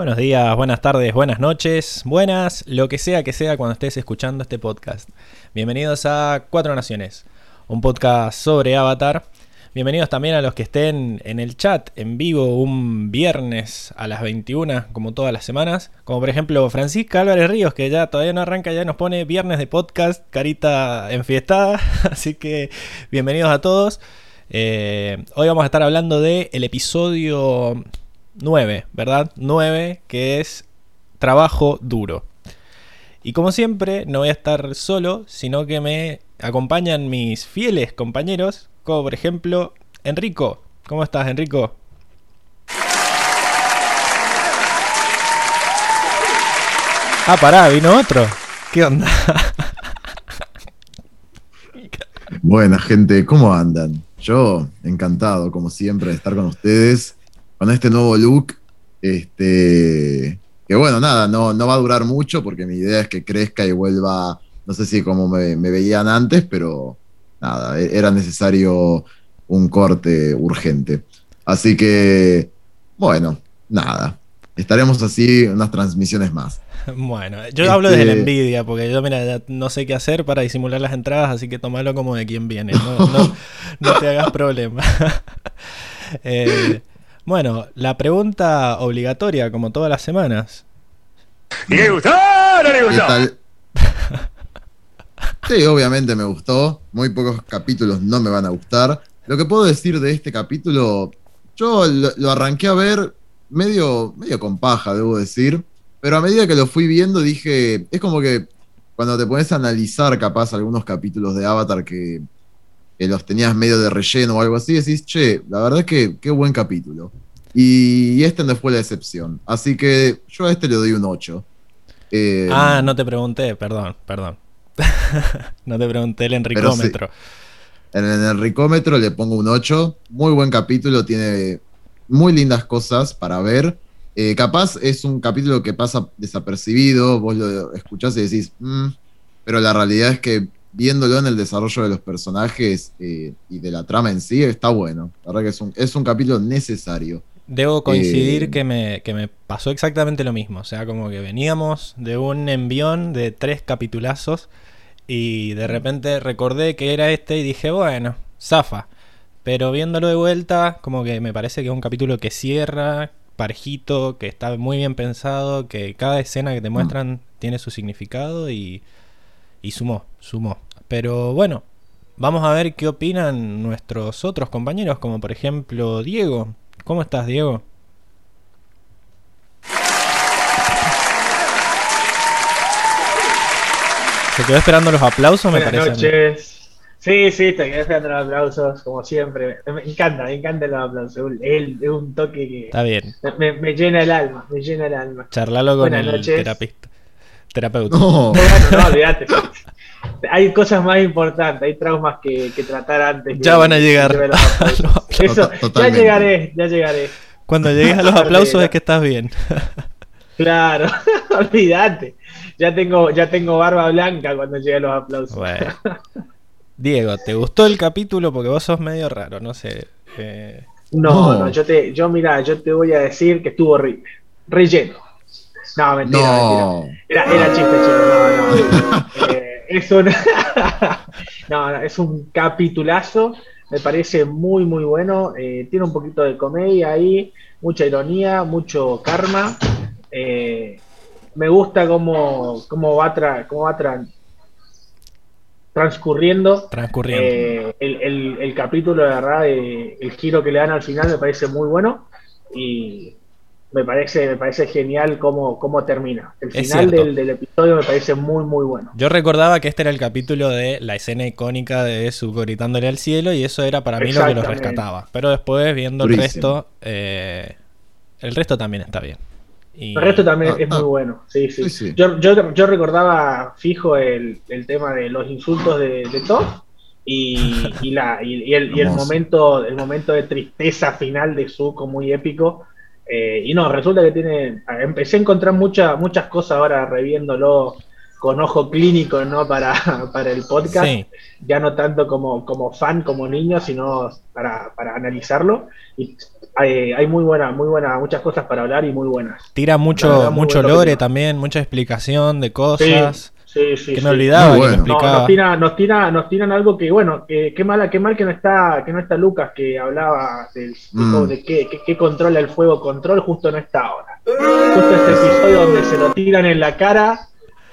Buenos días, buenas tardes, buenas noches, buenas, lo que sea que sea cuando estés escuchando este podcast. Bienvenidos a Cuatro Naciones, un podcast sobre Avatar. Bienvenidos también a los que estén en el chat en vivo un viernes a las 21, como todas las semanas. Como por ejemplo Francisca Álvarez Ríos, que ya todavía no arranca, ya nos pone viernes de podcast, carita enfiestada. Así que bienvenidos a todos. Eh, hoy vamos a estar hablando del el episodio 9, ¿verdad? 9, que es trabajo duro. Y como siempre, no voy a estar solo, sino que me acompañan mis fieles compañeros, como por ejemplo Enrico. ¿Cómo estás, Enrico? Ah, pará, vino otro. ¿Qué onda? Buena gente, ¿cómo andan? Yo encantado, como siempre, de estar con ustedes con este nuevo look. Este, que bueno, nada, no, no va a durar mucho porque mi idea es que crezca y vuelva, no sé si como me, veían antes, pero nada, e-, era necesario un corte urgente. Así que, bueno, nada, estaremos así unas transmisiones más. Bueno, yo hablo desde la este envidia, porque yo, mira, no sé qué hacer para disimular las entradas, así que tomalo como de quien viene, no, no te hagas problema. eh, bueno, la pregunta obligatoria, como todas las semanas. ¿Le gustó no le gustó? Sí, obviamente me gustó. Muy pocos capítulos no me van a gustar. Lo que puedo decir de este capítulo, yo lo, arranqué a ver medio, medio con paja, debo decir. Pero a medida que lo fui viendo, dije, es como que cuando te pones a analizar capaz algunos capítulos de Avatar que que los tenías medio de relleno o algo así, decís, che, la verdad es que qué buen capítulo. Y este no fue la excepción. Así que yo a este le doy un 8. Eh, ah, no te pregunté, perdón, perdón. no te pregunté el enricómetro. En el enricómetro le pongo un 8. Muy buen capítulo, tiene muy lindas cosas para ver. Eh, capaz es un capítulo que pasa desapercibido, vos lo escuchás y decís, mm", pero la realidad es que viéndolo en el desarrollo de los personajes eh, y de la trama en sí, está bueno. La verdad que es un, es un capítulo necesario. Debo coincidir eh, que, me, que me pasó exactamente lo mismo. O sea, como que veníamos de un envión de tres capitulazos y de repente recordé que era este y dije, bueno, zafa. Pero viéndolo de vuelta, como que me parece que es un capítulo que cierra, parejito, que está muy bien pensado, que cada escena que te mm. muestran tiene su significado y y sumó, sumó. Pero bueno, vamos a ver qué opinan nuestros otros compañeros, como por ejemplo Diego. ¿Cómo estás, Diego? ¿Se quedó esperando los aplausos, me Buenas noches. Sí, sí, te quedé esperando los aplausos, como siempre. Me encanta, me encanta los aplausos. Es un toque que Está bien. Me, llena el alma, me llena el alma. Charlalo con el terapista terapeuta. No, no, olvídate. Hay cosas más importantes, hay traumas que, tratar antes. Ya van a llegar. Eso, ya llegaré, ya llegaré. Cuando llegues a los aplausos es que estás bien. Claro, olvídate. Ya tengo, ya tengo barba blanca cuando llegue a los aplausos. Diego, ¿te gustó el capítulo? Porque vos sos medio raro, no sé. Eh. No, no, yo te, yo mira, yo te voy a decir que estuvo relleno. No, mentira, no. Era, era chiste, chico. No, no. Eh, es un. no, es un capitulazo. Me parece muy, muy bueno. Eh, tiene un poquito de comedia ahí, mucha ironía, mucho karma. Eh, me gusta cómo, cómo va, tra, cómo va tra, transcurriendo, transcurriendo. el, el, el, capítulo, de verdad, el giro que le dan al final me parece muy bueno. Y me parece, me parece genial cómo, cómo termina. El final del, del, episodio me parece muy, muy bueno. Yo recordaba que este era el capítulo de la escena icónica de Zuko gritándole al cielo y eso era para mí lo que lo rescataba. Pero después, viendo el resto, eh, el resto también está bien. El resto también ah, es muy ah. bueno. Sí, sí. Yo, yo, yo, recordaba fijo el, el, tema de los insultos de, de y, y, la, y, el, y el momento el momento de tristeza final de Zuko muy épico eh, y no, resulta que tiene. Empecé a encontrar muchas muchas cosas ahora reviéndolo con ojo clínico, ¿no? Para, para el podcast. Ya no tanto como, como fan, como niño, sino para, para analizarlo. Y hay, hay, muy buena, muy buena, muchas cosas para hablar y muy buenas. Tira mucho, mucho lore también, mucha explicación de cosas. Sí, sí, que me olvidaba que explicaba. nos, tira, nos, tira, nos tiran algo que, bueno, que, qué mala, qué mal que no está, que no está Lucas, que hablaba del, mm. de, qué, qué, controla el fuego control, justo no está ahora. Justo este episodio donde se lo tiran en la cara,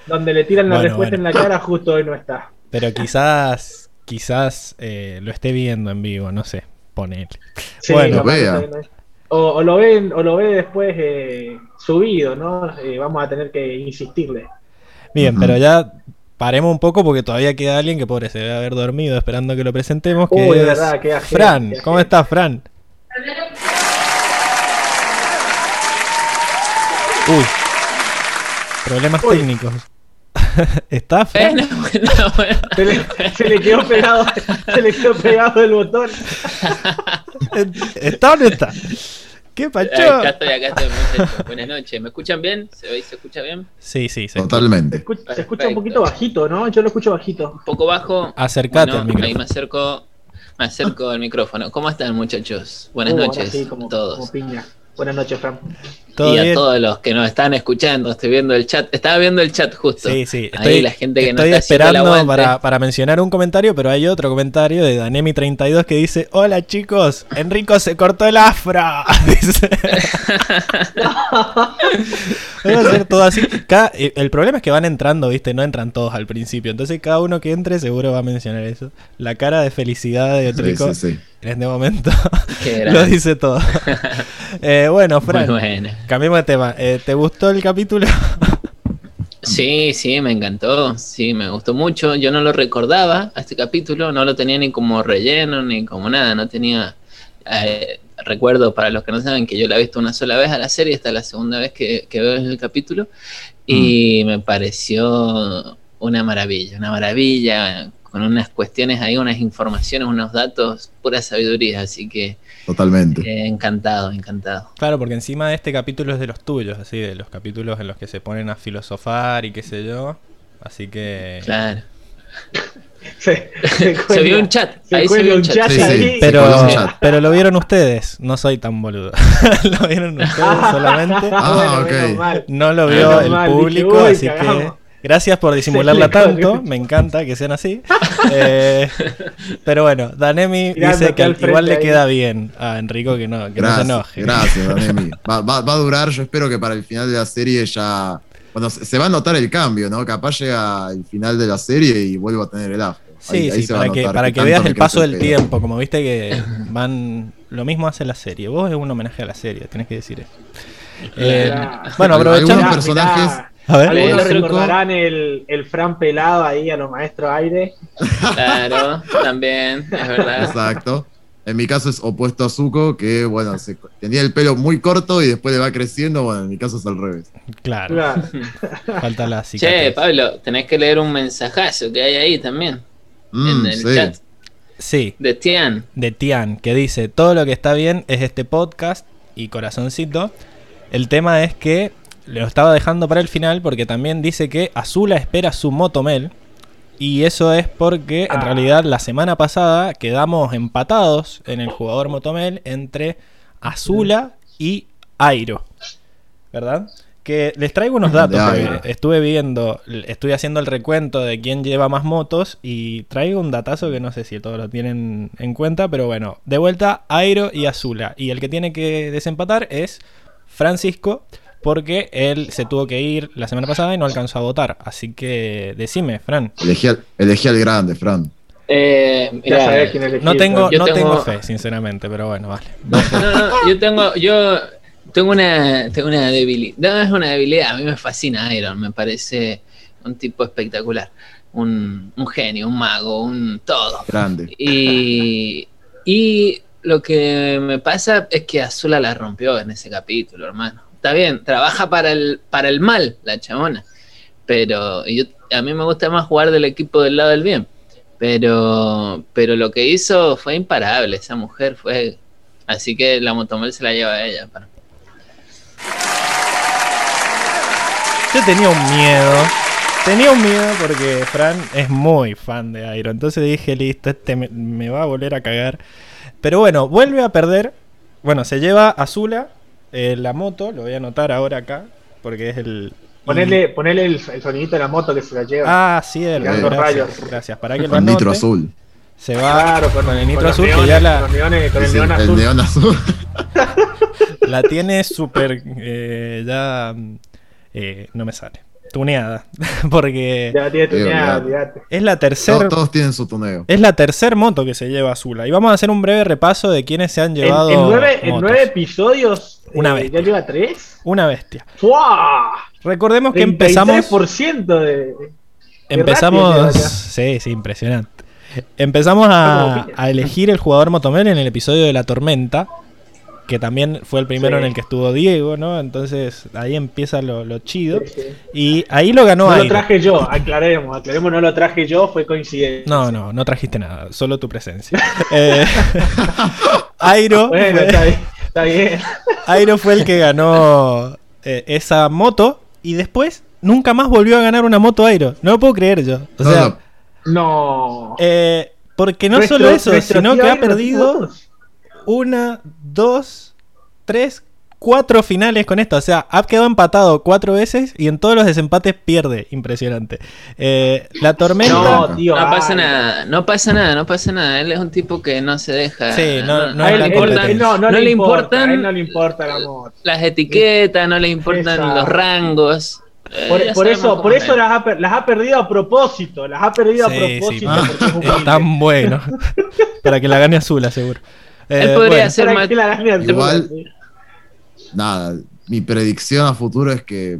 donde le tiran la respuesta en la cara, justo hoy no está. Pero quizás, quizás eh, lo esté viendo en vivo, no sé, poner. bueno, vea. O, lo ven, o lo ve después eh, subido, ¿no? Eh, vamos a tener que insistirle. Bien, pero ya paremos un poco porque todavía queda alguien que pobre se debe haber dormido esperando que lo presentemos. Que es verdad, Fran, ¿cómo estás, Fran? Uy, problemas técnicos. ¿Está Fran? Eh, se, le, se, le, quedó pegado, se le quedó pegado el botón. ¿Está o no está? ¿Qué pacho? Acá estoy, acá estoy, Buenas noches. ¿Me escuchan bien? ¿Se ve se escucha bien? Sí, sí, Totalmente. Se escucha, un poquito bajito, ¿no? Yo lo escucho bajito. Un poco bajo. Acércate al micrófono. Ahí me acerco, me acerco al micrófono. ¿Cómo están, muchachos? Buenas uh, noches a todos. Como piña. Buenas noches, Fran. Y a todos los que nos están escuchando, estoy viendo el chat. Estaba viendo el chat justo. Sí, sí. Estoy, Ahí la gente que estoy esperando para, para, mencionar un comentario, pero hay otro comentario de Danemi32 que dice: Hola chicos, Enrico se cortó el afro. dice. a hacer todo así. el problema es que van entrando, ¿viste? No entran todos al principio. Entonces, cada uno que entre seguro va a mencionar eso. La cara de felicidad de Enrico en este momento lo dice todo. Eh, bueno, Fran, cambiemos de tema. Eh, ¿Te gustó el capítulo? Sí, sí, me encantó, sí, me gustó mucho. Yo no lo recordaba a este capítulo, no lo tenía ni como relleno ni como nada, no tenía eh, recuerdo para los que no saben que yo la he visto una sola vez a la serie, esta es la segunda vez que, veo el capítulo y mm. me pareció una maravilla, una maravilla, con unas cuestiones ahí, unas informaciones, unos datos, pura sabiduría, así que... Totalmente. Eh, encantado, encantado. Claro, porque encima de este capítulo es de los tuyos, así, de los capítulos en los que se ponen a filosofar y qué sé yo, así que... Claro. Se, vio un chat. ahí se vio un chat. pero, pero lo vieron ustedes. No soy tan boludo. lo vieron ustedes solamente. Ah, ok. No lo vio el público, así que. Gracias por disimularla tanto, me encanta que sean así. Eh, pero bueno, Danemi dice que igual le queda bien a Enrico que no, que no se enoje. Gracias, Danemi. Va, va, a durar, yo espero que para el final de la serie ya bueno, se va a notar el cambio, ¿no? Capaz llega el final de la serie y vuelvo a tener el afro. Sí, sí, para, que, para que veas el paso del tiempo, como viste que van. Lo mismo hace la serie. Vos es un homenaje a la serie, tenés que decir eso. Eh, bueno, aprovechando. Algunos personajes. A ver, Algunos recordarán el, el Fran pelado ahí a los maestros aire. Claro, también, es verdad. Exacto. En mi caso es opuesto a Zuko, que bueno, tenía el pelo muy corto y después le va creciendo. Bueno, en mi caso es al revés. Claro. Falta la Che, Pablo, tenés que leer un mensajazo que hay ahí también. Mm, en el chat. Sí. De Tian. De Tian, que dice: Todo lo que está bien es este podcast y corazoncito. El tema es que lo estaba dejando para el final porque también dice que Azula espera su motomel y eso es porque en ah. realidad la semana pasada quedamos empatados en el jugador Motomel entre Azula y Airo. ¿Verdad? Que les traigo unos datos. estuve viendo, estuve haciendo el recuento de quién lleva más motos y traigo un datazo que no sé si todos lo tienen en cuenta, pero bueno, de vuelta Airo y Azula. Y el que tiene que desempatar es Francisco porque él se tuvo que ir la semana pasada y no alcanzó a votar. Así que decime, Fran. Elegí al, grande, Fran. Eh, no tengo, no tengo... fe, sinceramente, pero bueno, vale. No, no, yo tengo, yo tengo una, tengo una debilidad. No es una debilidad, a mí me fascina Iron, me parece un tipo espectacular. Un, un genio, un mago, un todo. Grande. Y, y lo que me pasa es que Azula la rompió en ese capítulo, hermano. Está bien, trabaja para el, para el mal, la chamona. Pero yo, a mí me gusta más jugar del equipo del lado del bien. Pero, pero lo que hizo fue imparable, esa mujer fue. Así que la motomel se la lleva a ella. Yo tenía un miedo. Tenía un miedo porque Fran es muy fan de Iron. Entonces dije, listo, este me, me va a volver a cagar. Pero bueno, vuelve a perder. Bueno, se lleva a Zula eh, la moto. Lo voy a anotar ahora acá. Porque es el. Ponele, ponele el, el sonidito de la moto que se la lleva. Ah, sí, el, Tirando gracias, rayos. gracias. Para que lo Con nitro anote. azul. Se va Claro, con, con el con nitro los azul que neones, ya la, con, los neones, con el neón el azul. neón azul. la tiene súper. eh, ya. eh, no me sale. Tuneada. Porque Ya tiene tu Sí, neada, olvidate. es la tercera. Todos, todos tienen su tuneo. Es la tercer moto que se lleva Azula. Y vamos a hacer un breve repaso de quienes se han llevado. en nueve, en motos. nueve episodios, Una eh, vez. ¿ya lleva tres? Una bestia. ¡Fua! Recordemos que empezamos. 33% de. Empezamos. Sí, sí, impresionante. Empezamos a, a elegir el jugador Motomel en el episodio de la tormenta. Que también fue el primero Sí. en el que estuvo Diego, ¿no? Entonces ahí empieza lo, lo chido. Sí, sí. Y ahí lo ganó No lo Airo. traje yo, aclaremos, aclaremos, no lo traje yo, fue coincidencia. No, no, no trajiste nada, solo tu presencia. Eh, Airo, Bueno, fue, está bien, está bien. Airo fue el que ganó eh, esa moto y después nunca más volvió a ganar una moto Airo. No lo puedo creer yo. O No, sea, no, No. eh, porque no Nuestro- solo eso, sino que ha perdido motos. Una, dos, tres, cuatro finales con esto. O sea, ha quedado empatado cuatro veces y en todos los desempates pierde. Impresionante. Eh, la tormenta. No, tío. No pasa ay. nada, no pasa nada, no pasa nada. Él es un tipo que no se deja. Sí, no- no A es él, la él- competencia. él no, no, No le le importa, importan- a él no le importa la moto. las etiquetas, no le importan Exacto. los rangos. Eh, Por, eso, por es. eso las ha, per- las ha perdido a propósito, las ha perdido Sí, a propósito ah, porque es tan bueno. Para que la gane Azula, seguro. Él Eh, podría bueno, ser Para más- Igual- nada. Mi predicción a futuro es que.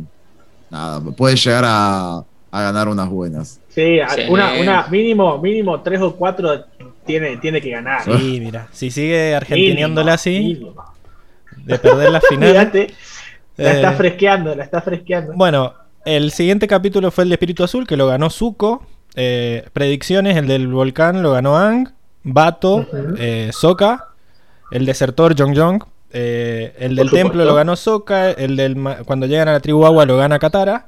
Nada, puede llegar a, a ganar unas buenas. Sí. Una, una mínimo, mínimo tres o cuatro tiene, tiene que ganar. Sí, mira, si sigue argentineándola así, Mínimo. de perder la final. Fíjate, la está eh, fresqueando, la está fresqueando. Bueno, el siguiente capítulo fue el de Espíritu Azul, que lo ganó Zuko. Eh, predicciones, el del volcán lo ganó Ang. Bato, Ujú. eh, Sokka. El desertor, Jong Jong. Eh, el del templo lo ganó Sokka. El del cuando llegan a la tribu agua lo gana Katara.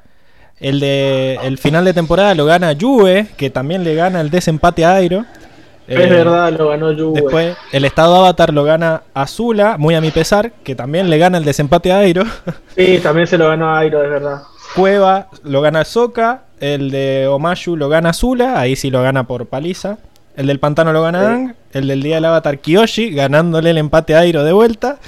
El de el final de temporada lo gana Yue, que también le gana el desempate a Airo. es Eh, verdad, lo ganó Yu. Después, el estado Avatar lo gana Azula, muy a mi pesar, que también le gana el desempate a Airo. Sí, también se lo ganó Airo, es verdad. Cueva lo gana Soka. El de Omayu lo gana Azula. Ahí sí lo gana por paliza. El del pantano lo gana Sí. Ang. El del día del avatar Kiyoshi, ganándole el empate a Airo de vuelta.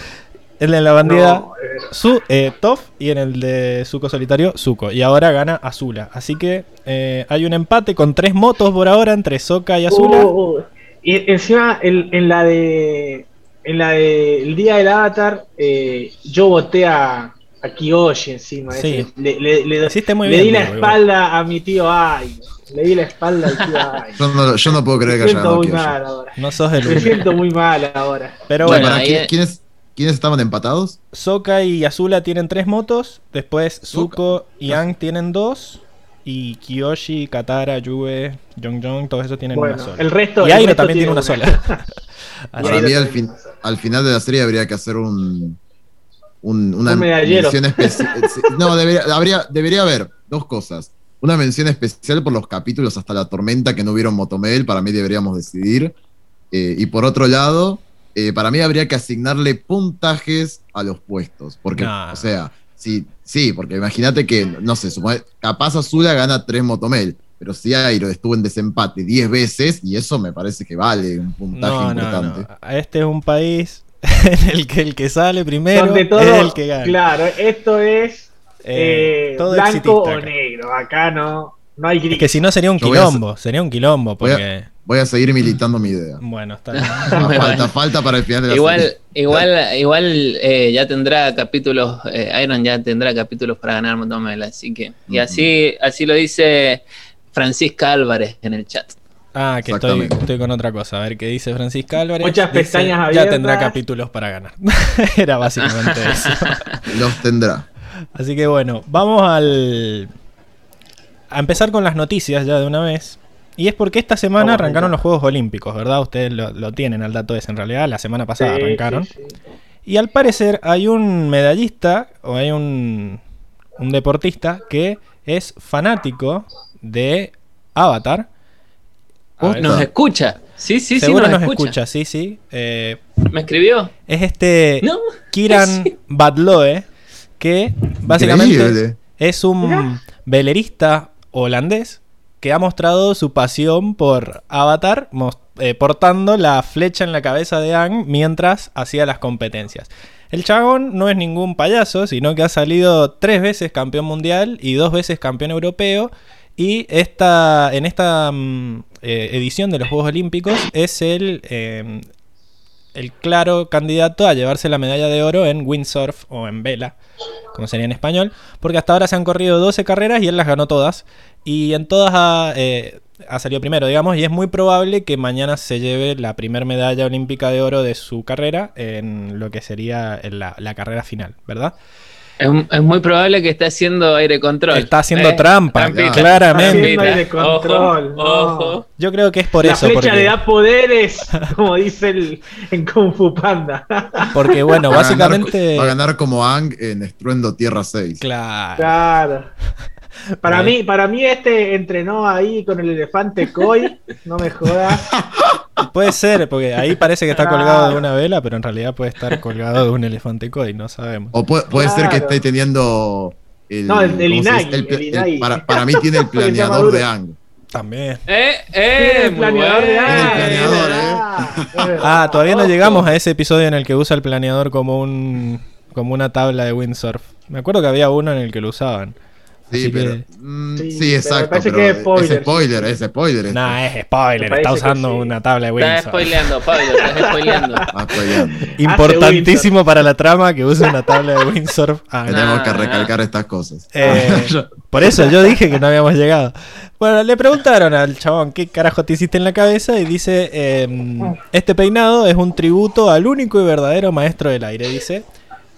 El de la bandida No, eh, Su, eh, Toff. Y en el de Zuko solitario, Zuko. Y ahora gana Azula. Así que eh, hay un empate con tres motos por ahora entre Soka y Azula. uh, uh. Y encima, el- en la de. En la de El Día del Avatar, eh, yo voté a, a Kiyoshi encima. Sí. ese. Le, le- le- Hiciste muy le bien, di la espalda a mi tío Ay. Le di la espalda al tío Ay. Yo no, yo no puedo creer que Me haya siento ganado muy Kyoshi. mal ahora. No sos el Me siento muy mal ahora. Pero Bueno, bueno, para, ahí ¿quién- es- ¿quiénes, ¿Quiénes estaban empatados? Soka y Azula tienen tres motos. Después Zuko y Ang tienen dos. Y Kiyoshi, Katara, Yue, Jong Jong, todos esos tienen Bueno, una sola. el resto. y el Airo resto también tiene una sola. Para mí, al, también. fin- al final de la serie habría que hacer un. un- una Un medallero. especial. no, debería, habría, debería haber dos cosas. Una mención especial por los capítulos hasta la tormenta que no hubieron Motomel, para mí deberíamos decidir. Eh, y por otro lado, eh, para mí habría que asignarle puntajes a los puestos. Porque, o sea, sí, sí, porque imagínate que, no sé, supone- capaz Azula gana tres Motomel. Pero si Airo estuvo en desempate 10 veces, y eso me parece que vale un puntaje no, no, importante. no. Este es un país en el que el que sale primero Donde todo. es el que gana. Claro, esto es Eh, eh, todo blanco o negro. Acá no, no hay Es gris. que si no sería un quilombo, sería un quilombo, Voy a- porque voy a seguir militando mi idea. Bueno, está bien. falta, falta para el final de la igual, serie. Igual, igual eh, ya tendrá capítulos, eh, Iron ya tendrá capítulos para ganar Motomel, así que. Y así, así lo dice Francisca Álvarez en el chat. Ah, que estoy, estoy, con otra cosa. A ver qué dice Francisca Álvarez. Muchas pestañas abiertas. Ya tendrá capítulos para ganar. Era básicamente eso. Los tendrá. Así que bueno, vamos al. A empezar con las noticias ya de una vez. Y es porque esta semana arrancaron los Juegos Olímpicos, ¿verdad? Ustedes lo, tienen al dato ese en realidad. La semana pasada arrancaron. Y al parecer hay un medallista o hay un, un deportista que es fanático de Avatar. nos escucha. Sí, sí, Seguro sí. Nos, escucha. sí, sí. Eh, ¿Me escribió? Es este Kiran Badloe, que básicamente es un velerista holandés que ha mostrado su pasión por Avatar, eh, portando la flecha en la cabeza de Ang mientras hacía las competencias. El chabón no es ningún payaso, sino que ha salido tres veces campeón mundial y dos veces campeón europeo. Y esta, en esta mm, eh, edición de los Juegos Olímpicos es el, em, el claro candidato a llevarse la medalla de oro en windsurf o en vela, como sería en español, porque hasta ahora se han corrido 12 carreras y él las ganó todas. Y en todas ha, eh, ha salido primero, digamos, y es muy probable que mañana se lleve la primera medalla olímpica de oro de su carrera en lo que sería la carrera final, ¿verdad? Es, es, muy probable que esté haciendo aire control. Está haciendo eh, trampa, trampita. claramente. Está aire control. Ojo, ojo. Yo creo que es por la eso. La flecha porque... le da poderes, como dice el, en Kung Fu Panda. Porque, bueno, va básicamente. A ganar, va a ganar como Ang en Estruendo Tierra 6. Claro. Claro. Para mí, para mí este entrenó ahí con el elefante Koi, no me jodas. Puede ser, porque ahí parece que está colgado de una vela, pero en realidad puede estar colgado de un elefante Koi, no sabemos. O puede, puede claro. ser que esté teniendo el, no, el, el Inagi, el, el Inagi. para, para, mí tiene el planeador de Ang. También. Eh, eh, el planeador de Ang. El planeador, eh. Ah, todavía no llegamos a ese episodio en el que usa el planeador como un como una tabla de windsurf. Me acuerdo que había uno en el que lo usaban. Sí, Así pero, que- mm, Sí, sí, pero exacto. parece pero que es spoiler. Es spoiler, es spoiler. este. Nah, es spoiler, está usando sí. una tabla de Estás Windsor. spoileando, Pablo, estás spoileando. Spoileando. Importantísimo para la trama que use una tabla de Windsor. Ah, no. Tenemos que recalcar estas cosas. Eh, por eso yo dije que no habíamos llegado. Bueno, le preguntaron al chabón qué carajo te hiciste en la cabeza y dice, eh, este peinado es un tributo al único y verdadero maestro del aire, dice,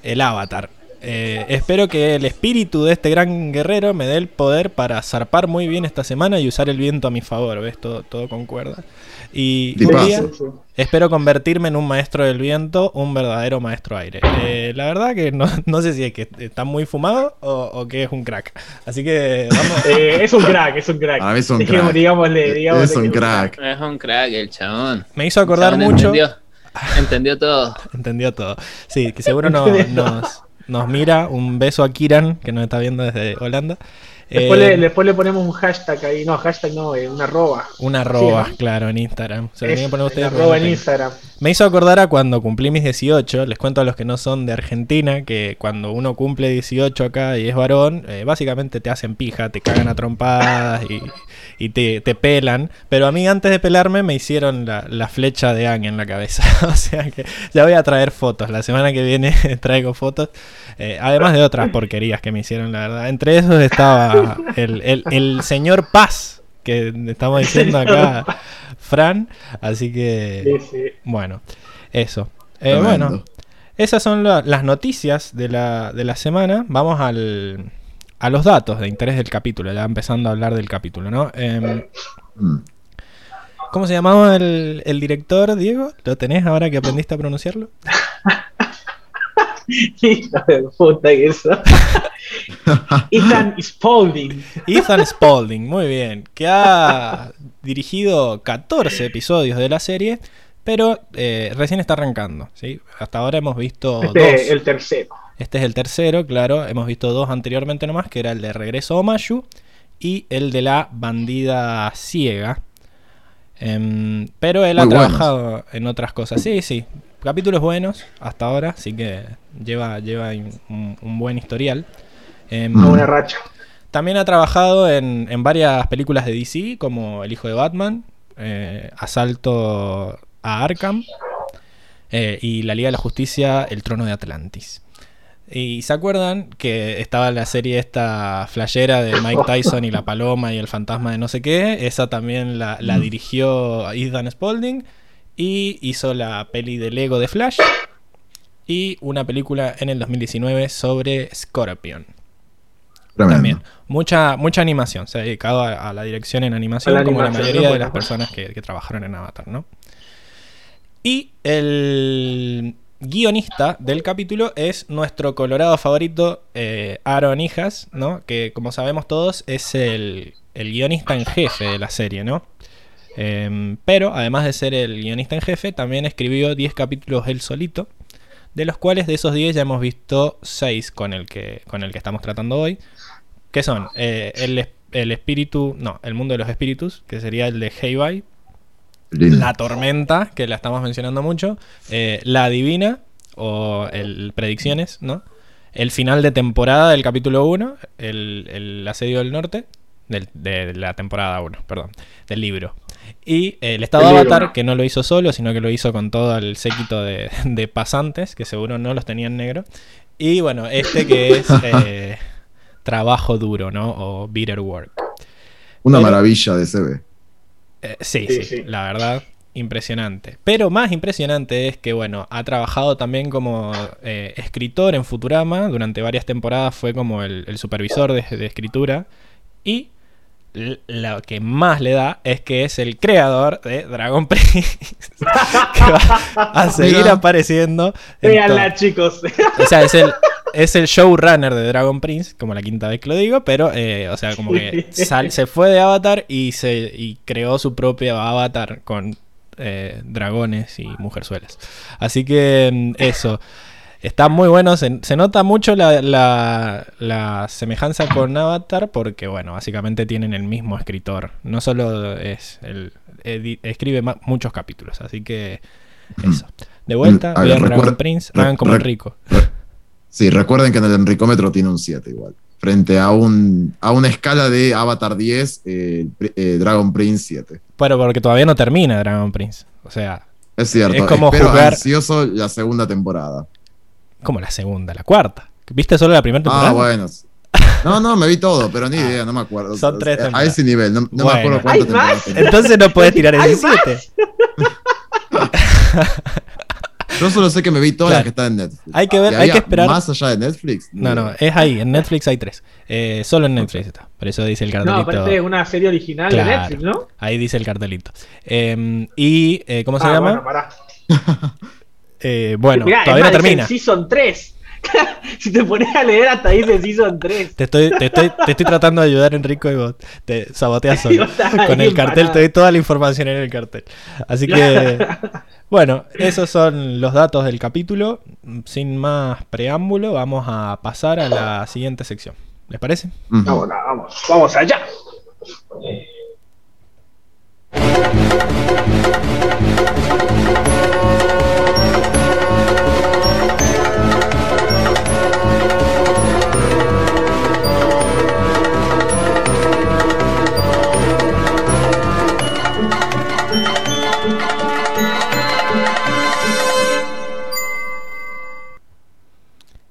el avatar. Eh, espero que el espíritu de este gran guerrero me dé el poder para zarpar muy bien esta semana y usar el viento a mi favor, ¿ves? Todo, todo concuerda. Y un día espero convertirme en un maestro del viento, un verdadero maestro aire. Eh, la verdad que no, no sé si es que está muy fumado o, o que es un crack. Así que vamos. Eh, es un crack, es un crack. Mí es un crack. Digámosle, digámosle es un crack. Es un crack el chabón. Me hizo acordar mucho. Entendió, entendió todo. Entendió todo. Sí, que seguro no- nos, nos mira. Un beso a Kiran, que nos está viendo desde Holanda. Después, Eh, le, después le ponemos un hashtag ahí. No, hashtag no, eh, una arroba. Una arroba, Sí, ¿no? claro, en Instagram. Se lo Es, tienen que poner ustedes. arroba en. Instagram. Me hizo acordar a cuando cumplí mis 18. Les cuento a los que no son de Argentina que cuando uno cumple 18 acá y es varón, eh, básicamente te hacen pija, te cagan a trompadas y, y te, te pelan. Pero a mí antes de pelarme me hicieron la, la flecha de Ang en la cabeza. o sea que ya voy a traer fotos. La semana que viene traigo fotos. eh, además de otras porquerías que me hicieron, la verdad. Entre esos estaba el, el- el señor Paz. Que estamos diciendo acá, Fran. Así que. Sí, sí. Bueno, eso. Eh, bueno, esas son la- las noticias de la, de la semana. Vamos al, a los datos de interés del capítulo, ya empezando a hablar del capítulo, ¿no? Em, Mm. ¿Cómo se llamaba el, el director, Diego? ¿Lo tenés ahora que aprendiste a pronunciarlo? De puta que eso. Ethan Spaulding. Ethan Spaulding, muy bien, que ha dirigido 14 episodios de la serie, pero eh, recién está arrancando, ¿sí? Hasta ahora hemos visto dos. Este, el tercero. Este es el tercero, claro. Hemos visto dos anteriormente nomás, que era el de Regreso a Omashu y el de la bandida ciega. Em, pero él ha buenos. trabajado en otras cosas. Sí, sí. Capítulos buenos hasta ahora, así que lleva, lleva un, un buen historial. Em, Mm. Una racha. también ha trabajado en, en varias películas de DC, como El hijo de Batman, eh, Asalto a Arkham eh, y la Liga de la Justicia, El Trono de Atlantis. Y se acuerdan que estaba la serie esta flayera de Mike Tyson y la paloma y el fantasma de no sé qué. Esa también la, la dirigió Ethan Spalding. Y hizo la peli de Lego de Flash. Y una película en el 2019 sobre Scorpion. También. Mucha, mucha animación. Se ha dedicado a, la dirección en animación, como la mayoría de las personas que, que trabajaron en Avatar, ¿no? Y el guionista del capítulo es nuestro colorado favorito, eh, Aaron Hijas, ¿no? Que como sabemos todos es el, guionista en jefe de la serie, ¿no? Em, pero además de ser el guionista en jefe, también escribió 10 capítulos él solito, de los cuales de esos 10 ya hemos visto 6 con el que, con el que estamos tratando hoy, que son eh, el, espíritu, no, el mundo de los espíritus, que sería el de Heibai, la tormenta, que la estamos mencionando mucho. Eh, la divina, o el Predicciones, ¿no? El final de temporada del capítulo 1, el, asedio del norte, de la temporada 1, perdón, del libro. Y el estado de Avatar, que no lo hizo solo, sino que lo hizo con todo el séquito de, pasantes, que seguro no los tenía en negro. Y bueno, este que es eh, trabajo duro, ¿no? O bitter work. Una maravilla de CB. Eh, sí, sí, la verdad, impresionante. Pero más impresionante es que, bueno, ha trabajado también como eh, escritor en Futurama. Durante varias temporadas fue como el, supervisor de, escritura. Y lo que más le da es que es el creador de Dragon Prince. que va a seguir apareciendo. Véanla, chicos. o sea, es el, es el showrunner de Dragon Prince, como la quinta vez que lo digo, pero, eh, o sea, como que se fue de Avatar y, se, y creó su propio Avatar con eh, dragones y mujerzuelas. Así que mm, eso. Está muy bueno, se, nota mucho la, la, semejanza con Avatar porque, bueno, básicamente tienen el mismo escritor. No solo es el, escribe muchos capítulos, así que eso. De vuelta, mm, vean Dragon Prince, hagan como rico. Sí, recuerden que en el Enricómetro tiene un 7 igual. Frente a, un, a una escala de Avatar 10, eh, eh, Dragon Prince 7. Pero porque todavía no termina Dragon Prince. O sea. Es cierto. Es como espero jugar... ansioso la segunda temporada. Como la segunda, la cuarta. ¿Viste solo la primera temporada? Ah, bueno. No, no, me vi todo, pero ni idea, no me acuerdo. Son tres A ese nivel, no, me acuerdo cuánto Entonces no puedes tirar ese 7. Yo solo sé que me vi todas las que están en Netflix. Hay que ver, hay que esperar. Más allá de Netflix. No, no, es ahí. En Netflix hay tres. Eh, solo en Netflix está. Por eso dice el cartelito. No, aparte es una serie original de Netflix, ¿no? Ahí dice el cartelito. Em, y, eh, ¿cómo se ah, llama? Bueno, pará. Eh, bueno todavía no termina. Season 3. si te pones a leer hasta ahí dice Season 3. Te estoy, te estoy, te estoy tratando de ayudar, Enrico, y vos te saboteas solo. Con el cartel, te doy toda la información en el cartel. Así que, bueno, esos son los datos del capítulo. Sin más preámbulo, vamos a pasar a la siguiente sección. ¿Les parece? Vamos, vamos, vamos allá.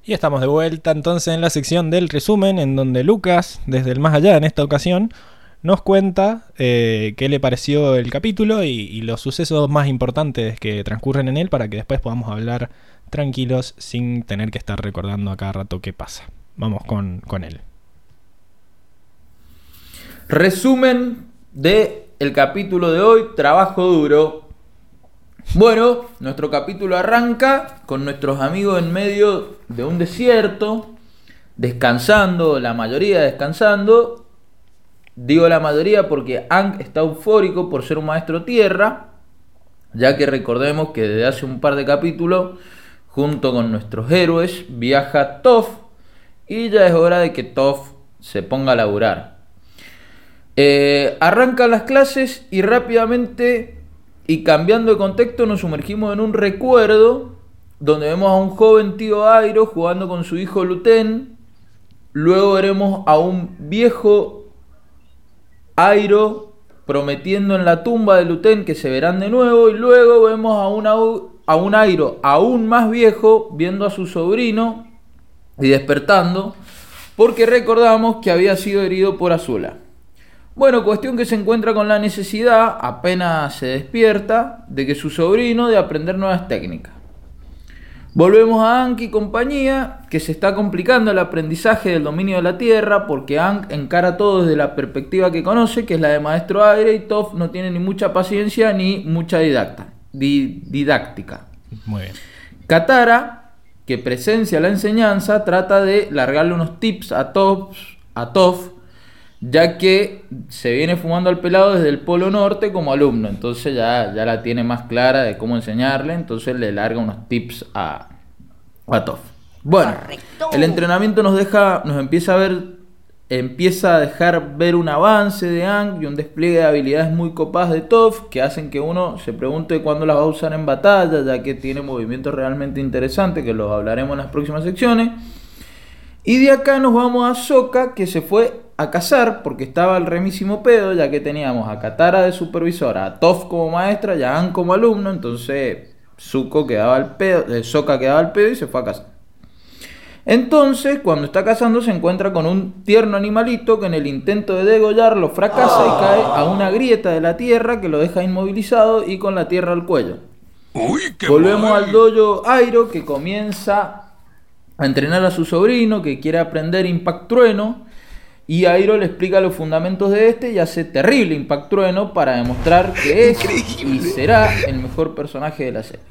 Y estamos de vuelta entonces en la sección del resumen, en donde Lucas, desde el más allá en esta ocasión, nos cuenta eh, qué le pareció el capítulo y, los sucesos más importantes que transcurren en él para que después podamos hablar tranquilos sin tener que estar recordando a cada rato qué pasa. Vamos con, con él. Resumen de el capítulo de hoy, trabajo duro. Bueno, nuestro capítulo arranca con nuestros amigos en medio de un desierto, descansando, la mayoría descansando. Digo la mayoría porque Ang está eufórico por ser un maestro tierra, ya que recordemos que desde hace un par de capítulos, junto con nuestros héroes, viaja Toph y ya es hora de que Toph se ponga a laburar. Eh, arrancan las clases y rápidamente y cambiando de contexto nos sumergimos en un recuerdo donde vemos a un joven tío Airo jugando con su hijo Luten. Luego veremos a un viejo Airo prometiendo en la tumba de Luten que se verán de nuevo y luego vemos a, una, a un Airo aún más viejo viendo a su sobrino y despertando porque recordamos que había sido herido por Azula. Bueno, cuestión que se encuentra con la necesidad, apenas se despierta, de que su sobrino de aprender nuevas técnicas. Volvemos a Ank y compañía, que se está complicando el aprendizaje del dominio de la Tierra, porque Ank encara todo desde la perspectiva que conoce, que es la de maestro aire, y Toph no tiene ni mucha paciencia ni mucha didacta, didáctica. Muy bien. Katara, que presencia la enseñanza, trata de largarle unos tips a Toph, a Toph ya que se viene fumando al pelado desde el Polo Norte como alumno, entonces ya, ya la tiene más clara de cómo enseñarle, entonces le larga unos tips a, a Toff. Bueno, el entrenamiento nos deja, nos empieza a ver, empieza a dejar ver un avance de Ang y un despliegue de habilidades muy copadas de Toff que hacen que uno se pregunte cuándo las va a usar en batalla, ya que tiene movimientos realmente interesantes, que los hablaremos en las próximas secciones. Y de acá nos vamos a Soka, que se fue a cazar porque estaba el remísimo pedo, ya que teníamos a Katara de supervisora, a Toph como maestra y a An como alumno, entonces Zuko quedaba al pedo, eh, Soka quedaba al pedo y se fue a cazar. Entonces, cuando está cazando, se encuentra con un tierno animalito que en el intento de degollarlo fracasa y cae a una grieta de la tierra que lo deja inmovilizado y con la tierra al cuello. Volvemos al dojo Airo que comienza a entrenar a su sobrino que quiere aprender Impact Trueno y Airo le explica los fundamentos de este y hace terrible Impact Trueno para demostrar que es y será el mejor personaje de la serie.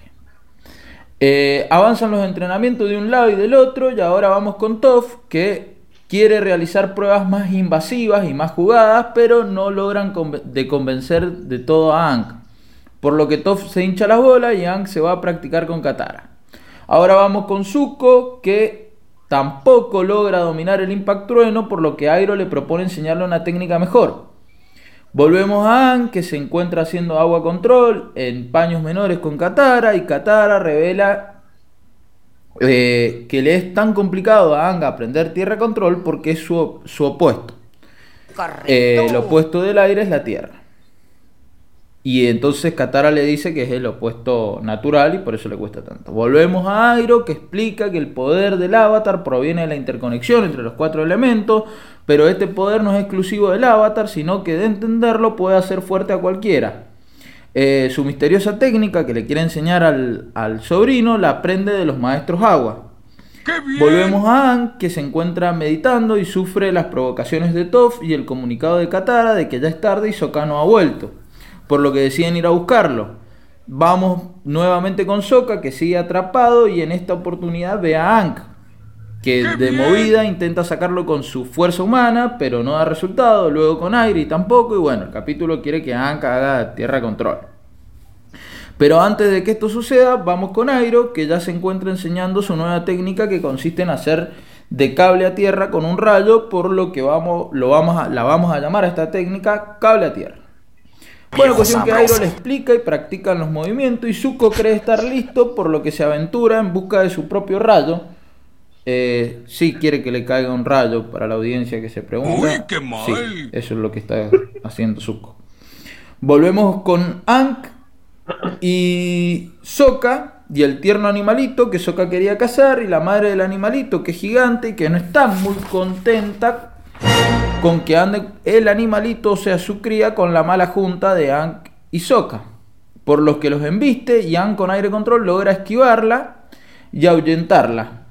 Eh, avanzan los entrenamientos de un lado y del otro y ahora vamos con Toph que quiere realizar pruebas más invasivas y más jugadas pero no logran de convencer de todo a Aang. Por lo que Toph se hincha las bolas y Aang se va a practicar con Katara. Ahora vamos con Zuko que Tampoco logra dominar el Impact Trueno, por lo que Airo le propone enseñarle una técnica mejor. Volvemos a An, que se encuentra haciendo agua control en paños menores con Katara, y Katara revela eh, que le es tan complicado a Ang aprender tierra control porque es su, opuesto. Eh, el opuesto del aire es la tierra. Y entonces Katara le dice que es el opuesto natural y por eso le cuesta tanto. Volvemos a Airo que explica que el poder del avatar proviene de la interconexión entre los cuatro elementos, pero este poder no es exclusivo del avatar, sino que de entenderlo puede hacer fuerte a cualquiera. Eh, su misteriosa técnica que le quiere enseñar al, sobrino la aprende de los maestros agua. Volvemos a An, que se encuentra meditando y sufre las provocaciones de Toph y el comunicado de Katara de que ya es tarde y Sokka no ha vuelto por lo que deciden ir a buscarlo. Vamos nuevamente con Soka, que sigue atrapado, y en esta oportunidad ve a Ank, que de movida intenta sacarlo con su fuerza humana, pero no da resultado. Luego con Airi tampoco, y bueno, el capítulo quiere que Ank haga tierra control. Pero antes de que esto suceda, vamos con Airo, que ya se encuentra enseñando su nueva técnica que consiste en hacer de cable a tierra con un rayo, por lo que vamos, lo vamos a, la vamos a llamar a esta técnica cable a tierra. Bueno, cuestión que Airo le explica y practican los movimientos y Zuko cree estar listo, por lo que se aventura en busca de su propio rayo. Eh, sí quiere que le caiga un rayo para la audiencia que se pregunta. Sí, eso es lo que está haciendo Zuko. Volvemos con Ank y Soka y el tierno animalito que Soka quería cazar y la madre del animalito que es gigante y que no está muy contenta con que ande el animalito, o sea, su cría, con la mala junta de Ank y Soka. Por los que los embiste y Ank con aire control logra esquivarla y ahuyentarla.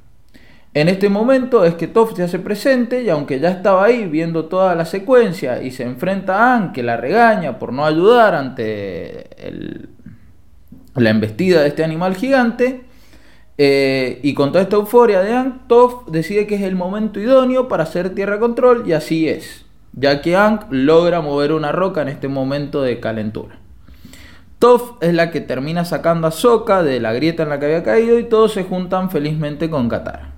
En este momento es que Toph se hace presente y aunque ya estaba ahí viendo toda la secuencia y se enfrenta a Ank que la regaña por no ayudar ante la embestida de este animal gigante, eh, y con toda esta euforia de Aang, Toph decide que es el momento idóneo para hacer tierra control y así es, ya que Aang logra mover una roca en este momento de calentura. Toph es la que termina sacando a Sokka de la grieta en la que había caído y todos se juntan felizmente con Katara.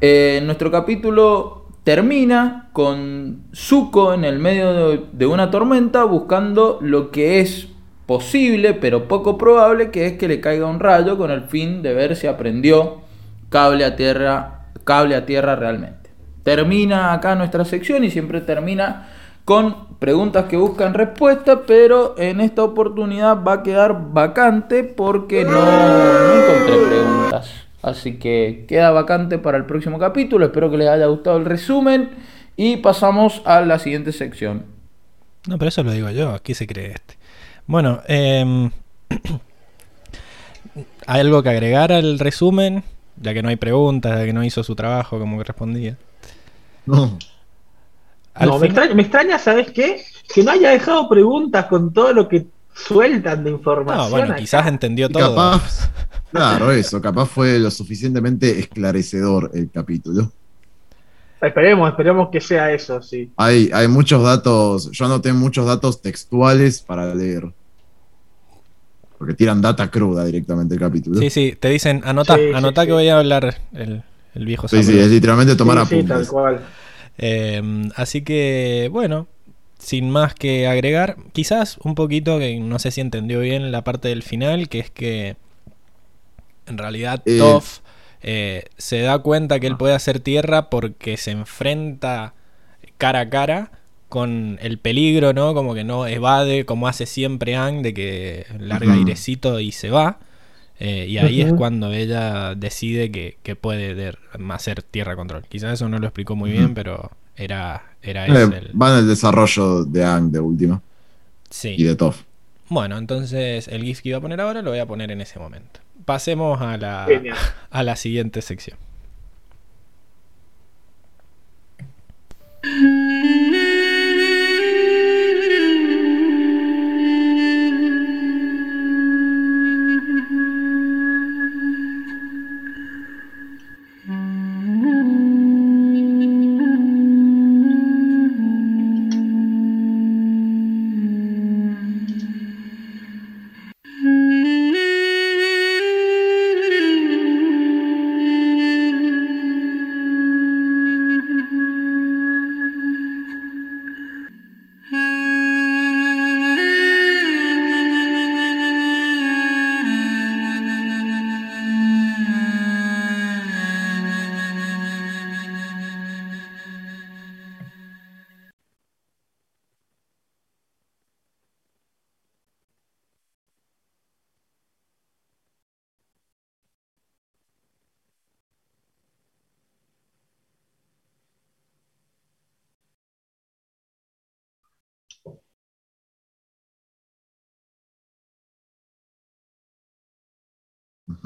Eh, nuestro capítulo termina con Zuko en el medio de una tormenta buscando lo que es posible, pero poco probable, que es que le caiga un rayo con el fin de ver si aprendió cable a tierra, cable a tierra realmente. Termina acá nuestra sección y siempre termina con preguntas que buscan respuesta, pero en esta oportunidad va a quedar vacante porque no, no encontré preguntas. Así que queda vacante para el próximo capítulo. Espero que les haya gustado el resumen y pasamos a la siguiente sección. No, pero eso lo digo yo. Aquí se cree este. Bueno, eh, ¿hay algo que agregar al resumen? Ya que no hay preguntas, ya que no hizo su trabajo como que respondía. No. Al no, me, extraña, me extraña, ¿sabes qué? Que no haya dejado preguntas con todo lo que sueltan de información. No, bueno, quizás entendió todo. Capaz, claro, eso, capaz fue lo suficientemente esclarecedor el capítulo. Esperemos, esperemos que sea eso, sí. Hay, hay muchos datos, yo anoté muchos datos textuales para leer. Porque tiran data cruda directamente el capítulo. Sí, sí, te dicen, anota, anota que voy a hablar el, el viejo Sí, sí, es literalmente tomar apuntes. tal cual. Eh, así que, bueno, sin más que agregar, quizás un poquito, que no sé si entendió bien la parte del final, que es que en realidad eh, Toff eh, se da cuenta que él puede hacer tierra porque se enfrenta cara a cara con el peligro, ¿no? Como que no evade, como hace siempre Ang, de que larga airecito y se va. Eh, y ahí es cuando ella decide que, puede hacer tierra control. Quizás eso no lo explicó muy bien, pero era, era eh, ese Va en el desarrollo de Ang de última. Sí. Y de Toff. Bueno, entonces el GIF que iba a poner ahora lo voy a poner en ese momento. Pasemos a la, a la siguiente sección.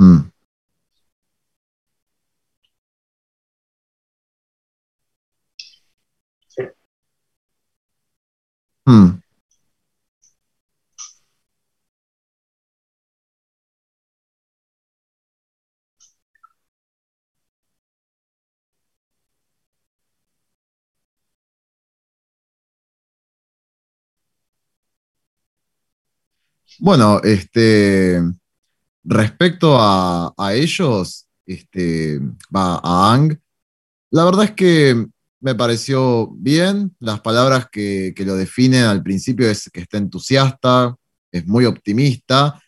Hmm. Hmm. Bueno, este, Respecto a, ellos, este, va a Ang, la verdad es que me pareció bien. Las palabras que, lo definen al principio es que está entusiasta, es muy optimista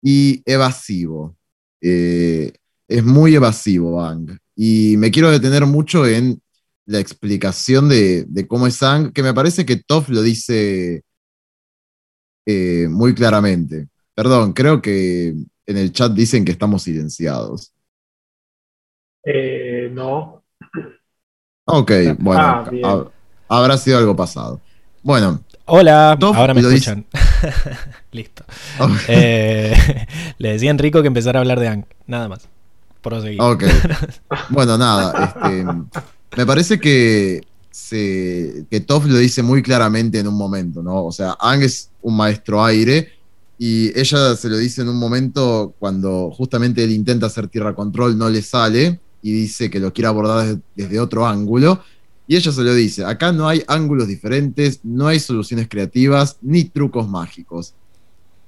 y evasivo. Eh, es muy evasivo Ang. Y me quiero detener mucho en la explicación de, cómo es Ang, que me parece que Toff lo dice eh, muy claramente. Perdón, creo que en el chat dicen que estamos silenciados. Eh, no. Ok, bueno, ah, habrá sido algo pasado. Bueno. Hola, ahora me escuchan. Listo. Eh, le decía a Enrico que empezara a hablar de Ang, nada más. Proseguir. Ok. bueno, nada. Este, me parece que, se, que Toff lo dice muy claramente en un momento, ¿no? O sea, Ang es un maestro aire y ella se lo dice en un momento cuando justamente él intenta hacer tierra control, no le sale y dice que lo quiere abordar desde, otro ángulo. Y ella se lo dice, acá no hay ángulos diferentes, no hay soluciones creativas ni trucos mágicos.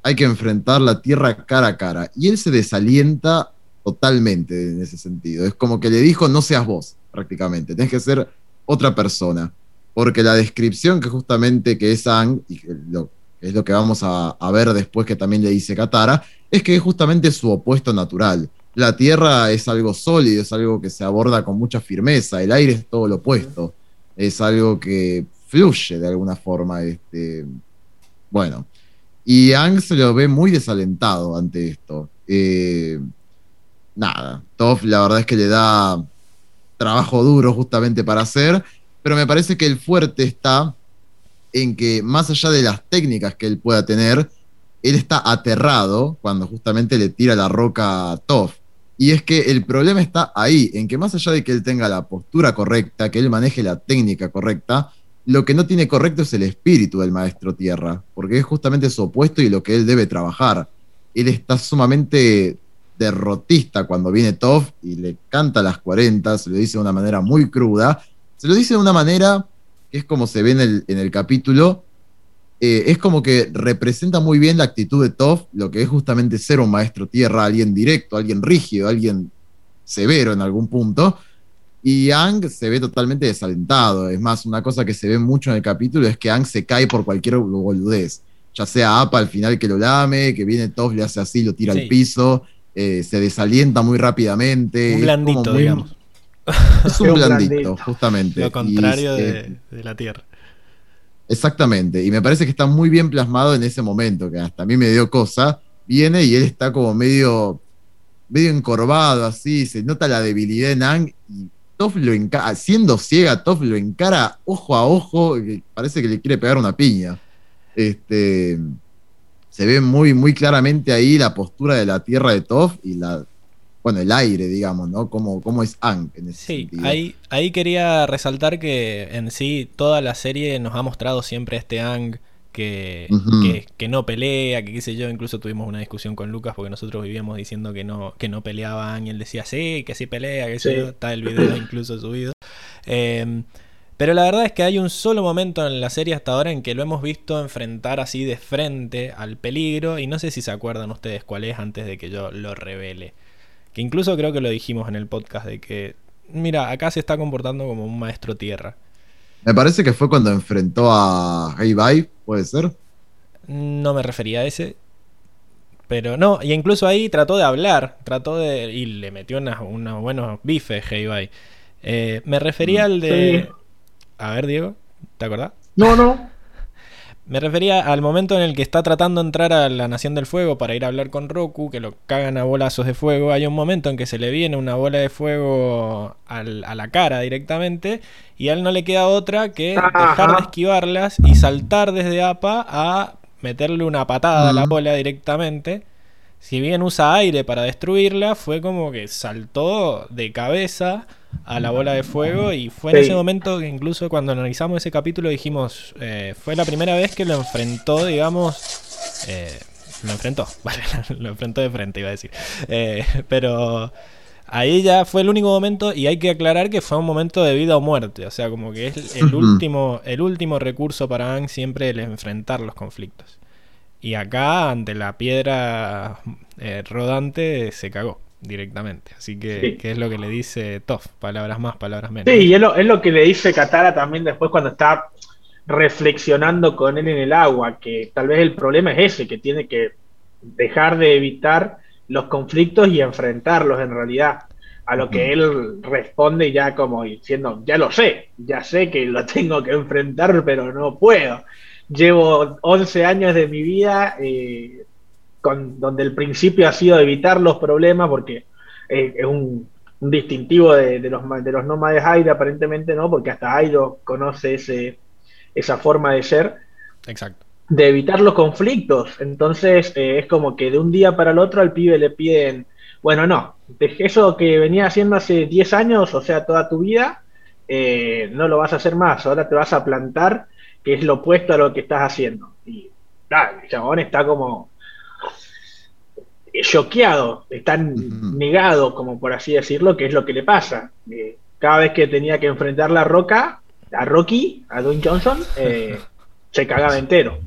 Hay que enfrentar la tierra cara a cara. Y él se desalienta totalmente en ese sentido. Es como que le dijo, no seas vos, prácticamente, tenés que ser otra persona. Porque la descripción que justamente que es Ang, y lo, es lo que vamos a, ver después que también le dice Katara, es que es justamente su opuesto natural. La tierra es algo sólido, es algo que se aborda con mucha firmeza, el aire es todo lo opuesto, es algo que fluye de alguna forma. Este, bueno, y Ang se lo ve muy desalentado ante esto. Eh, nada, Toff la verdad es que le da trabajo duro justamente para hacer, pero me parece que el fuerte está en que más allá de las técnicas que él pueda tener, él está aterrado cuando justamente le tira la roca a Toff. Y es que el problema está ahí, en que más allá de que él tenga la postura correcta, que él maneje la técnica correcta, lo que no tiene correcto es el espíritu del maestro tierra, porque es justamente su opuesto y lo que él debe trabajar. Él está sumamente derrotista cuando viene Toff y le canta las 40, se lo dice de una manera muy cruda, se lo dice de una manera que es como se ve en el, en el capítulo, eh, es como que representa muy bien la actitud de Toff, lo que es justamente ser un maestro tierra, alguien directo, alguien rígido, alguien severo en algún punto. Y Ang se ve totalmente desalentado. Es más, una cosa que se ve mucho en el capítulo es que Ang se cae por cualquier boludez. Ya sea Apa al final que lo lame, que viene Toff, le hace así, lo tira al piso, eh, se desalienta muy rápidamente. Un blandito, digamos. Es un, blandito, justamente. Lo contrario de la Tierra. Exactamente, y me parece que está muy bien plasmado en ese momento, que hasta a mí me dio cosa. Viene y él está como medio, medio encorvado, así, se nota la debilidad en Ang, y Toff lo encara, siendo ciega, Toff lo encara ojo a ojo, y parece que le quiere pegar una piña. Este, se ve muy, muy claramente ahí la postura de la tierra de Toff y la bueno, el aire, digamos, ¿no? Cómo, cómo es Ang en ese sí, Ahí, ahí quería resaltar que en sí toda la serie nos ha mostrado siempre este Ang que, que, no pelea, que qué sé yo, incluso tuvimos una discusión con Lucas porque nosotros vivíamos diciendo que no, que no peleaba Ang y él decía, sí, que sí pelea, que sí. está el video incluso subido. Em, pero la verdad es que hay un solo momento en la serie hasta ahora en que lo hemos visto enfrentar así de frente al peligro y no sé si se acuerdan ustedes cuál es antes de que yo lo revele. Que incluso creo que lo dijimos en el podcast de que, mira, acá se está comportando como un maestro tierra. Me parece que fue cuando enfrentó a Hey Bye, ¿puede ser? No me refería a ese. Pero no, y incluso ahí trató de hablar, trató de. y le metió unos buenos bifes, Hey Bye. Eh, me refería mm. al de. A ver, Diego, ¿te acordás? No, no. Me refería al momento en el que está tratando de entrar a la Nación del Fuego para ir a hablar con Roku, que lo cagan a bolazos de fuego. Hay un momento en que se le viene una bola de fuego a la cara directamente y a él no le queda otra que dejar de esquivarlas y saltar desde APA a meterle una patada a la bola directamente. Si bien usa aire para destruirla, fue como que saltó de cabeza a la bola de fuego y fue en ese momento que incluso cuando analizamos ese capítulo dijimos, eh, fue la primera vez que lo enfrentó, digamos, eh, lo enfrentó, vale, lo enfrentó de frente iba a decir, eh, pero ahí ya fue el único momento y hay que aclarar que fue un momento de vida o muerte, o sea, como que es el último, el último recurso para Ang siempre el enfrentar los conflictos. Y acá, ante la piedra rodante, se cagó directamente. Así que, ¿qué es lo que le dice Toff? Palabras más, palabras menos. Sí, y es lo, que le dice Katara también después cuando está reflexionando con él en el agua, que tal vez el problema es ese, que tiene que dejar de evitar los conflictos y enfrentarlos en realidad. A lo que él responde ya como diciendo, ya lo sé, ya sé que lo tengo que enfrentar, pero no puedo. Llevo 11 años de mi vida eh, donde el principio ha sido evitar los problemas, porque eh, es un, distintivo de, los, de los nómades aire, aparentemente, ¿no? Porque hasta Airo conoce ese, esa forma de ser. Exacto. De evitar los conflictos. Entonces, eh, es como que de un día para el otro al pibe le piden, bueno, no, eso que venía haciendo hace 10 años, o sea, toda tu vida, eh, no lo vas a hacer más, ahora te vas a plantar, que es lo opuesto a lo que estás haciendo. Y claro, el chabón está como choqueado, está negado, como por así decirlo, que es lo que le pasa. Eh, cada vez que tenía que enfrentar la roca, a Rocky, a Dwayne Johnson, eh, se cagaba entero.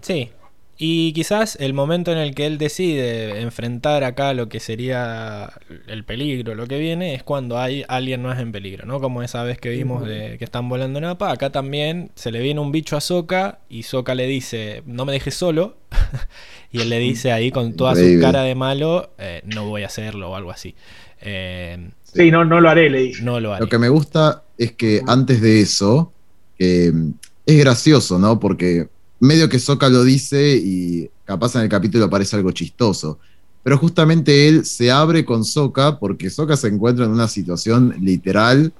Sí, y quizás el momento en el que él decide enfrentar acá lo que sería el peligro, lo que viene, es cuando hay alguien más en peligro, ¿no? Como esa vez que vimos de que están volando en APA, acá también se le viene un bicho a Soka y Soka le dice, no me dejes solo, y él le dice ahí con toda su cara de malo, eh, no voy a hacerlo o algo así. Eh, sí, no, no lo haré, le dice. No lo haré. Lo que me gusta es que antes de eso, mm, es gracioso, ¿no? Porque medio que Soka lo dice y capaz en el capítulo parece algo chistoso. Pero justamente él se abre con Soka porque Soka se encuentra en una situación literal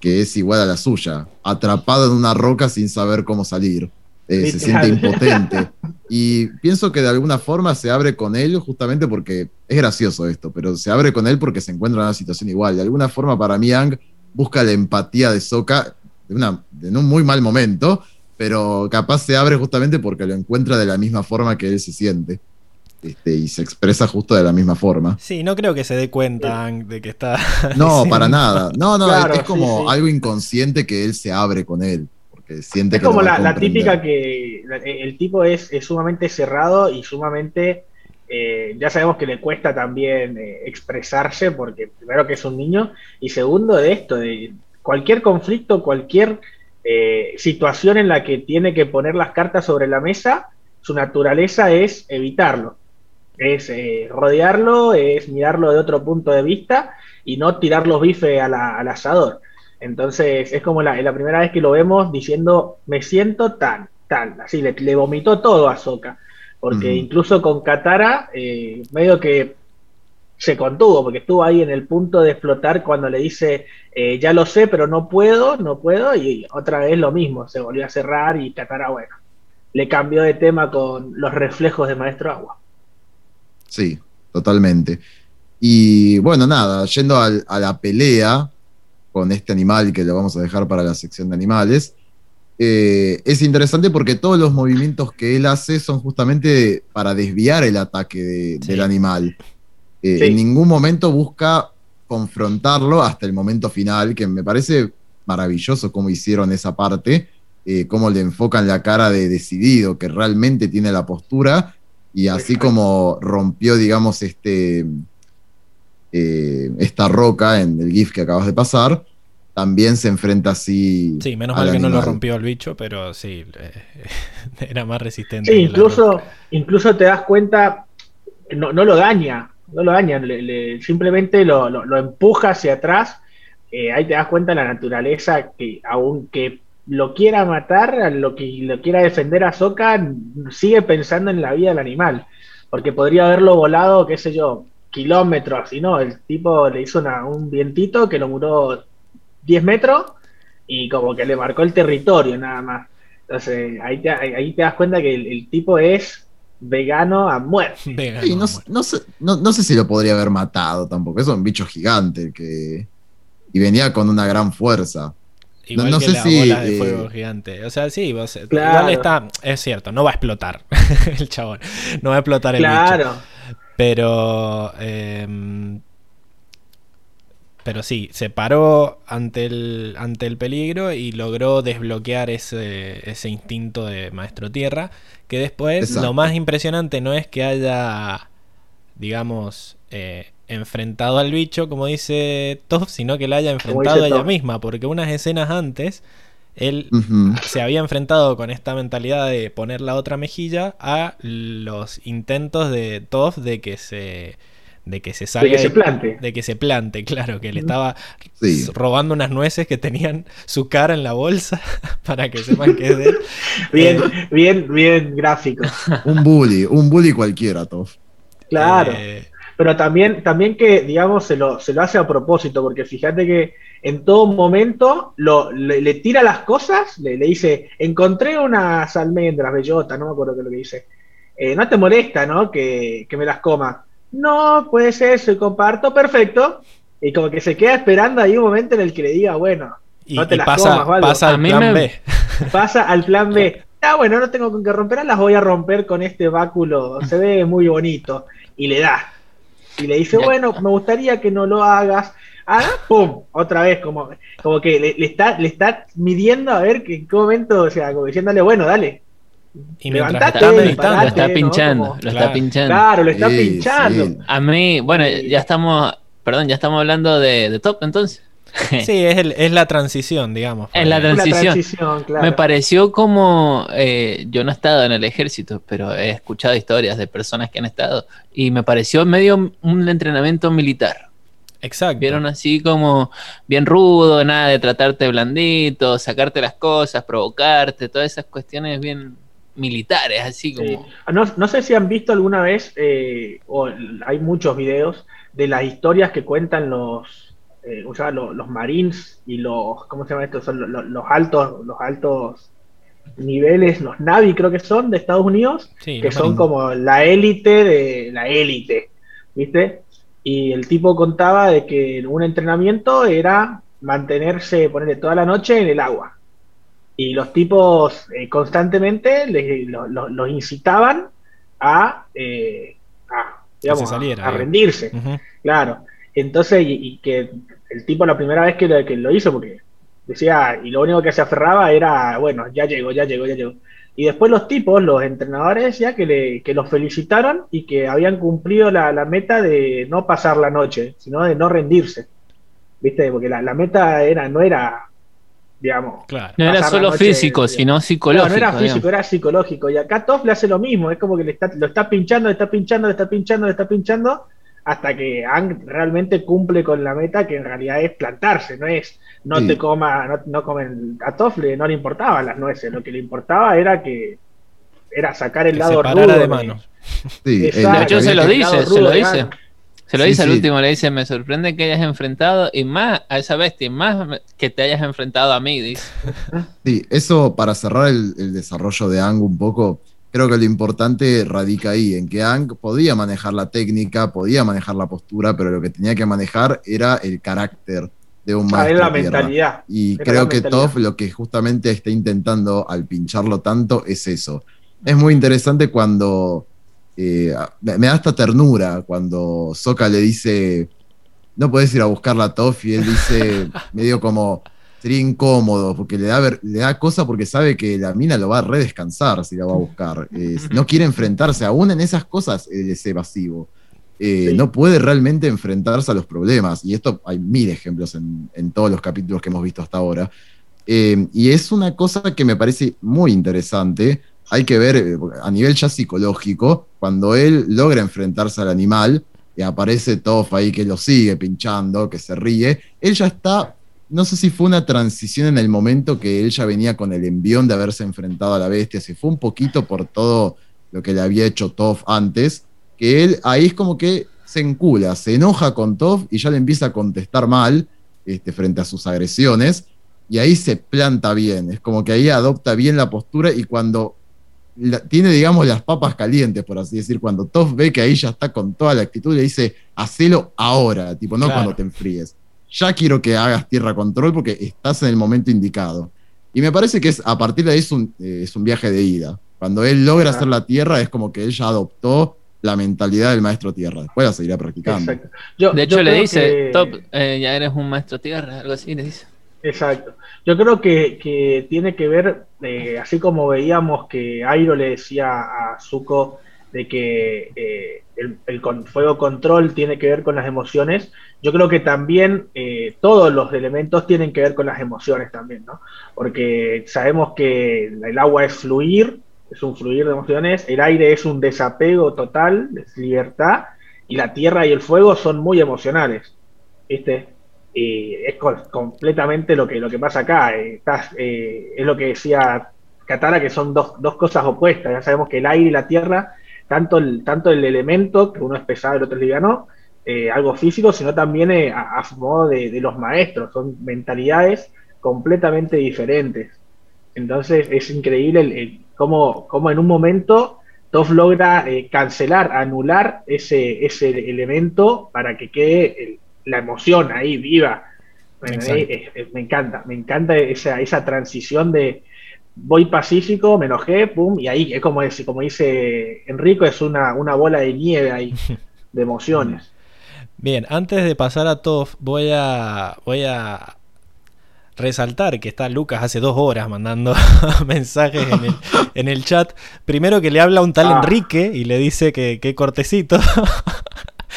que es igual a la suya, atrapado en una roca sin saber cómo salir. Eh, se siente impotente. Y pienso que de alguna forma se abre con él justamente porque es gracioso esto, pero se abre con él porque se encuentra en una situación igual. De alguna forma para mí Ang busca la empatía de Soka de una, en un muy mal momento, pero capaz se abre justamente porque lo encuentra de la misma forma que él se siente. Este, y se expresa justo de la misma forma. Sí, no creo que se dé cuenta de que está. No, para nada. No, no, es, como algo inconsciente que él se abre con él. Porque siente es como la, típica que el tipo es, sumamente cerrado y sumamente. Eh, ya sabemos que le cuesta también eh, expresarse, porque primero que es un niño, y segundo de esto, de cualquier conflicto, cualquier eh, situación en la que tiene que poner las cartas sobre la mesa, su naturaleza es evitarlo es eh, rodearlo, es mirarlo de otro punto de vista y no tirar los bifes al asador. Entonces es como la, primera vez que lo vemos diciendo, me siento tan, tan, así, le, vomitó todo a Soka, porque incluso con Katara, eh, medio que se contuvo, porque estuvo ahí en el punto de explotar cuando le dice, eh, ya lo sé, pero no puedo, no puedo, y otra vez lo mismo, se volvió a cerrar y Katara, bueno, le cambió de tema con los reflejos de Maestro Agua. Sí, totalmente. Y bueno, nada, yendo a la pelea con este animal que lo vamos a dejar para la sección de animales, eh, es interesante porque todos los movimientos que él hace son justamente para desviar el ataque del animal. Eh, en ningún momento busca confrontarlo hasta el momento final, que me parece maravilloso cómo hicieron esa parte, eh, cómo le enfocan la cara de decidido, que realmente tiene la postura y así como rompió, digamos, este, eh, esta roca en el GIF que acabas de pasar, también se enfrenta así. Sí, menos mal que no lo rompió el bicho, pero sí, eh, era más resistente. Sí, incluso, incluso te das cuenta, no, no lo daña, no lo daña, simplemente lo, lo, empuja hacia atrás. Eh, ahí te das cuenta de la naturaleza que, aunque lo quiera matar, lo que lo quiera defender a Soka, sigue pensando en la vida del animal. Porque podría haberlo volado, qué sé yo, kilómetros, y no, el tipo le hizo un vientito que lo muró 10 metros y como que le marcó el territorio nada más. Entonces ahí te, ahí te das cuenta que el, tipo es vegano a muerte. no, sé, no, sé si lo podría haber matado tampoco, es un bicho gigante que... y venía con una gran fuerza. Igual no, que sé la bola de fuego gigante. O sea, sí, igual está. Es cierto, no va a explotar el chabón. No va a explotar el claro. Pero. Em, pero sí, se paró ante el, ante el peligro y logró desbloquear ese, ese instinto de Maestro Tierra. Que después lo más impresionante no es que haya, digamos, eh, enfrentado al bicho, como dice Toff, sino que la haya enfrentado ella misma, porque unas escenas antes él se había enfrentado con esta mentalidad de poner la otra mejilla a los intentos de Toff de que se de que se salga de que se plante. de que se plante claro que le estaba robando unas nueces que tenían su cara en la bolsa para que sepan que es de él. Bien bien bien gráfico. Un bully un bully cualquiera Toff claro. Eh, pero también, también que, digamos, se lo, se lo hace a propósito, porque fíjate que en todo momento lo, le, tira las cosas, le, dice, encontré unas almendras, bellota, no me acuerdo qué es lo que dice. Eh, no te molesta, ¿no? Que, me las coma. No, puede ser eso y comparto, perfecto. Y como que se queda esperando ahí un momento en el que le diga, bueno, no te las pasa, comas, Pasa al plan B. Pasa al plan B. Ah, bueno, no tengo con qué romper, las voy a romper con este báculo, se ve muy bonito. Y le da y le dice, bueno, me gustaría que no lo hagas. Ah, ¡pum! Otra vez, como, como que le, está, le está midiendo a ver que en qué momento, o sea, como diciéndole, bueno, dale. Y levantate, está lo está pinchando, lo está pinchando. Claro, lo está pinchando. A mí, bueno, ya estamos, perdón, ya estamos hablando de, de top entonces. Sí, es, el, es, la transición, digamos. Es la transición. Me pareció como, eh, yo no he estado en el ejército, pero he escuchado historias de personas que han estado y me pareció medio un entrenamiento militar. Exacto. Vieron así como bien rudo, nada de tratarte blandito, sacarte las cosas, provocarte, todas esas cuestiones bien militares, así como. No, sé si han visto alguna vez, eh, o hay muchos videos de las historias que cuentan los, eh, los, marines y los, ¿cómo se llama esto? Son los, altos, los altos niveles, los Navi creo que son de Estados Unidos, que son como la élite de la élite, ¿viste? Y el tipo contaba de que un entrenamiento era mantenerse, ponerle toda la noche en el agua. Y los tipos eh, constantemente los incitaban a, eh, a, rendirse. Claro. Entonces, y, que el tipo la primera vez que lo, que lo hizo, porque decía, y lo único que se aferraba era, bueno, ya llegó, ya llegó, ya llegó. Y después los tipos, los entrenadores, ya que, le, que los felicitaron y que habían cumplido la, meta de no pasar la noche, sino de no rendirse. ¿Viste? Porque la, meta era, no era, digamos. No era solo físico, sino psicológico. No, no era físico, era psicológico. Y acá Toff le hace lo mismo, es como que le está, lo está pinchando, le está pinchando, le está pinchando, le está pinchando, hasta que Ang realmente cumple con la meta que en realidad es plantarse, no es no te coma, no, no comen a Toffle, no le importaba las nueces, lo que le importaba era que era sacar el lado rudo de mano. de hecho se lo dice, se lo dice. Se lo dice al último, le dice, me sorprende que hayas enfrentado, y más a esa bestia, y más que te hayas enfrentado a mí, dice. Sí, eso para cerrar el, desarrollo de Ang un poco, creo que lo importante radica ahí, en que Ang podía manejar la técnica, podía manejar la postura, pero lo que tenía que manejar era el carácter de un maestro. la mentalidad. Y creo que Toff lo que justamente está intentando al pincharlo tanto es eso. Es muy interesante cuando eh, me, da esta ternura cuando Soka le dice, no puedes ir a buscarla a Toff y él dice, medio como, sería incómodo, porque le da, le da cosa porque sabe que la mina lo va a redescansar si la va a buscar. no quiere enfrentarse, aún en esas cosas él es evasivo. Eh, no puede realmente enfrentarse a los problemas. Y esto hay mil ejemplos en, todos los capítulos que hemos visto hasta ahora. Eh, y es una cosa que me parece muy interesante. Hay que ver eh, a nivel ya psicológico, cuando él logra enfrentarse al animal y aparece Toff ahí que lo sigue pinchando, que se ríe, él ya está, no sé si fue una transición en el momento que él ya venía con el envión de haberse enfrentado a la bestia, si fue un poquito por todo lo que le había hecho Toff antes, que él ahí es como que se encula, se enoja con Toph y ya le empieza a contestar mal este, frente a sus agresiones, y ahí se planta bien, es como que ahí adopta bien la postura y cuando tiene, digamos, las papas calientes, por así decir, cuando Toph ve que ahí ya está con toda la actitud, le dice, hacelo ahora, tipo, no cuando te enfríes. Ya quiero que hagas tierra control porque estás en el momento indicado. Y me parece que es, a partir de ahí es un, eh, es un viaje de ida. Cuando él logra hacer la tierra, es como que él ya adoptó la mentalidad del maestro tierra. Después la seguirá practicando. de hecho, le dice, Top, eh, ya eres un maestro tierra, algo así le dice. Exacto. Yo creo que, tiene que ver, eh, así como veíamos que Airo le decía a Zuko de que eh, el, fuego control tiene que ver con las emociones, yo creo que también todos los elementos tienen que ver con las emociones también, ¿no? Porque sabemos que el agua es fluir, es un fluir de emociones, el aire es un desapego total, es libertad, y la tierra y el fuego son muy emocionales. ¿viste? Y es completamente lo que, lo que pasa acá. Eh, eh, es lo que decía Katara, que son dos, cosas opuestas. Ya sabemos que el aire y la tierra, tanto el, tanto el elemento, que uno es pesado y el otro es liviano, eh, algo físico, sino también a, modo de, los maestros. Son mentalidades completamente diferentes. Entonces es increíble el cómo, en un momento Toff logra eh, cancelar, anular ese, ese elemento para que quede la emoción ahí viva. me encanta, me encanta esa, esa transición de voy pacífico, me enojé, pum, y ahí es como, es, como dice Enrico, es una, una bola de nieve ahí, de emociones. Bien, antes de pasar a Toff, voy a, voy a resaltar que está Lucas hace dos horas mandando mensajes en el, chat. Primero que le habla un tal ah. Enrique y le dice que qué cortecito.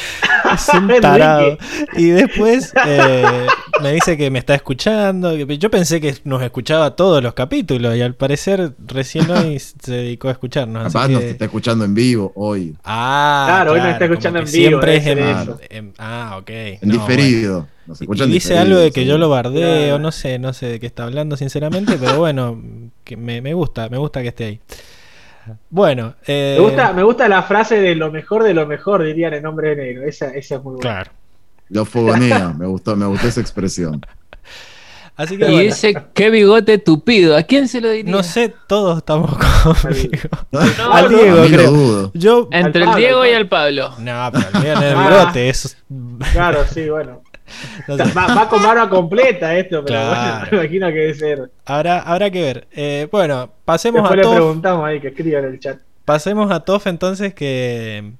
es un tarado. Y después eh, me dice que me está escuchando. Yo pensé que nos escuchaba todos los capítulos y al parecer recién hoy se dedicó a escucharnos. Capaz nos está escuchando en vivo hoy. Ah, claro, hoy nos está escuchando en vivo. Siempre es en, Ah, ok. En diferido. y dice algo de que yo lo bardeo, no sé, no sé de qué está hablando sinceramente, pero bueno, que me, me gusta, me gusta que esté ahí. Bueno, eh... me, gusta, me gusta la frase de lo mejor de lo mejor, dirían en nombre de negro. Esa, esa es muy buena. Claro. Lo fogonea, me gustó, me gustó esa expresión. Así que, y ese qué bigote tupido, ¿a quién se lo diría? No sé, todos estamos conmigo. al Diego, creo. Yo, Entre el Diego y el Pablo. No, pero el Diego no es bigote, eso. Claro, sí, bueno. Va, con barba completa esto, pero bueno, me imagino que debe ser. Habrá, habrá que ver. Eh, bueno, pasemos Después a le preguntamos ahí que escriban en el chat. Pasemos a Toff entonces que...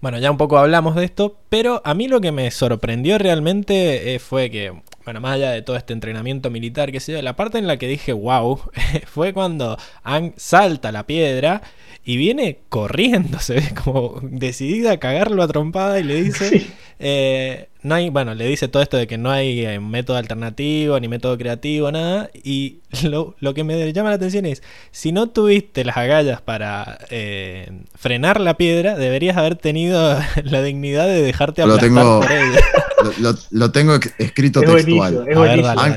Bueno, ya un poco hablamos de esto, pero a mí lo que me sorprendió realmente eh, fue que, bueno, más allá de todo este entrenamiento militar que se dio, la parte en la que dije, wow, fue cuando Ang salta la piedra y viene corriendo, se ve como decidida a cagarlo a trompada y le dice, eh, no hay, bueno, le dice todo esto de que no hay eh, método alternativo, ni método creativo, nada. Y lo, que me llama la atención es, si no tuviste las agallas para eh, frenar la piedra, deberías haber tenido la dignidad de dejarte aplastar lo tengo, por ella. Lo, tengo escrito textual.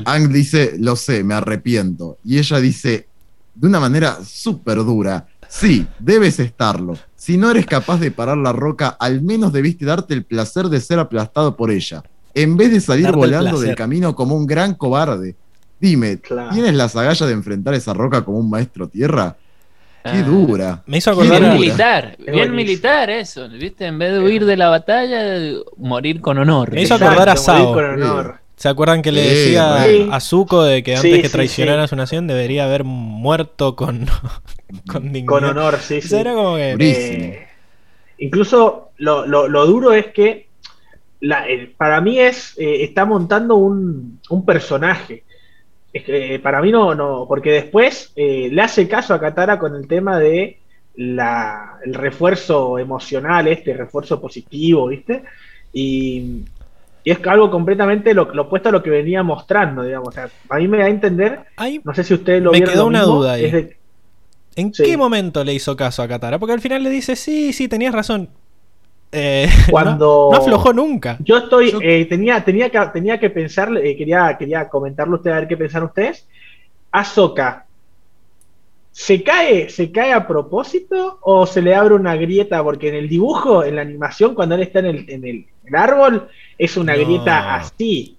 Ang, dice, lo sé, me arrepiento. Y ella dice, de una manera súper dura, sí, debes estarlo. Si no eres capaz de parar la roca, al menos debiste darte el placer de ser aplastado por ella, en vez de salir volando del camino como un gran cobarde. Dime, ¿tienes las agallas de enfrentar esa roca como un maestro tierra? Qué ah. dura. Me hizo acordar. Bien militar, bien militar eso. ¿Viste? En vez de huir de la batalla, morir con honor. Me hizo acordar a Sao. ¿Se acuerdan que le decía a Zuko de que antes que traicionara a su nación debería haber muerto con, con dignidad? Con honor, sí, sí. Era como que... Eh, incluso lo, lo, duro es que para mí es eh, está montando un, un personaje. para mí no, no, porque después eh, le hace caso a Katara con el tema de la, el refuerzo emocional, este refuerzo positivo, ¿viste? Y y es algo completamente lo, opuesto a lo que venía mostrando, digamos. O sea, a mí me da a entender, no sé si ustedes lo me quedó una duda ahí. ¿En qué momento le hizo caso a Katara? Porque al final le dice, sí, sí, tenías razón. Eh, Cuando no, aflojó nunca. Yo estoy, eh, tenía, tenía, que, tenía que pensar, eh, quería, quería comentarlo ustedes a ver qué pensan ustedes. Ahsoka, ¿se cae, ¿se cae a propósito o se le abre una grieta? Porque en el dibujo, en la animación, cuando él está en el, en el árbol, es una grieta así.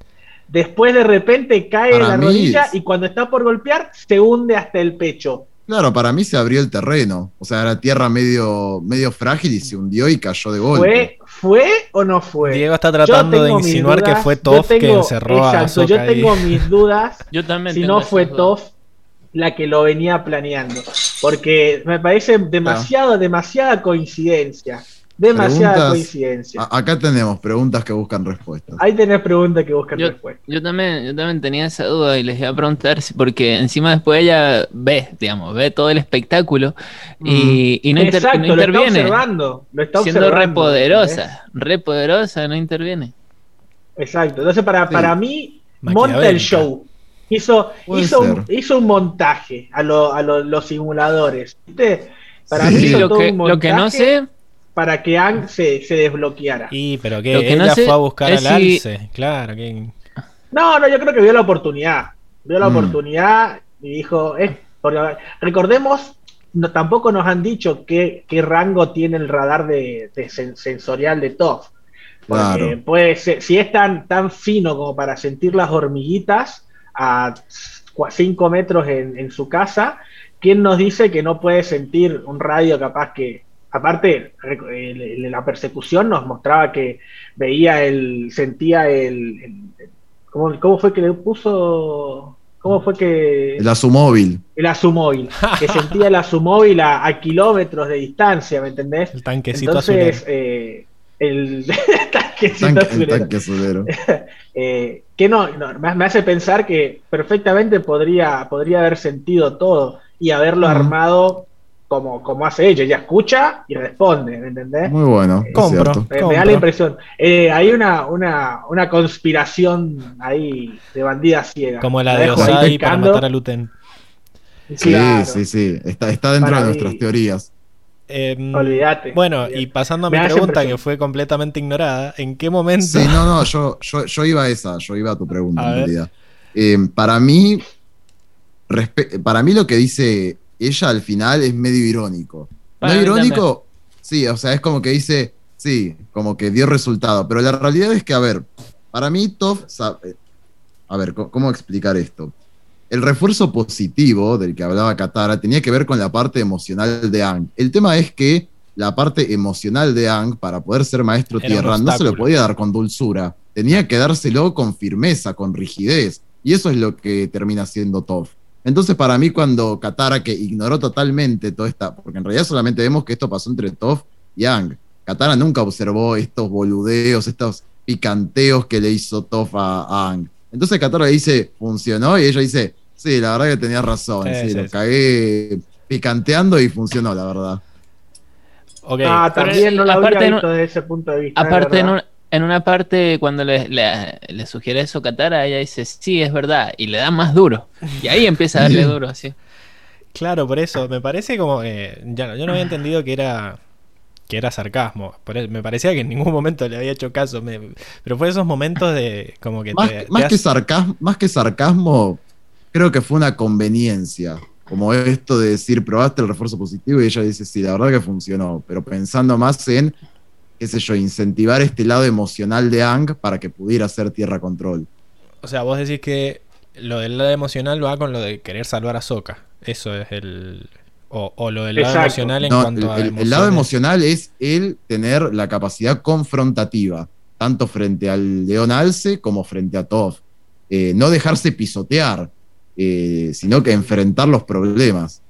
Después de repente cae en la rodilla y cuando está por golpear se hunde hasta el pecho. Claro, para mí se abrió el terreno. O sea, era tierra medio, medio frágil y se hundió y cayó de golpe. ¿Fue, fue o no fue? Diego está tratando de insinuar que fue Toff que encerró exacto, Yo tengo mis dudas. yo también si no fue Toff la que lo venía planeando. Porque me parece demasiado, demasiada coincidencia. Demasiada coincidencia. acá tenemos preguntas que buscan respuestas. Ahí tenés preguntas que buscan respuestas. Yo también, yo también tenía esa duda y les iba a preguntar, porque encima después ella ve, digamos, ve todo el espectáculo y, y, no, interviene. Lo está observando, lo está siendo re poderosa, re poderosa, no interviene. Exacto. Entonces, para, para mí, monta el show. Hizo, hizo, un, hizo un montaje a, a los simuladores. Para mí, lo, que, lo que no sé para que Ang se, desbloqueara. Y pero que, ella fue a buscar al alce, claro. Que... No, no, yo creo que vio la oportunidad. Vio la mm. oportunidad y dijo, recordemos, no, tampoco nos han dicho qué, qué, rango tiene el radar de, sensorial de Toff. Porque pues, si es tan, tan fino como para sentir las hormiguitas a 5 metros en, en su casa, ¿quién nos dice que no puede sentir un radio capaz que aparte, la persecución nos mostraba que veía el, sentía el, ¿cómo, fue que le puso? ¿Cómo fue que...? El Azumóvil. El Azumóvil. que sentía el Azumóvil a, a, kilómetros de distancia, ¿me entendés? El tanquecito Entonces, eh, el tanquecito azulero. eh, que no, me hace pensar que perfectamente podría, podría haber sentido todo y haberlo armado como, como hace ella, ella escucha y responde, ¿me entendés? Muy bueno. compro, me, da la impresión. Eh, hay una, una, una, conspiración ahí de bandida ciega. Como la, de Osai para matar a Luten. Sí, sí, sí. Está, está dentro de nuestras teorías. Em, olvídate. Bueno, y pasando a mi pregunta que fue completamente ignorada, ¿en qué momento? Sí, no, no, yo, yo, iba a esa, yo iba a tu pregunta en realidad. Em, para mí, para mí lo que dice ella al final es medio irónico. no irónico, sí, o sea, es como que dice, sí, como que dio resultado, pero la realidad es que, a ver, para mí Toff, a ver, ¿cómo explicar esto? El refuerzo positivo del que hablaba Katara tenía que ver con la parte emocional de Ang. El tema es que la parte emocional de Ang, para poder ser maestro tierra, no se lo podía dar con dulzura. Tenía que dárselo con firmeza, con rigidez. Y eso es lo que termina siendo Toph. Entonces, para mí, cuando Katara, que ignoró totalmente toda esta, porque en realidad solamente vemos que esto pasó entre Toph y Ang. Katara nunca observó estos boludeos, estos picanteos que le hizo Toph a, Ang. Entonces Katara dice, funcionó, y ella dice, sí, la verdad que tenía razón, sí, lo cagué picanteando y funcionó, la verdad. Ah, también no la había visto desde ese punto de vista. Aparte, en, en una parte, cuando le, le, sugiere eso a Katara, ella dice, sí, es verdad, y le da más duro. Y ahí empieza a darle duro, así. Claro, por eso, me parece como que, ya, yo no había entendido que era que era sarcasmo. E, me parecía que en ningún momento le había hecho caso. pero fue esos momentos de como que... Más, más que sarcasmo, más que sarcasmo, creo que fue una conveniencia. Como esto de decir, probaste el refuerzo positivo y ella dice, sí, la verdad que funcionó. Pero pensando más en qué sé yo, incentivar este lado emocional de Ang para que pudiera hacer tierra control. O sea, vos decís que lo del lado emocional va con lo de querer salvar a Soka. Eso es el. O, lo del lado emocional en cuanto el, a. El lado emocional es el tener la capacidad confrontativa, tanto frente al León Alce como frente a Toph. Eh, no dejarse pisotear, eh, sino que enfrentar los problemas.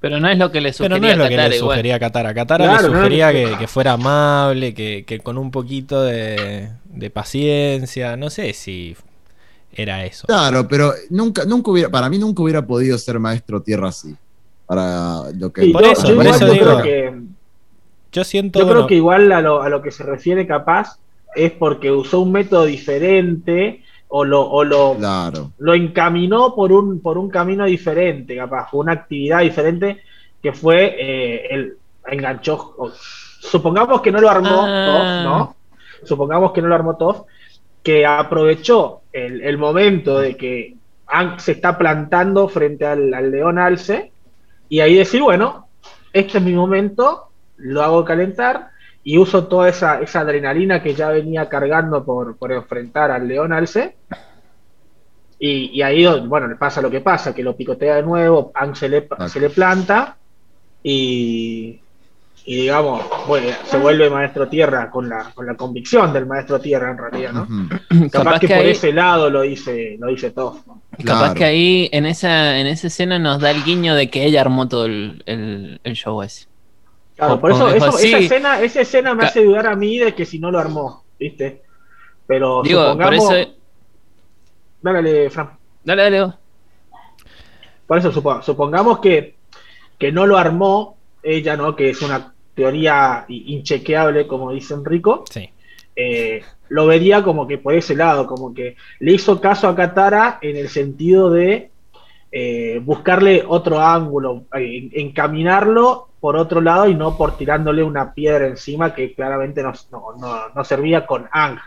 Pero no es lo que le sugería Pero no es lo que le sugería a Katara. Katara le sugería que, fuera amable, que, con un poquito de, paciencia. No sé si era eso. Claro, pero nunca, nunca hubiera, para mí nunca hubiera podido ser maestro tierra así. Para lo que. por eso, por eso digo. yo siento. Yo creo que igual a lo, a lo que se refiere capaz es porque usó un método diferente o lo, o lo, lo encaminó por un, por un camino diferente, capaz, fue una actividad diferente que fue eh, el enganchó. supongamos que no lo armó ah. ¿no? Supongamos que no lo armó Toff, que aprovechó el, momento de que se está plantando frente al, león alce y ahí decir, bueno, este es mi momento, lo hago calentar y uso toda esa, esa adrenalina que ya venía cargando por, por enfrentar al León Alce. Y, y, ahí, bueno, le pasa lo que pasa, que lo picotea de nuevo, Ang se le, se le planta y, y digamos, se vuelve maestro tierra con la, con la convicción del maestro tierra en realidad, ¿no? Capaz, que, por ese lado lo dice, lo dice todo. Capaz que ahí en esa, en esa escena nos da el guiño de que ella armó todo el, el, el show ese por eso, esa, escena, esa escena me hace dudar a mí de que si no lo armó, ¿viste? Pero supongamos... por eso... Dale, Fran. Dale, dale. Por eso supongamos que, que no lo armó ella, ¿no? Que es una teoría inchequeable, como dice Enrico. Sí. Eh, lo vería como que por ese lado, como que le hizo caso a Katara en el sentido de eh, buscarle otro ángulo, eh, encaminarlo por otro lado y no por tirándole una piedra encima que claramente no, no, servía con Ang.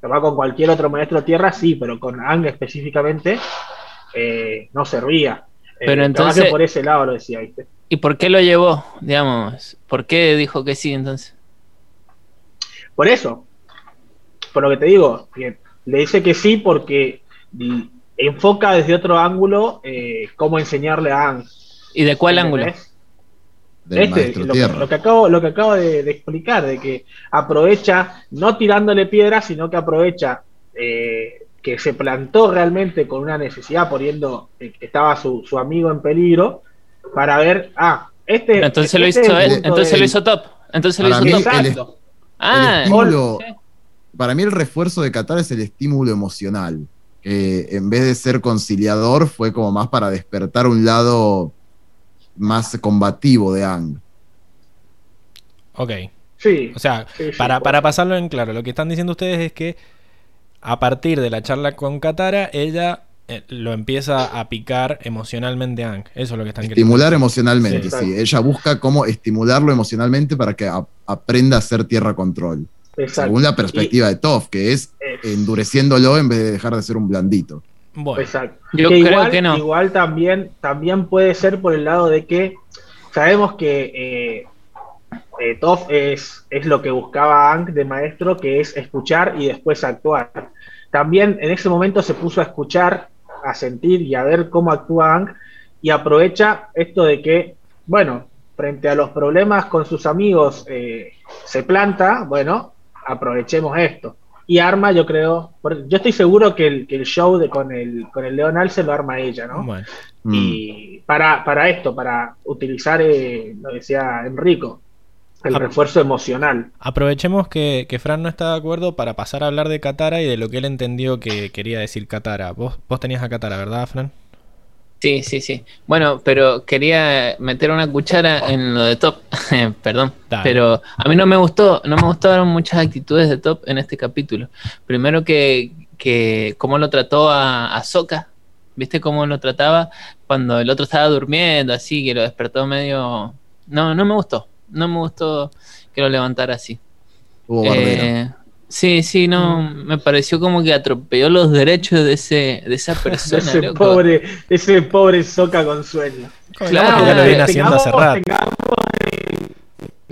Con cualquier otro maestro tierra sí, pero con Ang específicamente eh, no servía. Pero entonces por ese lado lo decía, ¿viste? ¿Y por qué lo llevó? Digamos, ¿por qué dijo que sí entonces? Por eso. Por lo que te digo, le dice que sí porque enfoca desde otro ángulo eh, cómo enseñarle a Ang. ¿Y de cuál ángulo? Este, lo, que acabo, lo que acabo de, explicar, de que aprovecha, no tirándole piedras, sino que aprovecha eh, que se plantó realmente con una necesidad, poniendo que estaba su, amigo en peligro, para ver, ah, este. Entonces lo este hizo entonces lo hizo top. Entonces lo hizo top. ah, Para mí el refuerzo de Qatar es el estímulo emocional. Que en vez de ser conciliador, fue como más para despertar un lado más combativo de Ang. Ok. Sí. O sea, sí, sí, para, para pasarlo en claro, lo que están diciendo ustedes es que a partir de la charla con Katara, ella eh, lo empieza a picar emocionalmente a Ang. Eso es lo que están queriendo Estimular emocionalmente, Sí. sí. Ella busca cómo estimularlo emocionalmente para que a- aprenda a hacer tierra control. Exacto. Según la perspectiva de Toph, que es endureciéndolo en vez de dejar de ser un blandito. Bueno, Exacto. Yo Que creo igual, que no. Igual también, también puede ser por el lado de que sabemos que eh, eh, Toph es, es lo que buscaba Aang de maestro, que es escuchar y después actuar. También en ese momento se puso a escuchar, a sentir y a ver cómo actúa Aang y aprovecha esto de que, bueno, frente a los problemas con sus amigos eh, se planta, bueno, aprovechemos esto. Y arma, yo creo, yo estoy seguro que el, que el show de, con, el, con el Leonal se lo arma ella, ¿no? bueno. Mm. Y para, para esto, para utilizar, eh, lo decía Enrico, el Ah. refuerzo emocional. Aprovechemos que, que Fran no está de acuerdo para pasar a hablar de Katara y de lo que él entendió que quería decir Katara. Vos, vos tenías a Katara, ¿verdad, Fran? Sí, sí, sí. Bueno, pero quería meter una cuchara en lo de Top. Perdón. Dale. Pero a mí no me gustó, no me gustaron muchas actitudes de Top en este capítulo. Primero que, que cómo lo trató a, a Sokka. ¿Viste cómo lo trataba cuando el otro estaba durmiendo, así, que lo despertó medio... No, no me gustó. No me gustó que lo levantara así. Hubo. Eh, sí, sí, no, me pareció como que atropelló los derechos de ese, de esa persona. ese loco. pobre, ese pobre soca con sueño. Claro, que ya lo viene haciendo hace rato.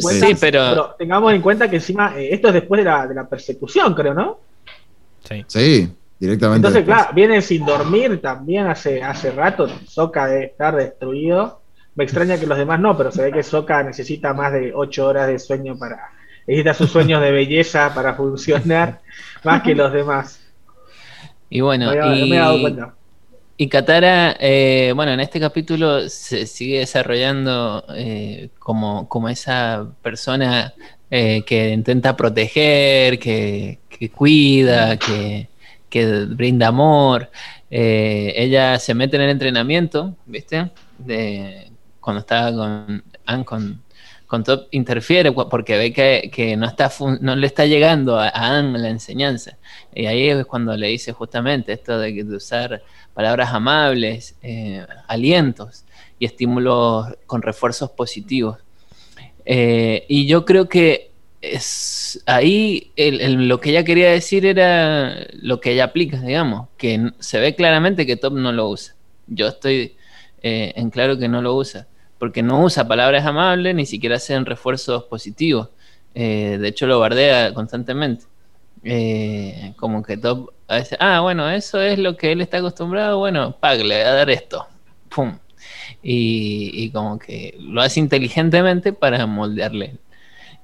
cuenta- Sí, pero- tengamos en cuenta que encima eh, esto es después de la, de la persecución, creo, ¿no? Sí. Sí, directamente. Entonces, después. claro, viene sin dormir también hace, hace rato. Soca debe estar destruido. Me extraña que los demás no, pero se ve que Soca necesita más de ocho horas de sueño para. Necesita sus sueños de belleza para funcionar más que los demás. Y bueno, No, no y, me he dado cuenta. y Katara, eh, bueno, en este capítulo se sigue desarrollando eh, como, como esa persona eh, que intenta proteger, que, que cuida, que, que brinda amor. Ella se mete en el entrenamiento, ¿viste? De, cuando estaba con Anne, con, con Top, interfiere porque ve que, no, le está llegando a, Anne la enseñanza. Y ahí es cuando le dice justamente esto de, de usar palabras amables, eh, alientos y estímulos con refuerzos positivos. Eh, y yo creo que es ahí lo que ella quería decir era lo que ella aplica, digamos, que se ve claramente que Top no lo usa. Yo estoy eh, en claro que no lo usa, porque no usa palabras amables, ni siquiera hacen refuerzos positivos. Eh, de hecho, lo bardea constantemente. Eh, como que Top a veces, ah, bueno, eso es lo que él está acostumbrado, bueno, pag, le voy a dar esto. Pum. Y, y como que lo hace inteligentemente para moldearle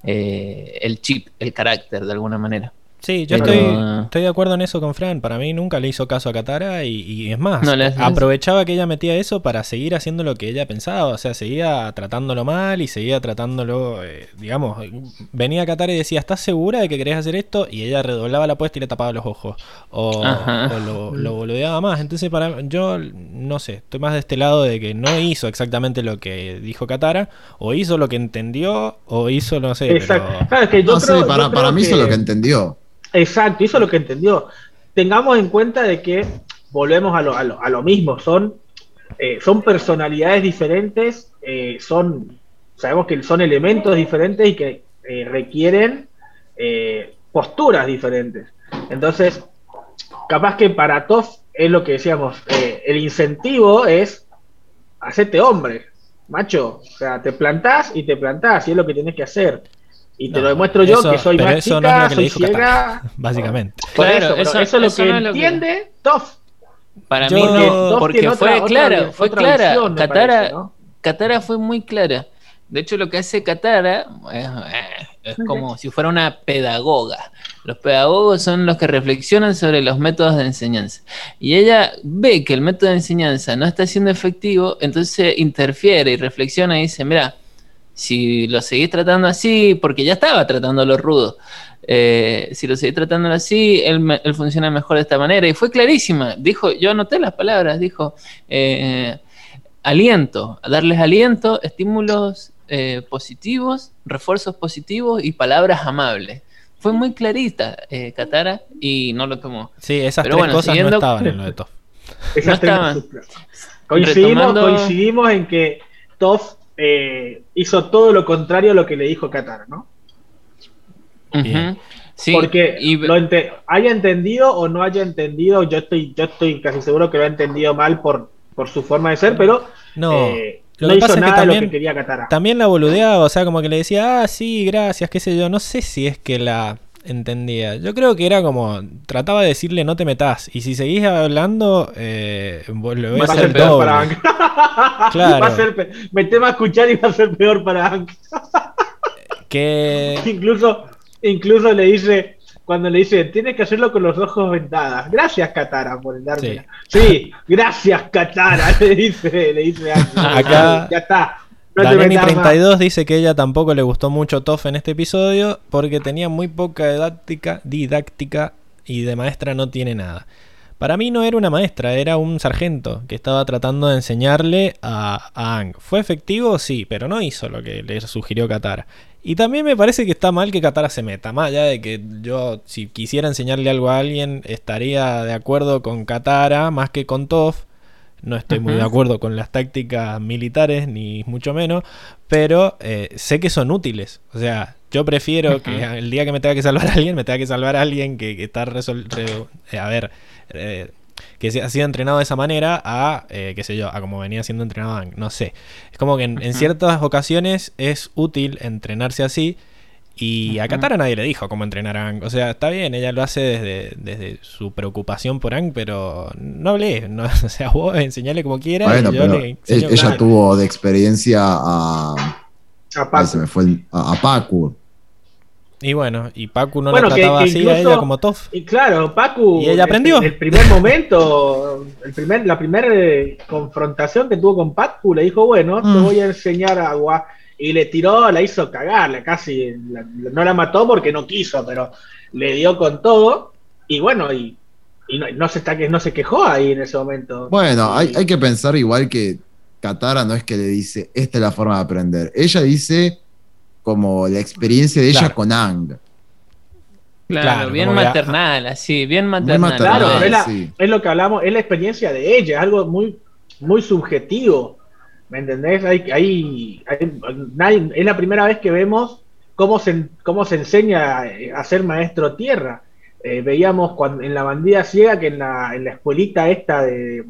eh, el chip, el carácter de alguna manera. Sí, yo Pero- estoy, estoy de acuerdo en eso con Fran. Para mí nunca le hizo caso a Katara y, y es más, No le hace aprovechaba que ella metía eso para seguir haciendo lo que ella pensaba. O sea, seguía tratándolo mal y seguía tratándolo, eh, digamos, venía Katara y decía, ¿estás segura de que querés hacer esto? Y ella redoblaba la apuesta y le tapaba los ojos. O, o lo, lo boludeaba más. Entonces, para yo, no sé, estoy más de este lado de que no hizo exactamente lo que dijo Katara, o hizo lo que entendió, o hizo, no sé, Exacto. pero... Claro, es que yo No creo- sé, para, yo para mí eso es lo que entendió. Exacto, hizo lo que entendió. Tengamos en cuenta de que volvemos a lo, a lo, a lo mismo, son, eh, son personalidades diferentes, eh, son, sabemos que son elementos diferentes y que eh, requieren eh, posturas diferentes. Entonces, capaz que para Toff es lo que decíamos, el incentivo es hacerte hombre, macho, o sea, te plantás y te plantás y es lo que tienes que hacer. Y te No, lo demuestro yo eso- que soy pero más eso chica, no es lo que le soy dijo ciega. Katara, básicamente. Por Claro, eso, eso- eso, es lo eso que no es lo que- entiende Toff. Para Yo- mí, Porque fue otra- otra- clara, fue otra clara. visión, Katara, parece, ¿no? Katara fue muy clara. De hecho, lo que hace Katara es, es como si fuera una pedagoga. Los pedagogos son los que reflexionan sobre los métodos de enseñanza. Y ella ve que el método de enseñanza no está siendo efectivo, entonces interfiere y reflexiona y dice, mira, si lo seguís tratando así, porque ya estaba tratándolo rudo, eh, si lo seguís tratando así, él, me- él funciona mejor de esta manera. Y fue clarísima. Dijo, yo anoté las palabras, dijo, eh, aliento, darles aliento, estímulos eh, positivos, refuerzos positivos y palabras amables. Fue muy clarita eh, Katara y no lo tomó. Sí, esas tres cosas no estaban en lo de Toff. no estaban. Coincidimos, coincidimos en que Toff eh, hizo todo lo contrario a lo que le dijo Katara, ¿no? Sí, Porque lo haya entendido o no haya entendido, yo estoy, yo estoy casi seguro que lo ha entendido mal por, por su forma de ser, pero no. Eh, lo que pasa es que también, quería Katara. también la boludeaba, o sea, como que le decía, ah, sí, gracias, qué sé yo. No sé si es que la entendía. Yo creo que era como, trataba de decirle no te metas. Y si seguís hablando, eh, lo va a ser peor para Hank. claro. Va a ser, me tema a escuchar y va a ser peor para Hank. que... Incluso, incluso le dice, cuando le dice, tienes que hacerlo con los ojos ventadas. Gracias, Katara, por darme. Sí. sí, gracias, Katara, le dice, le dice Acá, ya está. No 32 dice que ella tampoco le gustó mucho Toff en este episodio porque tenía muy poca didáctica, didáctica y de maestra no tiene nada. Para mí no era una maestra, era un sargento que estaba tratando de enseñarle a, a Ang. ¿Fue efectivo? Sí, pero no hizo lo que le sugirió Katara. Y también me parece que está mal que Katara se meta, más allá de que yo, si quisiera enseñarle algo a alguien, estaría de acuerdo con Katara más que con Toph. No estoy muy de acuerdo con las tácticas militares, ni mucho menos, pero eh, sé que son útiles. O sea, yo prefiero que el día que me tenga que salvar a alguien, me tenga que salvar a alguien que, está resuelto. Eh, a ver, eh, que ha sido entrenado de esa manera a, eh, qué sé yo, a como venía siendo entrenado No sé. Es como que en, ciertas ocasiones es útil entrenarse así. Y a Katara nadie le dijo cómo entrenar a Ang. O sea, está bien, ella lo hace desde, desde su preocupación por Ang, pero no hablé. No, o sea, vos enseñale como quieras. Bueno, e-, ella tuvo de experiencia a. A Pacu. me fue a Pacu. Y bueno, y Pacu no la trataba así a ella como Toff. Y claro, Pacu. Y ella aprendió. El, primer momento, el primer, la primera eh, confrontación que tuvo con Pacu, le dijo, bueno, te mm. voy a enseñar agua. Y le tiró, la hizo cagar, casi. no la mató porque no quiso, pero le dio con todo. Y bueno, y, no, se está, no se quejó ahí en ese momento. Bueno, hay, hay que pensar igual que Katara no es que le dice, esta es la forma de aprender. Ella dice como la experiencia de ella con Ang. Claro, bien maternal, así, bien maternal. claro, es, lo que hablamos, es la experiencia de ella, es algo muy, muy subjetivo. ¿Me entendés? Hay, es la primera vez que vemos cómo se, cómo se enseña a ser maestro tierra. Eh, veíamos cuando, en la bandida ciega que en la, en la escuelita esta de,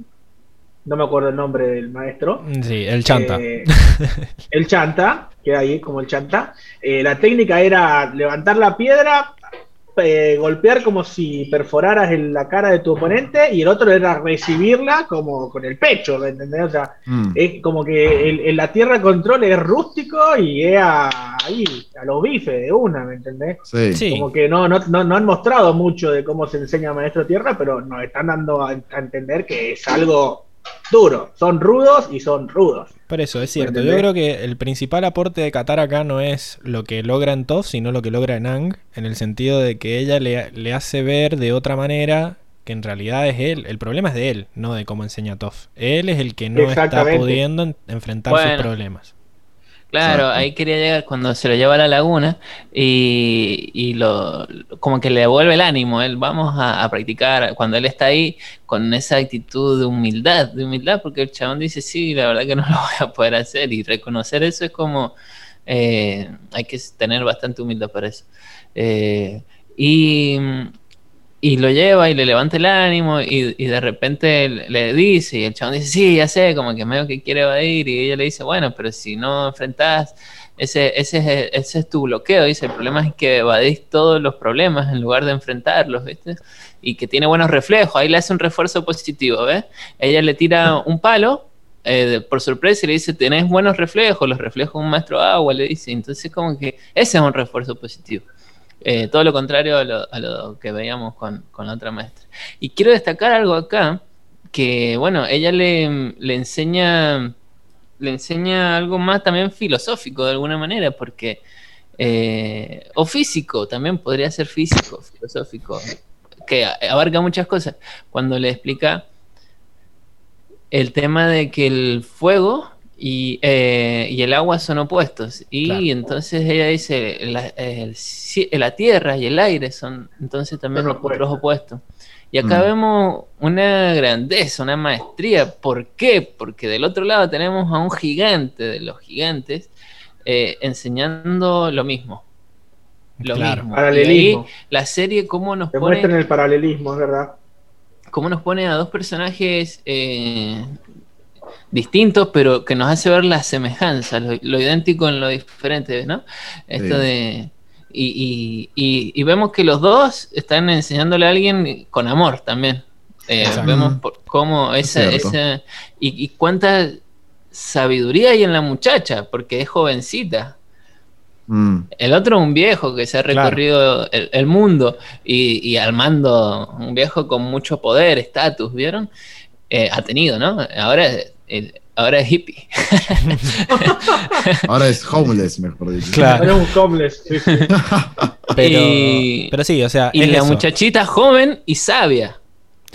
no me acuerdo el nombre del maestro. Sí, el chanta. Eh, el chanta, queda ahí como el chanta. Eh, la técnica era levantar la piedra, eh, golpear como si perforaras en la cara de tu oponente y el otro era recibirla como con el pecho, ¿me entendés? O sea, mm. es como que en la tierra control es rústico y es a, ahí, a los bifes de una, ¿me entendés? Sí. Como que no, no, no, han mostrado mucho de cómo se enseña Maestro Tierra, pero nos están dando a entender que es algo duro. Son rudos y son rudos. Por eso, es cierto. Yo creo que el principal aporte de Qatar acá no es lo que logra en Toff, sino lo que logra en Ang, en el sentido de que ella le, hace ver de otra manera que en realidad es él. El problema es de él, no de cómo enseña Toff. Él es el que no está pudiendo enfrentar sus problemas. Claro, ahí quería llegar cuando se lo lleva a la laguna y, lo como que le devuelve el ánimo. Él vamos a, practicar cuando él está ahí con esa actitud de humildad, de humildad, porque el chabón dice sí, la verdad que no lo voy a poder hacer y reconocer eso es como eh, hay que tener bastante humildad para eso. Eh, y y lo lleva y le levanta el ánimo y, de repente le dice y el chabón dice, sí, ya sé, como que medio que quiere evadir y ella le dice, bueno, pero si no enfrentás, ese, ese, ese es tu bloqueo, dice, el problema es que evadís todos los problemas en lugar de enfrentarlos, ¿viste? Y que tiene buenos reflejos, ahí le hace un refuerzo positivo, ¿ves? Ella le tira un palo eh, por sorpresa y le dice, tenés buenos reflejos, los reflejos de un maestro agua, le dice, entonces como que ese es un refuerzo positivo. Eh, todo lo contrario a lo, que veíamos con, la otra maestra. Y quiero destacar algo acá, que bueno, ella le, le, enseña le enseña algo más también filosófico de alguna manera, porque eh, o físico, también podría ser físico, filosófico, que abarca muchas cosas. Cuando le explica el tema de que el fuego y, eh, y el agua son opuestos. Y entonces ella dice, la, la, tierra y el aire son entonces también los otros opuestos. Y acá mm. vemos una grandeza, una maestría. ¿Por qué? Porque del otro lado tenemos a un gigante de los gigantes eh, enseñando lo mismo. Lo mismo. Paralelismo. la serie, cómo nos pone. el paralelismo, es verdad. Cómo nos pone a dos personajes eh, distintos, pero que nos hace ver la semejanza, lo, idéntico en lo diferente, ¿no? Esto de. Y, y, vemos que los dos están enseñándole a alguien con amor también. Eh, vemos cómo esa, esa y, y, cuánta sabiduría hay en la muchacha, porque es jovencita. Mm. El otro un viejo que se ha recorrido el, mundo y, y, al mando, un viejo con mucho poder, estatus, ¿vieron? Eh, ha tenido, ¿no? Ahora, ahora es hippie. ahora es homeless, mejor dicho. Claro. Ahora es un homeless. pero, pero sí, o sea. Y la muchachita joven y sabia.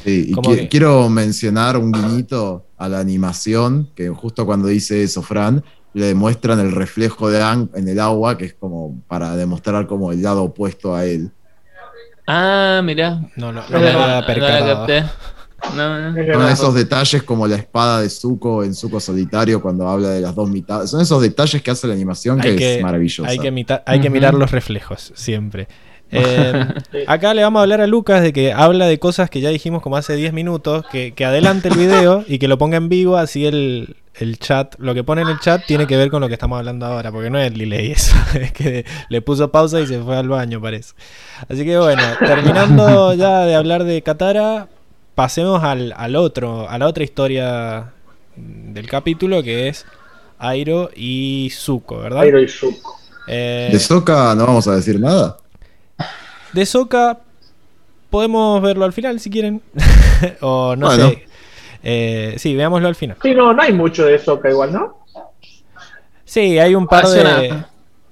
Sí, y quiero mencionar un guiñito a la animación, que justo cuando dice eso, Fran, le demuestran el reflejo de Ang en el agua, que es como para demostrar como el lado opuesto a él. Ah, mira. No, no, no, no, no, no, esos detalles como la espada de Zuko en Zuko solitario cuando habla de las dos mitades. Son esos detalles que hace la animación que, es maravilloso. Hay, que, hay que mirar los reflejos siempre. Eh, acá le vamos a hablar a Lucas de que habla de cosas que ya dijimos como hace 10 minutos, que, adelante el video y que lo ponga en vivo, así el, chat, lo que pone en el chat tiene que ver con lo que estamos hablando ahora, porque no es el delay eso, es que le puso pausa y se fue al baño, parece. Así que bueno, terminando ya de hablar de Katara, pasemos al, al otro, a la otra historia del capítulo que es Airo y Zuko, ¿verdad? Airo y Zuko. Eh, de Soka no vamos a decir nada. De Soka podemos verlo al final si quieren. o no sé. Eh, sí, veámoslo al final. Sí, no, no hay mucho de Soka igual, ¿no? Sí, hay un par de.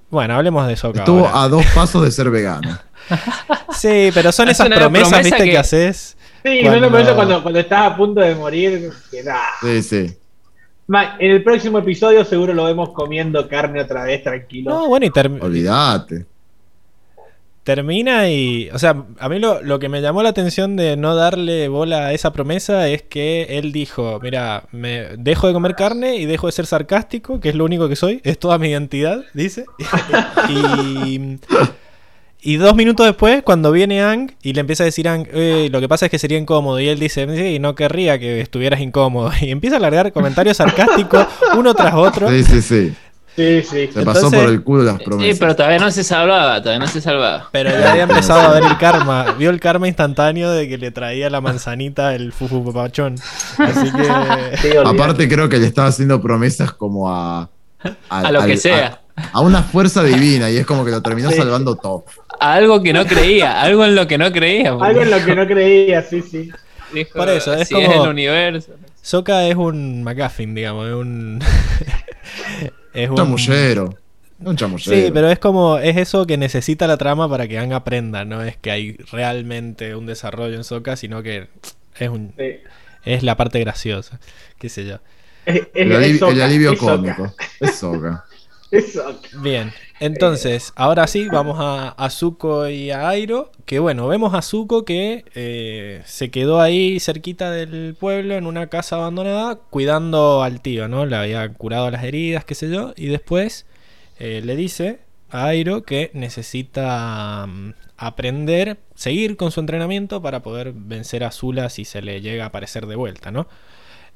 Bueno, hablemos de Soka. Estuvo a dos pasos de ser vegano. sí, pero son esas promesas, viste, que... haces. Sí, cuando... no lo cuando, cuando estás a punto de morir. Que Sí, sí. En el próximo episodio seguro lo vemos comiendo carne otra vez, tranquilo. No, bueno, y Olvídate termina y. O sea, a mí lo, que me llamó la atención de no darle bola a esa promesa es que él dijo: Mira, me dejo de comer carne y dejo de ser sarcástico, que es lo único que soy, es toda mi identidad, dice. y. Y dos minutos después, cuando viene Ang y le empieza a decir a Ang, lo que pasa es que sería incómodo, y él dice, sí, no querría que estuvieras incómodo. Y empieza a largar comentarios sarcásticos uno tras otro. Sí, sí, sí. Sí, sí. Se pasó por el culo las promesas. Sí, pero todavía no se salvaba, todavía no se salvaba. Pero ya había empezado a ver el karma. Vio el karma instantáneo de que le traía la manzanita el fufu papachón. Así que. Aparte, creo que le estaba haciendo promesas como a. A, lo que sea. A, una fuerza divina y es como que lo terminó salvando todo. A algo que no creía, algo en lo que no creía. Algo en lo que no creía, sí, sí. por eso, es como. el universo. Soka es un McGuffin, digamos, es un. Es un chamullero. Un chamullero. Sí, pero es como, es eso que necesita la trama para que Ang aprenda, no es que hay realmente un desarrollo en Soka, sino que es un es la parte graciosa, qué sé yo. el, alivio, cómico. Es Soka. Bien, entonces, ahora sí, vamos a, Zuko y a Airo. Que bueno, vemos a Zuko que eh, se quedó ahí cerquita del pueblo en una casa abandonada cuidando al tío, ¿no? Le había curado las heridas, qué sé yo. Y después eh, le dice a Airo que necesita mm, aprender, seguir con su entrenamiento para poder vencer a Zula si se le llega a aparecer de vuelta, ¿no?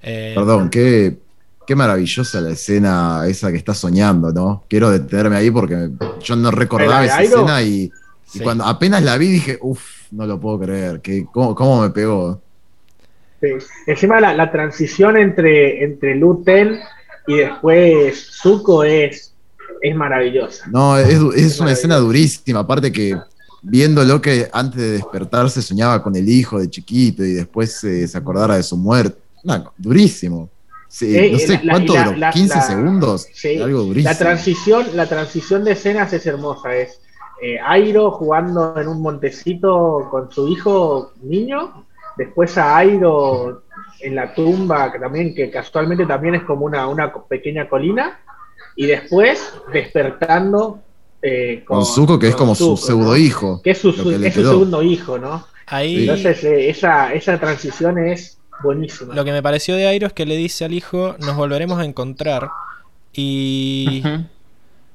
Eh, Perdón, ¿qué, Qué maravillosa la escena esa que está soñando, ¿no? Quiero detenerme ahí porque yo no recordaba esa escena y, cuando apenas la vi dije, uff, no lo puedo creer, que, ¿cómo, me pegó? Sí. Encima la, transición entre, entre Luten y después Zuko es, es maravillosa. No, es, una escena durísima, aparte que viéndolo que antes de despertarse soñaba con el hijo de chiquito y después se acordara de su muerte. No, durísimo. Sí, eh, no sé cuánto duró, 15 segundos. algo durísimo. La transición, la transición de escenas es hermosa. Es eh, Airo jugando en un montecito con su hijo niño, después a Airo en la tumba, que también, que casualmente también es como una, una pequeña colina, y después despertando eh, con, Zuko, que es como su pseudo hijo. Que es su, segundo hijo, ¿no? Ahí... Entonces, eh, esa, esa transición es Lo que me pareció de Airo es que le dice al hijo, nos volveremos a encontrar. Y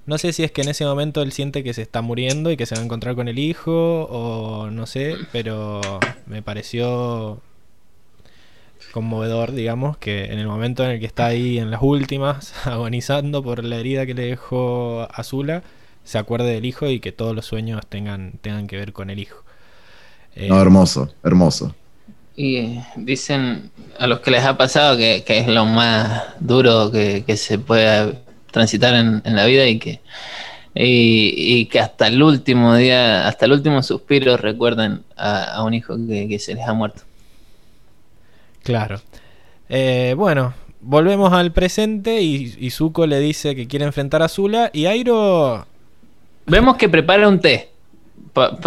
no sé si es que en ese momento él siente que se está muriendo y que se va a encontrar con el hijo, o no sé, pero me pareció conmovedor, digamos, que en el momento en el que está ahí en las últimas, agonizando por la herida que le dejó Azula, se acuerde del hijo y que todos los sueños tengan, tengan que ver con el hijo. no, hermoso, hermoso. Y dicen a los que les ha pasado que, es lo más duro que, se puede transitar en, la vida y que, y, que hasta el último día, hasta el último suspiro recuerden a, un hijo que, se les ha muerto. Claro. Eh, bueno, volvemos al presente y, y Zuko le dice que quiere enfrentar a Zula y Airo Vemos que prepara un té.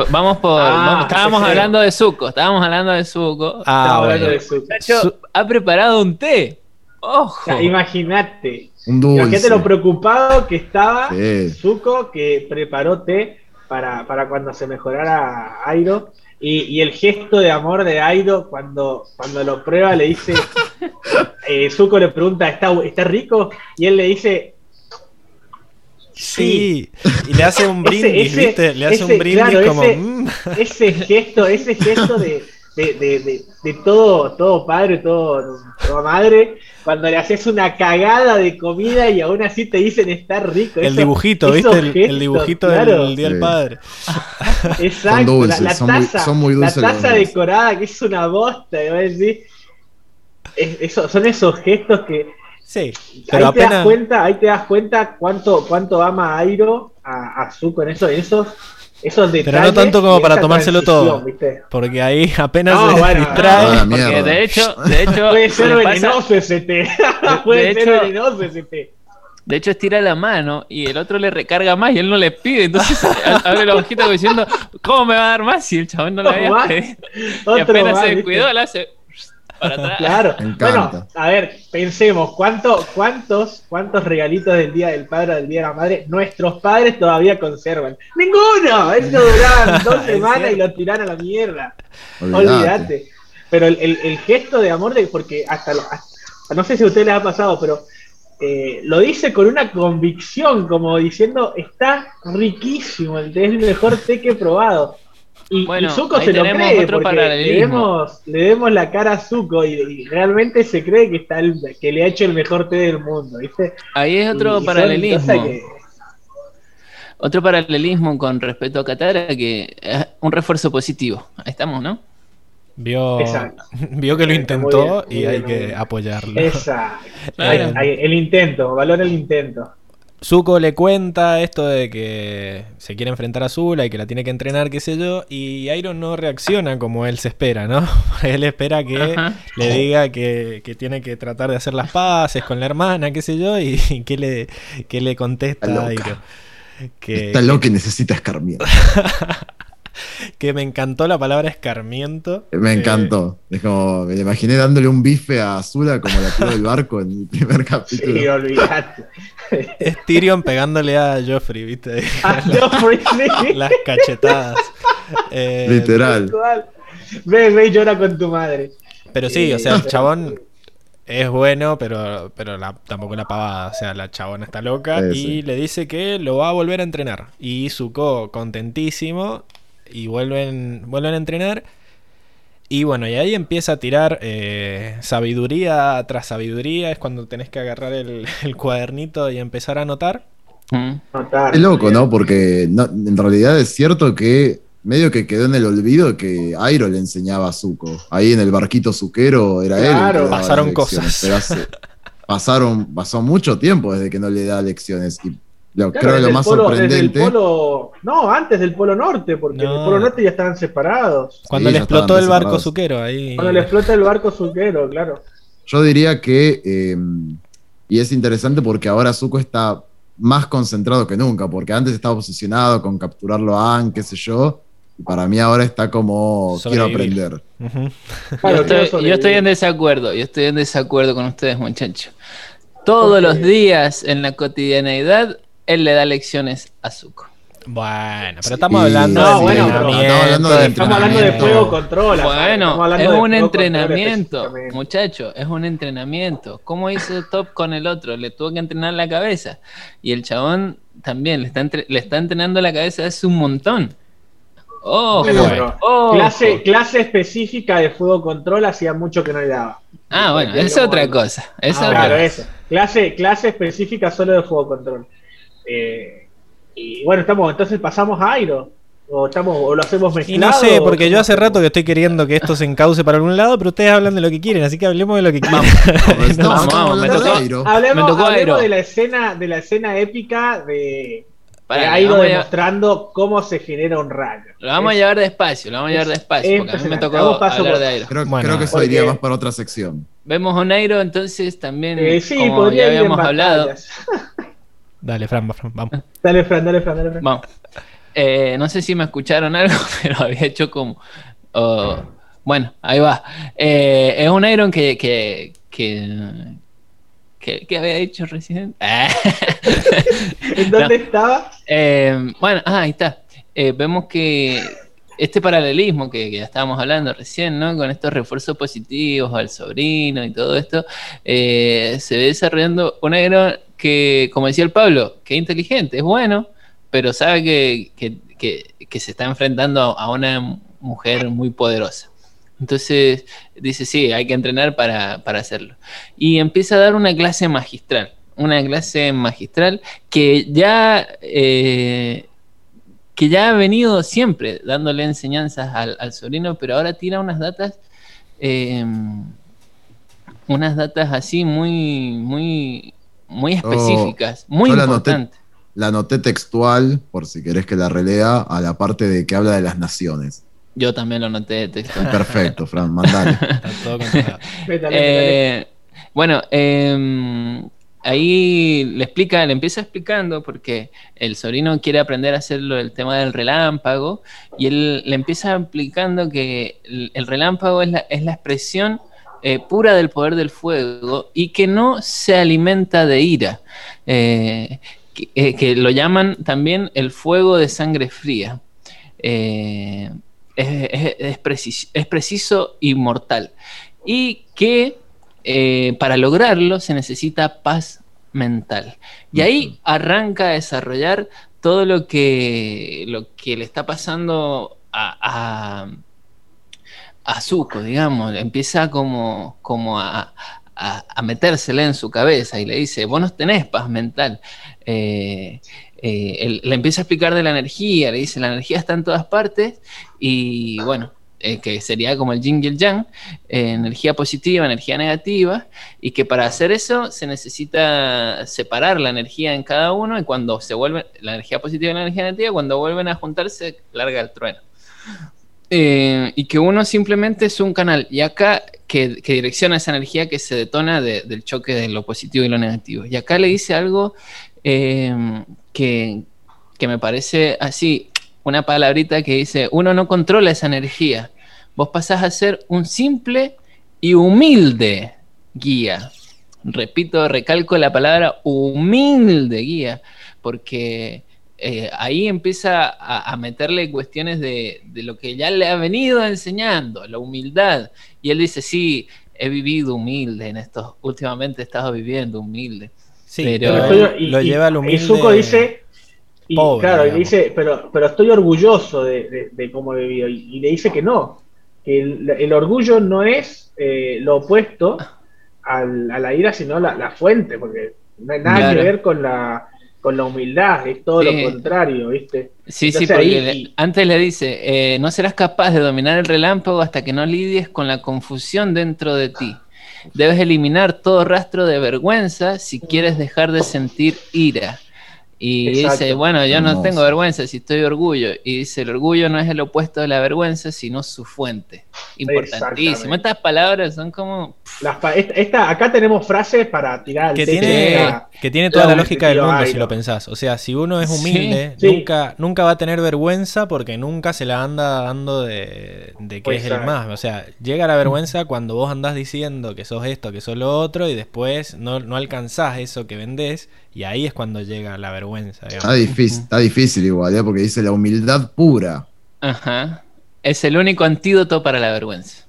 Vamos por. Ah, estábamos hablando de Zuko. Estábamos hablando de Zuko. Ah, hablando de Zuko. ha preparado un té. Ojo. Imagínate. Imagínate lo preocupado que estaba Zuko que preparó té para, para cuando se mejorara Airo. Y, y, el gesto de amor de Airo cuando, cuando lo prueba le dice. Eh, Zuko le pregunta, ¿está, ¿está rico? Y él le dice, Sí. y le hace un brindis, ¿viste? Le hace un brindis como. Mm". Ese gesto, ese gesto de, de, todo, todo padre, todo, toda madre, cuando le haces una cagada de comida y aún así te dicen estar rico. El dibujito, ¿viste? el, dibujito del Día del Padre. Exacto, la, taza, la taza decorada que es una bosta, decir. eso, son esos gestos que Sí, pero ahí te das cuenta, ahí te das cuenta cuánto, cuánto ama Airo a, a Zuko en eso, esos, esos detalles. Pero no tanto como para tomárselo todo. Porque ahí apenas se distrae. porque de hecho, de hecho. Puede ser venenoso ese té. Puede ser venenoso ese té. De hecho, estira la mano y el otro le recarga más y él no le pide. Entonces abre la hojita diciendo, ¿cómo me va a dar más? si el chabón no le había pedido. Y apenas se descuidó, le hace Claro. Bueno, a ver, pensemos, ¿cuánto, ¿cuántos, ¿cuántos regalitos del Día del Padre o del Día de la Madre nuestros padres todavía conservan? ¡Ninguno! Eso duraron dos semanas y lo tiran a la mierda. Olvídate. Pero el, gesto de amor, de, porque hasta, no sé si a ustedes les ha pasado, pero eh, lo dice con una convicción, como diciendo, está riquísimo, es el mejor té que he probado. Y, bueno, Zuko se lo cree porque le vemos, le vemos la cara a Zuko y, realmente se cree que está el, que le ha hecho el mejor té del mundo, ¿viste? Ahí es otro paralelismo. Otro paralelismo con respecto a Katara que es un refuerzo positivo. Ahí estamos, ¿no? Vio, vio que lo intentó y hay que apoyarlo. Exacto. el intento, valora el intento. Zuko le cuenta esto de que se quiere enfrentar a Zula y que la tiene que entrenar, qué sé yo, y Iron no reacciona como él se espera, ¿no? él espera que le diga que, tiene que tratar de hacer las paces con la hermana, qué sé yo, y, que, le, que le contesta a Iron. Que, Está loco que necesita escarmiento. que me encantó la palabra escarmiento. Me encantó. Es como, me imaginé dándole un bife a Azula como la tiró del barco en el primer capítulo. Sí, olvidate. Es Tyrion pegándole a Joffrey, ¿viste? A Joffrey, Las cachetadas. Eh, Literal. Ve, ve y llora con tu madre. Pero sí, o sea, el chabón es bueno, pero, pero tampoco la pavada. O sea, la chabona está loca y le dice que lo va a volver a entrenar. Y Zuko, contentísimo, y vuelven, vuelven a entrenar. Y bueno, y ahí empieza a tirar eh, sabiduría tras sabiduría. Es cuando tenés que agarrar el, cuadernito y empezar a anotar. Mm. Es loco, ¿no? Porque en realidad es cierto que medio que quedó en el olvido que Airo le enseñaba a Zuko. Ahí en el barquito zuquero era él. pasaron cosas. pasaron, pasó mucho tiempo desde que no le da lecciones. Y creo que lo más sorprendente. no, antes del Polo Norte, porque en el Polo Norte ya estaban separados. Cuando le explotó el barco suquero ahí. Cuando le explota el barco suquero, claro. Yo diría que, eh, y es interesante porque ahora Zuko está más concentrado que nunca, porque antes estaba obsesionado con capturarlo a An, qué sé yo, Y para mí ahora está como quiero aprender. yo, estoy, en desacuerdo, yo estoy en desacuerdo con ustedes, muchachos. Todos los días en la cotidianeidad, él le da lecciones a Zuko. Bueno, pero estamos hablando, de estamos hablando de fuego control. Bueno, es un entrenamiento, muchacho, es un entrenamiento. ¿Cómo hizo Top con el otro? Le tuvo que entrenar la cabeza. Y el chabón también le está, le está entrenando la cabeza hace un montón. Oh, clase, clase específica de fuego control hacía mucho que no le daba. Ah, bueno, es otra cosa. Es ah, claro, eso. Clase, clase específica solo de fuego control. Eh, y bueno, estamos, entonces pasamos a Airo. O, estamos, o lo hacemos mezclado. Y no sé, porque yo hace rato que estoy queriendo que esto se encauce para algún lado, pero ustedes hablan de lo que quieren, así que hablemos de lo que quieran. Vamos, me tocó, hablemos, de la escena, de la escena épica de, para, Airo demostrando cómo se genera un rayo. Lo vamos a llevar despacio, lo vamos a llevar despacio, porque a mí me tocó hablar de Airo. Creo, creo que eso iría más para otra sección. Vemos a un Airo, entonces también, eh, sí, como ya habíamos hablado. Dale, Fran, vamos. Dale, Fran, dale, Fran, dale, Fran. Vamos. Eh, no sé si me escucharon algo, pero había hecho como. Oh, bueno, ahí va. Eh, es un Iron que, que, que, que, había hecho recién. ¿En dónde estaba? Eh, bueno, ah, ahí está. vemos que este paralelismo que, ya estábamos hablando recién, ¿no? Con estos refuerzos positivos al sobrino y todo esto, se ve desarrollando un Iron que, como decía el Pablo, que inteligente, es bueno, pero sabe que, se está enfrentando a una mujer muy poderosa. Entonces dice, sí, hay que entrenar para, hacerlo. Y empieza a dar una clase magistral, una clase magistral que ya, eh, que ya ha venido siempre dándole enseñanzas al, sobrino, pero ahora tira unas datas, eh, unas datas así muy, muy muy específicas, muy importantes. La anoté textual, por si querés que la relea, a la parte de que habla de las naciones. Yo también lo anoté textual. Perfecto, Fran, mandale. eh, bueno, em, ahí le explica, le empieza explicando porque el sobrino quiere aprender a hacerlo el tema del relámpago y él le empieza explicando que el, relámpago es la, es la expresión eh, pura del poder del fuego y que no se alimenta de ira, eh, eh, que, lo llaman también el fuego de sangre fría. Es, preciso, y mortal. Y que para lograrlo se necesita paz mental. Y ahí arranca a desarrollar todo lo que, lo que le está pasando a a Zuko, digamos, empieza como, como a, a, metérsela en su cabeza y le dice, vos no tenés paz mental. Eh, eh, le empieza a explicar de la energía, le dice, la energía está en todas partes y bueno, eh, que sería como el yin y el yang, energía positiva, energía negativa, y que para hacer eso se necesita separar la energía en cada uno y cuando se vuelve la energía positiva y la energía negativa, cuando vuelven a juntarse, larga el trueno. Eh, y que uno simplemente es un canal. Y acá que, direcciona esa energía que se detona del choque de lo positivo y lo negativo. Y acá le dice algo eh, que, me parece así, una palabrita que dice, uno no controla esa energía. Vos pasás a ser un simple y humilde guía. Repito, recalco la palabra humilde guía, porque eh, ahí empieza a, meterle cuestiones de, lo que ya le ha venido enseñando, la humildad. Y él dice, sí, he vivido humilde en estos, últimamente he estado viviendo humilde. Sí, pero, lo lleva al humilde. Y Zuko dice, y, claro, y dice, pero, pero estoy orgulloso de, cómo he vivido. Y, le dice que no, que el, orgullo no es eh, lo opuesto a la ira, sino la, fuente, porque no hay nada que ver con la con la humildad, es todo lo contrario, ¿viste? Sí, sí, porque antes le dice, eh, no serás capaz de dominar el relámpago hasta que no lidies con la confusión dentro de ti. Debes eliminar todo rastro de vergüenza si quieres dejar de sentir ira. Y dice, bueno, yo no tengo vergüenza si estoy orgullo. Y dice, el orgullo no es el opuesto de la vergüenza, sino su fuente. Importantísimo. Estas palabras son como esta, acá tenemos frases para tirar que tiene, que tiene toda la lógica del mundo si lo pensás. O sea, si uno es humilde, Nunca, nunca va a tener vergüenza porque nunca se la anda dando de, que es el más. O sea, llega la vergüenza cuando vos andás diciendo que sos esto, que sos lo otro y después no, no alcanzás eso que vendés y ahí es cuando llega la vergüenza. Está difícil, está difícil igual, ¿eh? porque dice la humildad pura. Ajá. Es el único antídoto para la vergüenza.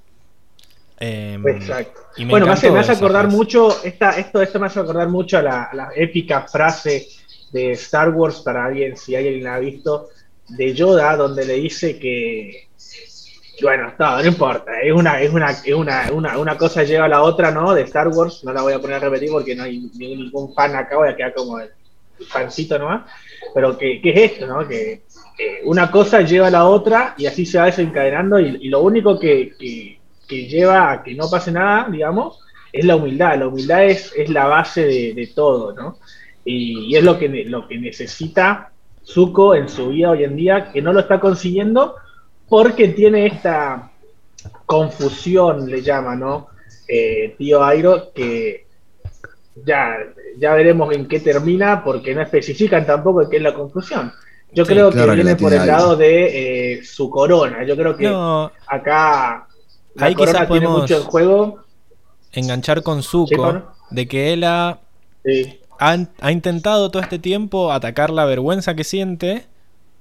Em, Exacto. bueno, me hace, acordar mucho, esta, esto, esto me hace acordar mucho a la, épica frase de Star Wars, para alguien, si alguien la ha visto, de Yoda, donde le dice que, bueno, no, importa, es una, es una, es una, una, una, cosa lleva a la otra, ¿no? De Star Wars, no la voy a poner a repetir porque no hay ningún fan acá, voy a quedar como el fancito nomás, pero que, es esto, ¿no? Que una cosa lleva a la otra y así se va desencadenando y, lo único que, lleva a que no pase nada, digamos, es la humildad. La humildad es, es la base de, todo, ¿no? Y, es lo que, lo que necesita Zuko en su vida hoy en día, que no lo está consiguiendo porque tiene esta confusión, le llama, ¿no? Eh, tío Airo, que ya, ya veremos en qué termina, porque no especifican tampoco qué es la confusión. Yo creo que viene por el lado de eh, su corona. Yo creo que acá ahí quizás podemos mucho en juego. Enganchar con Zuko, de que él ha, ha, intentado todo este tiempo atacar la vergüenza que siente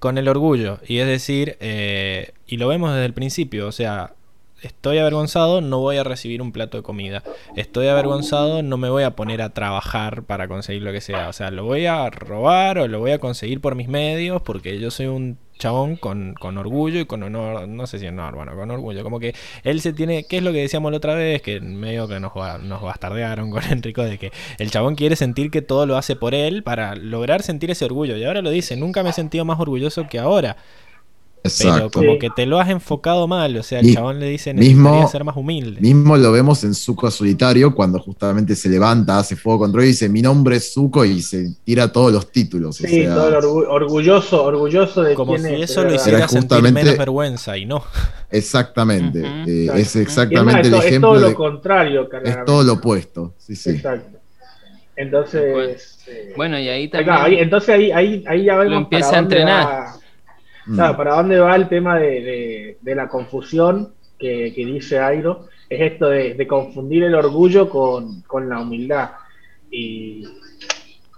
con el orgullo. Y es decir, eh, y lo vemos desde el principio, o sea, estoy avergonzado, no voy a recibir un plato de comida. Estoy avergonzado, no me voy a poner a trabajar para conseguir lo que sea. O sea, lo voy a robar o lo voy a conseguir por mis medios porque yo soy un chabón con, orgullo y con honor, no sé si honor, bueno, con orgullo. Como que él se tiene, ¿qué es lo que decíamos la otra vez? Que medio que nos, nos bastardearon con Enrico de que el chabón quiere sentir que todo lo hace por él para lograr sentir ese orgullo. Y ahora lo dice, nunca me he sentido más orgulloso que ahora. Pero como que te lo has enfocado mal, o sea, el chabón le dice necesitaría ser más humilde. Mismo lo vemos en Zuko solitario, cuando justamente se levanta, hace fuego control y dice, mi nombre es Zuko y se tira todos los títulos. Sí, todo orgulloso, orgulloso de Como si eso lo hiciera sentir menos vergüenza y no. Exactamente, eh, es exactamente el ejemplo. Es todo lo contrario, Es todo lo opuesto, sí, sí. Exacto. Entonces... Bueno, y ahí también... entonces ahí, ahí, ahí ya vemos... Lo empieza a entrenar. Mm. ¿para dónde va el tema de, la confusión que, dice Airo? Es esto de, confundir el orgullo con, la humildad. Y,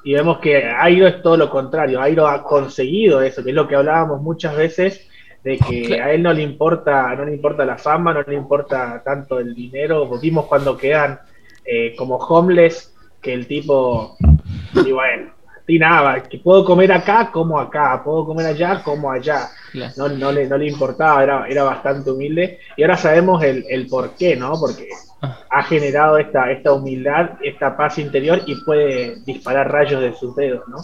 vemos que Airo es todo lo contrario. Airo ha conseguido eso, que es lo que hablábamos muchas veces, de que a él no le importa, no le importa la fama, no le importa tanto el dinero. Vimos cuando quedan eh, como homeless, que el tipo, y bueno, nada, que puedo comer acá, como acá, puedo comer allá, como allá. No, no, le, no le importaba, era, era bastante humilde. Y ahora sabemos el, el por qué, ¿no? Porque ah. ha generado esta, esta humildad, esta paz interior y puede disparar rayos de sus dedos, ¿no?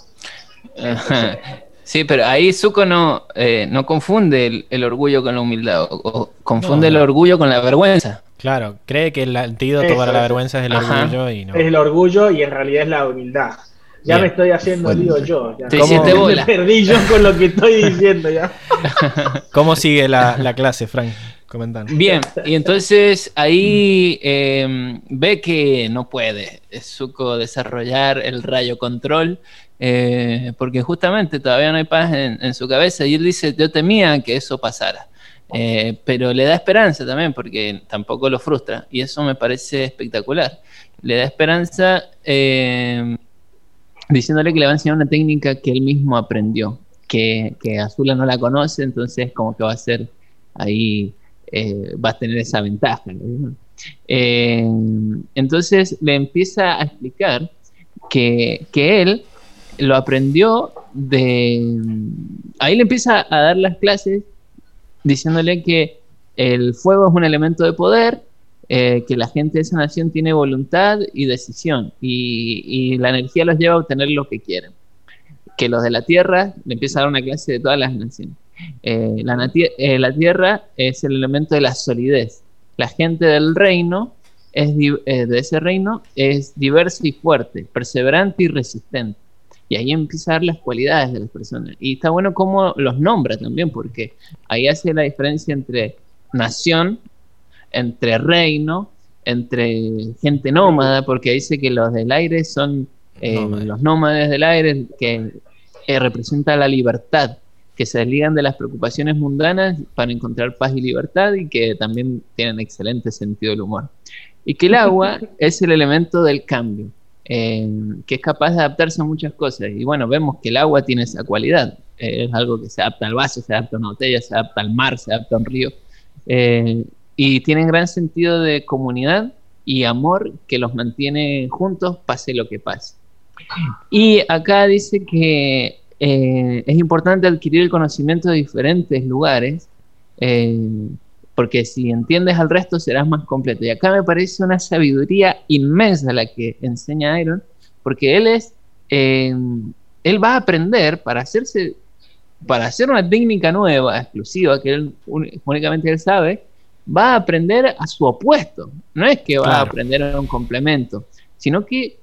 Sí, pero ahí Zuko no, eh, no confunde el, orgullo con la humildad, o, confunde el orgullo con la vergüenza. Claro, cree que el antídoto para la vergüenza es el orgullo y no. Es el orgullo y en realidad es la humildad. Ya me estoy haciendo lío yo. Ya. Me perdí yo con lo que estoy diciendo ya. ¿Cómo sigue la, clase, Frank? Comentando. Bien, y entonces ahí em, ve que no puede Zuko desarrollar el rayo control, eh, porque justamente todavía no hay paz en, su cabeza, y él dice, yo temía que eso pasara. Eh, pero le da esperanza también, porque tampoco lo frustra, y eso me parece espectacular. Le da esperanza em, diciéndole que le va a enseñar una técnica que él mismo aprendió, que, que Azula no la conoce, entonces como que va a ser ahí, eh, va a tener esa ventaja. Eh, entonces le empieza a explicar que, que, él lo aprendió de... Ahí le empieza a dar las clases diciéndole que el fuego es un elemento de poder eh, que la gente de esa nación tiene voluntad y decisión y, la energía los lleva a obtener lo que quieren. Que los de la tierra le empieza a dar una clase de todas las naciones. Eh, la, eh, la, tierra es el elemento de la solidez. La gente del reino, es, de ese reino, es diversa y fuerte, perseverante y resistente. Y ahí empieza a dar las cualidades de las personas. Y está bueno cómo los nombra también, porque ahí hace la diferencia entre nación entre reino, entre gente nómada, porque dice que los del aire son eh, los nómades del aire, que eh, representa la libertad, que se desligan de las preocupaciones mundanas para encontrar paz y libertad y que también tienen excelente sentido del humor. Y que el agua es el elemento del cambio, eh, que es capaz de adaptarse a muchas cosas. Y bueno, vemos que el agua tiene esa cualidad. es algo que se adapta al vaso, se adapta a una botella, se adapta al mar, se adapta a un río. Y tienen gran sentido de comunidad y amor que los mantiene juntos pase lo que pase. Y acá dice que eh, es importante adquirir el conocimiento de diferentes lugares, eh, porque si entiendes al resto serás más completo. Y acá me parece una sabiduría inmensa la que enseña Iron, porque él es, eh, él va a aprender para hacerse, para hacer una técnica nueva, exclusiva, que únicamente él sabe, va a aprender a su opuesto. No es que va a aprender a un complemento, sino que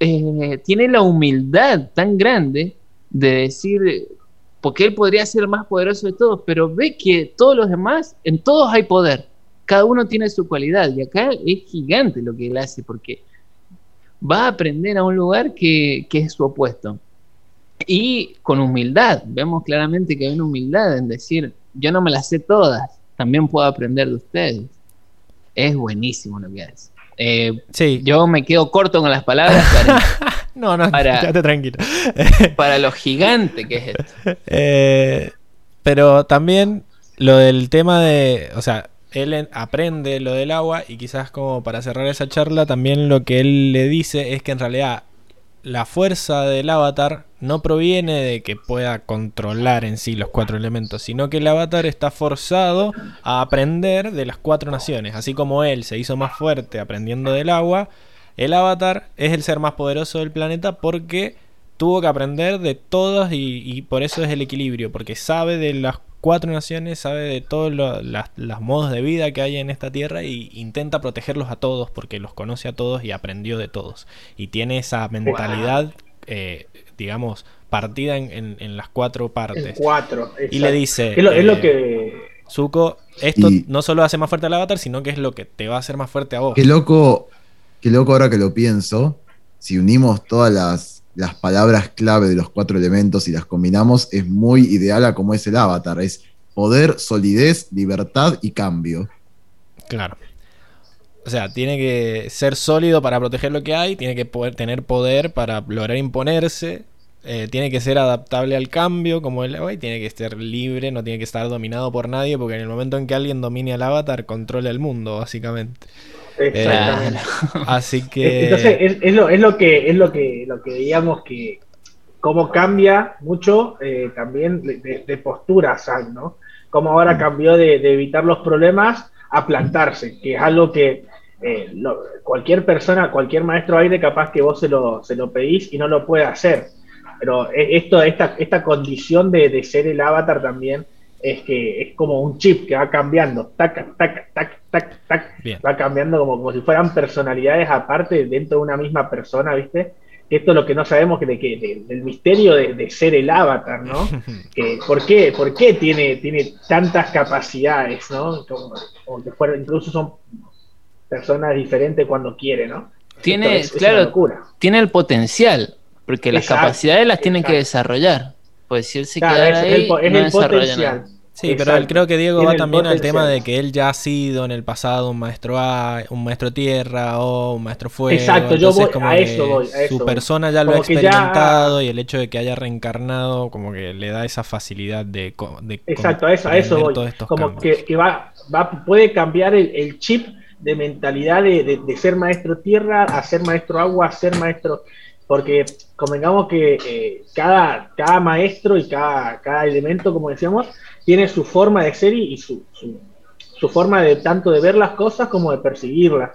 eh, tiene la humildad tan grande de decir, porque él podría ser el más poderoso de todos, pero ve que todos los demás, en todos hay poder. Cada uno tiene su cualidad y acá es gigante lo que él hace porque va a aprender a un lugar que, que es su opuesto. Y con humildad, vemos claramente que hay una humildad en decir, yo no me las sé todas, también puedo aprender de ustedes. Es buenísimo lo que hace. Eh, sí. Yo me quedo corto con las palabras. no, no, para, tranquilo. para lo gigante que es esto. Eh, pero también lo del tema de, o sea, él aprende lo del agua y quizás como para cerrar esa charla, también lo que él le dice es que en realidad la fuerza del avatar no proviene de que pueda controlar en sí los cuatro elementos, sino que el avatar está forzado a aprender de las cuatro naciones. Así como él se hizo más fuerte aprendiendo del agua, el avatar es el ser más poderoso del planeta porque tuvo que aprender de todos y, por eso es el equilibrio, porque sabe de las cuatro naciones, sabe de todos los modos de vida que hay en esta tierra y intenta protegerlos a todos porque los conoce a todos y aprendió de todos. Y tiene esa mentalidad, eh, digamos, partida en, las cuatro partes. cuatro, y le dice... Es lo, eh, que... Zuko, esto no solo hace más fuerte al avatar, sino que es lo que te va a hacer más fuerte a vos. Qué loco, qué loco ahora que lo pienso. Si unimos todas las las palabras clave de los cuatro elementos y las combinamos, es muy ideal a cómo es el avatar. Es poder, solidez, libertad y cambio. Claro. O sea, tiene que ser sólido para proteger lo que hay, tiene que poder tener poder para lograr imponerse, eh, tiene que ser adaptable al cambio, como el y tiene que ser libre, no tiene que estar dominado por nadie, porque en el momento en que alguien domine al avatar, controla el mundo, básicamente. Exactamente. así que. Entonces, es, lo, es, lo, que es lo que lo que veíamos que cómo cambia mucho eh, también de, postura Sam, ¿no? Cómo ahora mm. cambió de, evitar los problemas a plantarse, que es algo que eh, cualquier persona, cualquier maestro aire capaz que vos se lo, se lo pedís y no lo puede hacer. Pero e, esto, esta, esta condición de, de ser el avatar también es que es como un chip que va cambiando, tac, tac, tac, tac, tac, va cambiando como, como si fueran personalidades aparte dentro de una misma persona, ¿viste? Esto es lo que no sabemos que, de, que del misterio de, ser el avatar, ¿no? que, ¿por, qué, ¿Por qué tiene, tiene tantas capacidades, ¿no? Como, que fueron, incluso son personas diferentes cuando quiere, ¿no? Tiene, claro, tiene el potencial, porque las capacidades las tienen que desarrollar. Pues si él se queda ahí, es el, potencial. Sí, pero creo que Diego va también al tema de que él ya ha sido en el pasado un maestro A, un maestro tierra o un maestro fuego. Exacto, yo voy, a eso voy. su persona ya lo ha experimentado y el hecho de que haya reencarnado como que le da esa facilidad de... de Exacto, a eso, a eso voy. Como que, que, va, va, puede cambiar el, chip de mentalidad de, de, ser maestro tierra a ser maestro agua, a ser maestro porque convengamos que eh, cada, cada maestro y cada, cada elemento, como decíamos, tiene su forma de ser y, su, su, forma de tanto de ver las cosas como de percibirlas.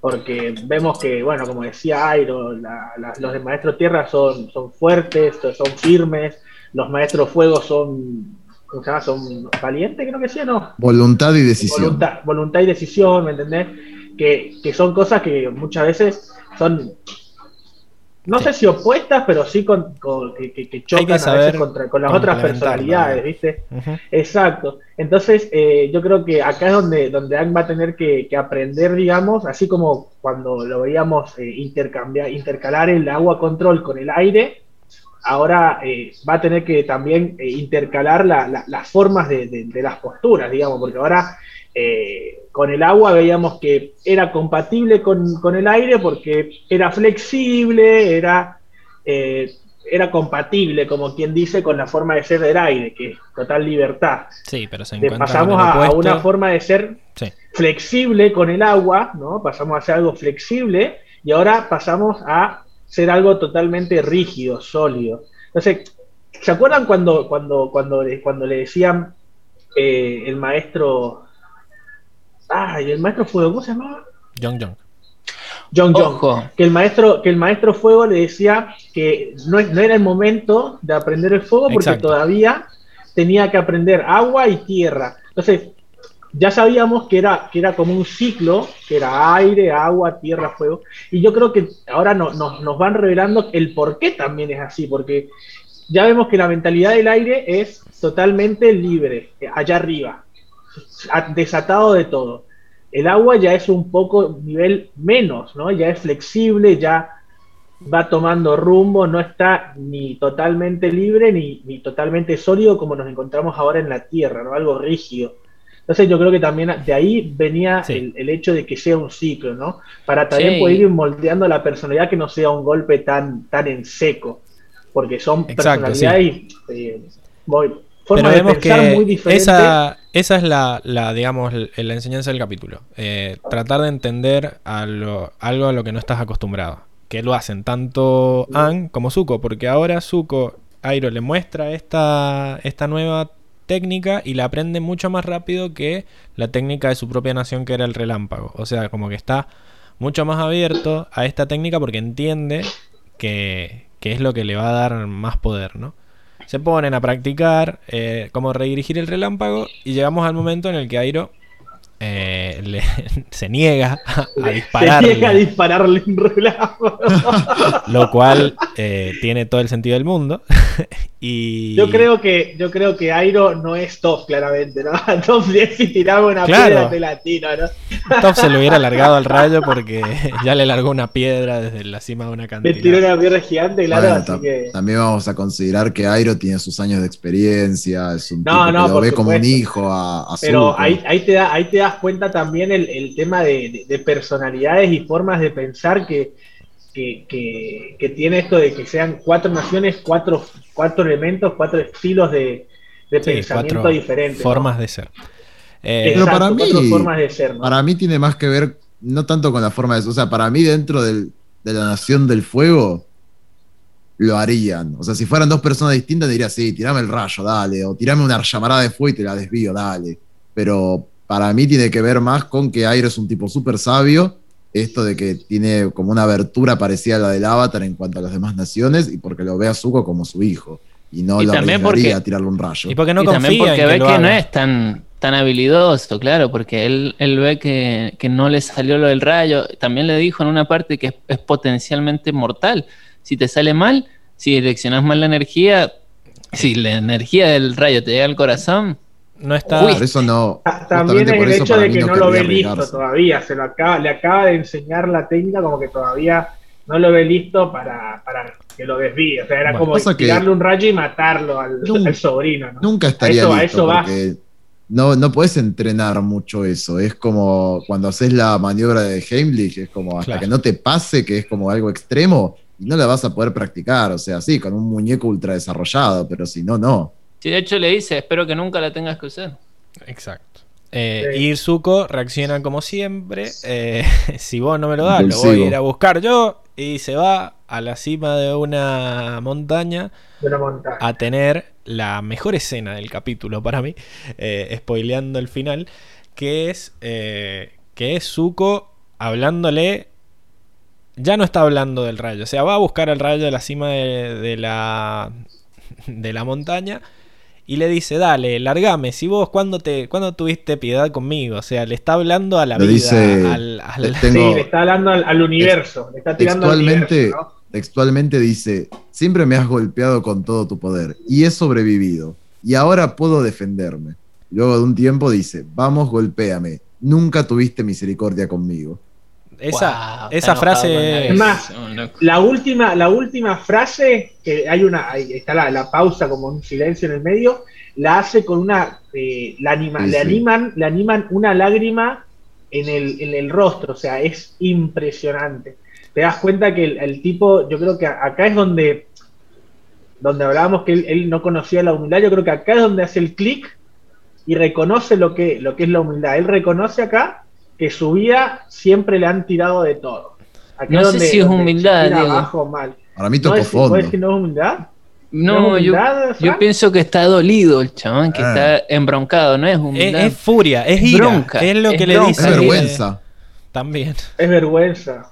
Porque vemos que, bueno, como decía Airo, los de Maestro Tierra son, son fuertes, son firmes, los Maestros Fuego son, ¿cómo se llama? Son valientes, creo que sí, ¿no? Voluntad y decisión. Voluntad, y decisión, ¿me entendés? Que, que son cosas que muchas veces son no sé si opuestas, pero sí con, que, chocan a veces contra, con las otras personalidades, ¿viste? Exacto. Entonces, eh, yo creo que acá es donde, donde va a tener que, aprender, digamos, así como cuando lo veíamos eh, intercambiar, intercalar el agua control con el aire, ahora eh, va a tener que también intercalar las formas de, de, las posturas, digamos, porque ahora eh, con el agua veíamos que era compatible con, el aire porque era flexible, era, eh, era compatible, como quien dice, con la forma de ser del aire, que es total libertad. Sí, pero se Pasamos a, una forma de ser flexible con el agua, ¿no? Pasamos a ser algo flexible y ahora pasamos a ser algo totalmente rígido, sólido. Entonces, ¿se acuerdan cuando, cuando, cuando, cuando le decían eh, el maestro Ah, y el maestro fuego, ¿cómo se llamaba? John John. John John. Que el maestro, que el maestro fuego le decía que no, era el momento de aprender el fuego porque todavía tenía que aprender agua y tierra. Entonces, ya sabíamos que era, que era como un ciclo, que era aire, agua, tierra, fuego. Y yo creo que ahora nos, nos van revelando el por qué también es así, porque ya vemos que la mentalidad del aire es totalmente libre, allá arriba desatado de todo. El agua ya es un poco nivel menos, ¿no? Ya es flexible, ya va tomando rumbo, no está ni totalmente libre ni, ni totalmente sólido como nos encontramos ahora en la Tierra, ¿no? Algo rígido. Entonces yo creo que también de ahí venía el, hecho de que sea un ciclo, ¿no? Para también poder ir moldeando la personalidad que no sea un golpe tan, tan en seco, porque son personalidades eh, formas de pensar muy diferentes. Esa, esa es la, digamos, la enseñanza del capítulo. Eh, tratar de entender algo a lo que no estás acostumbrado. Que lo hacen tanto An como Zuko, porque ahora Zuko, Airo le muestra esta, esta nueva técnica y la aprende mucho más rápido que la técnica de su propia nación que era el relámpago. O sea, como que está mucho más abierto a esta técnica porque entiende que, que es lo que le va a dar más poder, ¿no? Se ponen a practicar eh, cómo redirigir el relámpago y llegamos al momento en el que Airo eh, se niega a, dispararle. Se niega a dispararle un relámpago. Lo cual eh, tiene todo el sentido del mundo. Y... Yo creo que yo creo que Airo no es top, claramente, ¿no? Top si tiraba una piedra de latino, ¿no? Top se lo hubiera largado al rayo porque ya le largó una piedra desde la cima de una cantidad. Le tiró una piedra gigante, claro, También vamos a considerar que Airo tiene sus años de experiencia, es un tipo que lo ve como un hijo a, a Pero ahí, ahí, te da, ahí te das cuenta también el, tema de, personalidades y formas de pensar que, que, tiene esto de que sean cuatro naciones, cuatro, cuatro elementos, cuatro estilos de, pensamiento diferentes. Formas de ser. Eh, pero para mí, para mí tiene más que ver, no tanto con la forma de ser, o sea, para mí dentro de la Nación del Fuego lo harían. O sea, si fueran dos personas distintas, diría, sí, tirame el rayo, dale, o tirame una llamarada de fuego y te la desvío, dale. Pero para mí tiene que ver más con que Airo es un tipo súper sabio, esto de que tiene como una abertura parecida a la del Avatar en cuanto a las demás naciones, y porque lo ve a Zuko como su hijo, y no lo arriesgaría a tirarle un rayo. Y porque no también porque ve que, no es tan, tan habilidoso, claro, porque él, él ve que, no le salió lo del rayo, también le dijo en una parte que es, potencialmente mortal. Si te sale mal, si direccionas mal la energía, si la energía del rayo te llega al corazón, no está. eso no. También es el hecho de que no, lo ve listo todavía. Se lo acaba, le acaba de enseñar la técnica como que todavía no lo ve listo para, para que lo desvíe. O sea, era como tirarle un rayo y matarlo al, sobrino. Nunca estaría listo. porque no, no puedes entrenar mucho eso. Es como cuando haces la maniobra de Heimlich, es como hasta que no te pase, que es como algo extremo, y no la vas a poder practicar. O sea, sí, con un muñeco ultra desarrollado, pero si no, no. Si de hecho le dice, espero que nunca la tengas que usar. Exacto. Eh, Y Zuko reacciona como siempre. Eh, si vos no me lo das, lo voy a ir a buscar yo. Y se va a la cima de una montaña, a tener la mejor escena del capítulo para mí, eh, spoileando el final, que es eh, que es Zuko hablándole. Ya no está hablando del rayo, o sea, va a buscar el rayo de la cima de la de la montaña y le dice, dale, largame, si vos cuando te cuando tuviste piedad conmigo, o sea, le está hablando a la vida, dice, al, Sí, le está hablando al, universo, le está tirando textualmente, textualmente dice, siempre me has golpeado con todo tu poder y he sobrevivido y ahora puedo defenderme. Luego de un tiempo dice, vamos, golpéame, nunca tuviste misericordia conmigo. Esa, esa frase. Es más, la última, la última frase, que hay una, ahí está la, pausa como un silencio en el medio, la hace con una. Eh, la anima, le, animan, le animan una lágrima en el, en el rostro, o sea, es impresionante. Te das cuenta que el, tipo, yo creo que acá es donde, donde hablábamos que él, no conocía la humildad, yo creo que acá es donde hace el clic y reconoce lo que, lo que es la humildad. Él reconoce acá que su vida siempre le han tirado de todo. no sé si es humildad. mal. Para mí tocó fondo. ¿Puedes decir no es humildad? No, yo, yo, pienso que está dolido el chabón, que ah. está embroncado, no es humildad. Es, furia, es ira. Bronca, es lo que le dice. Es vergüenza. También. Es vergüenza.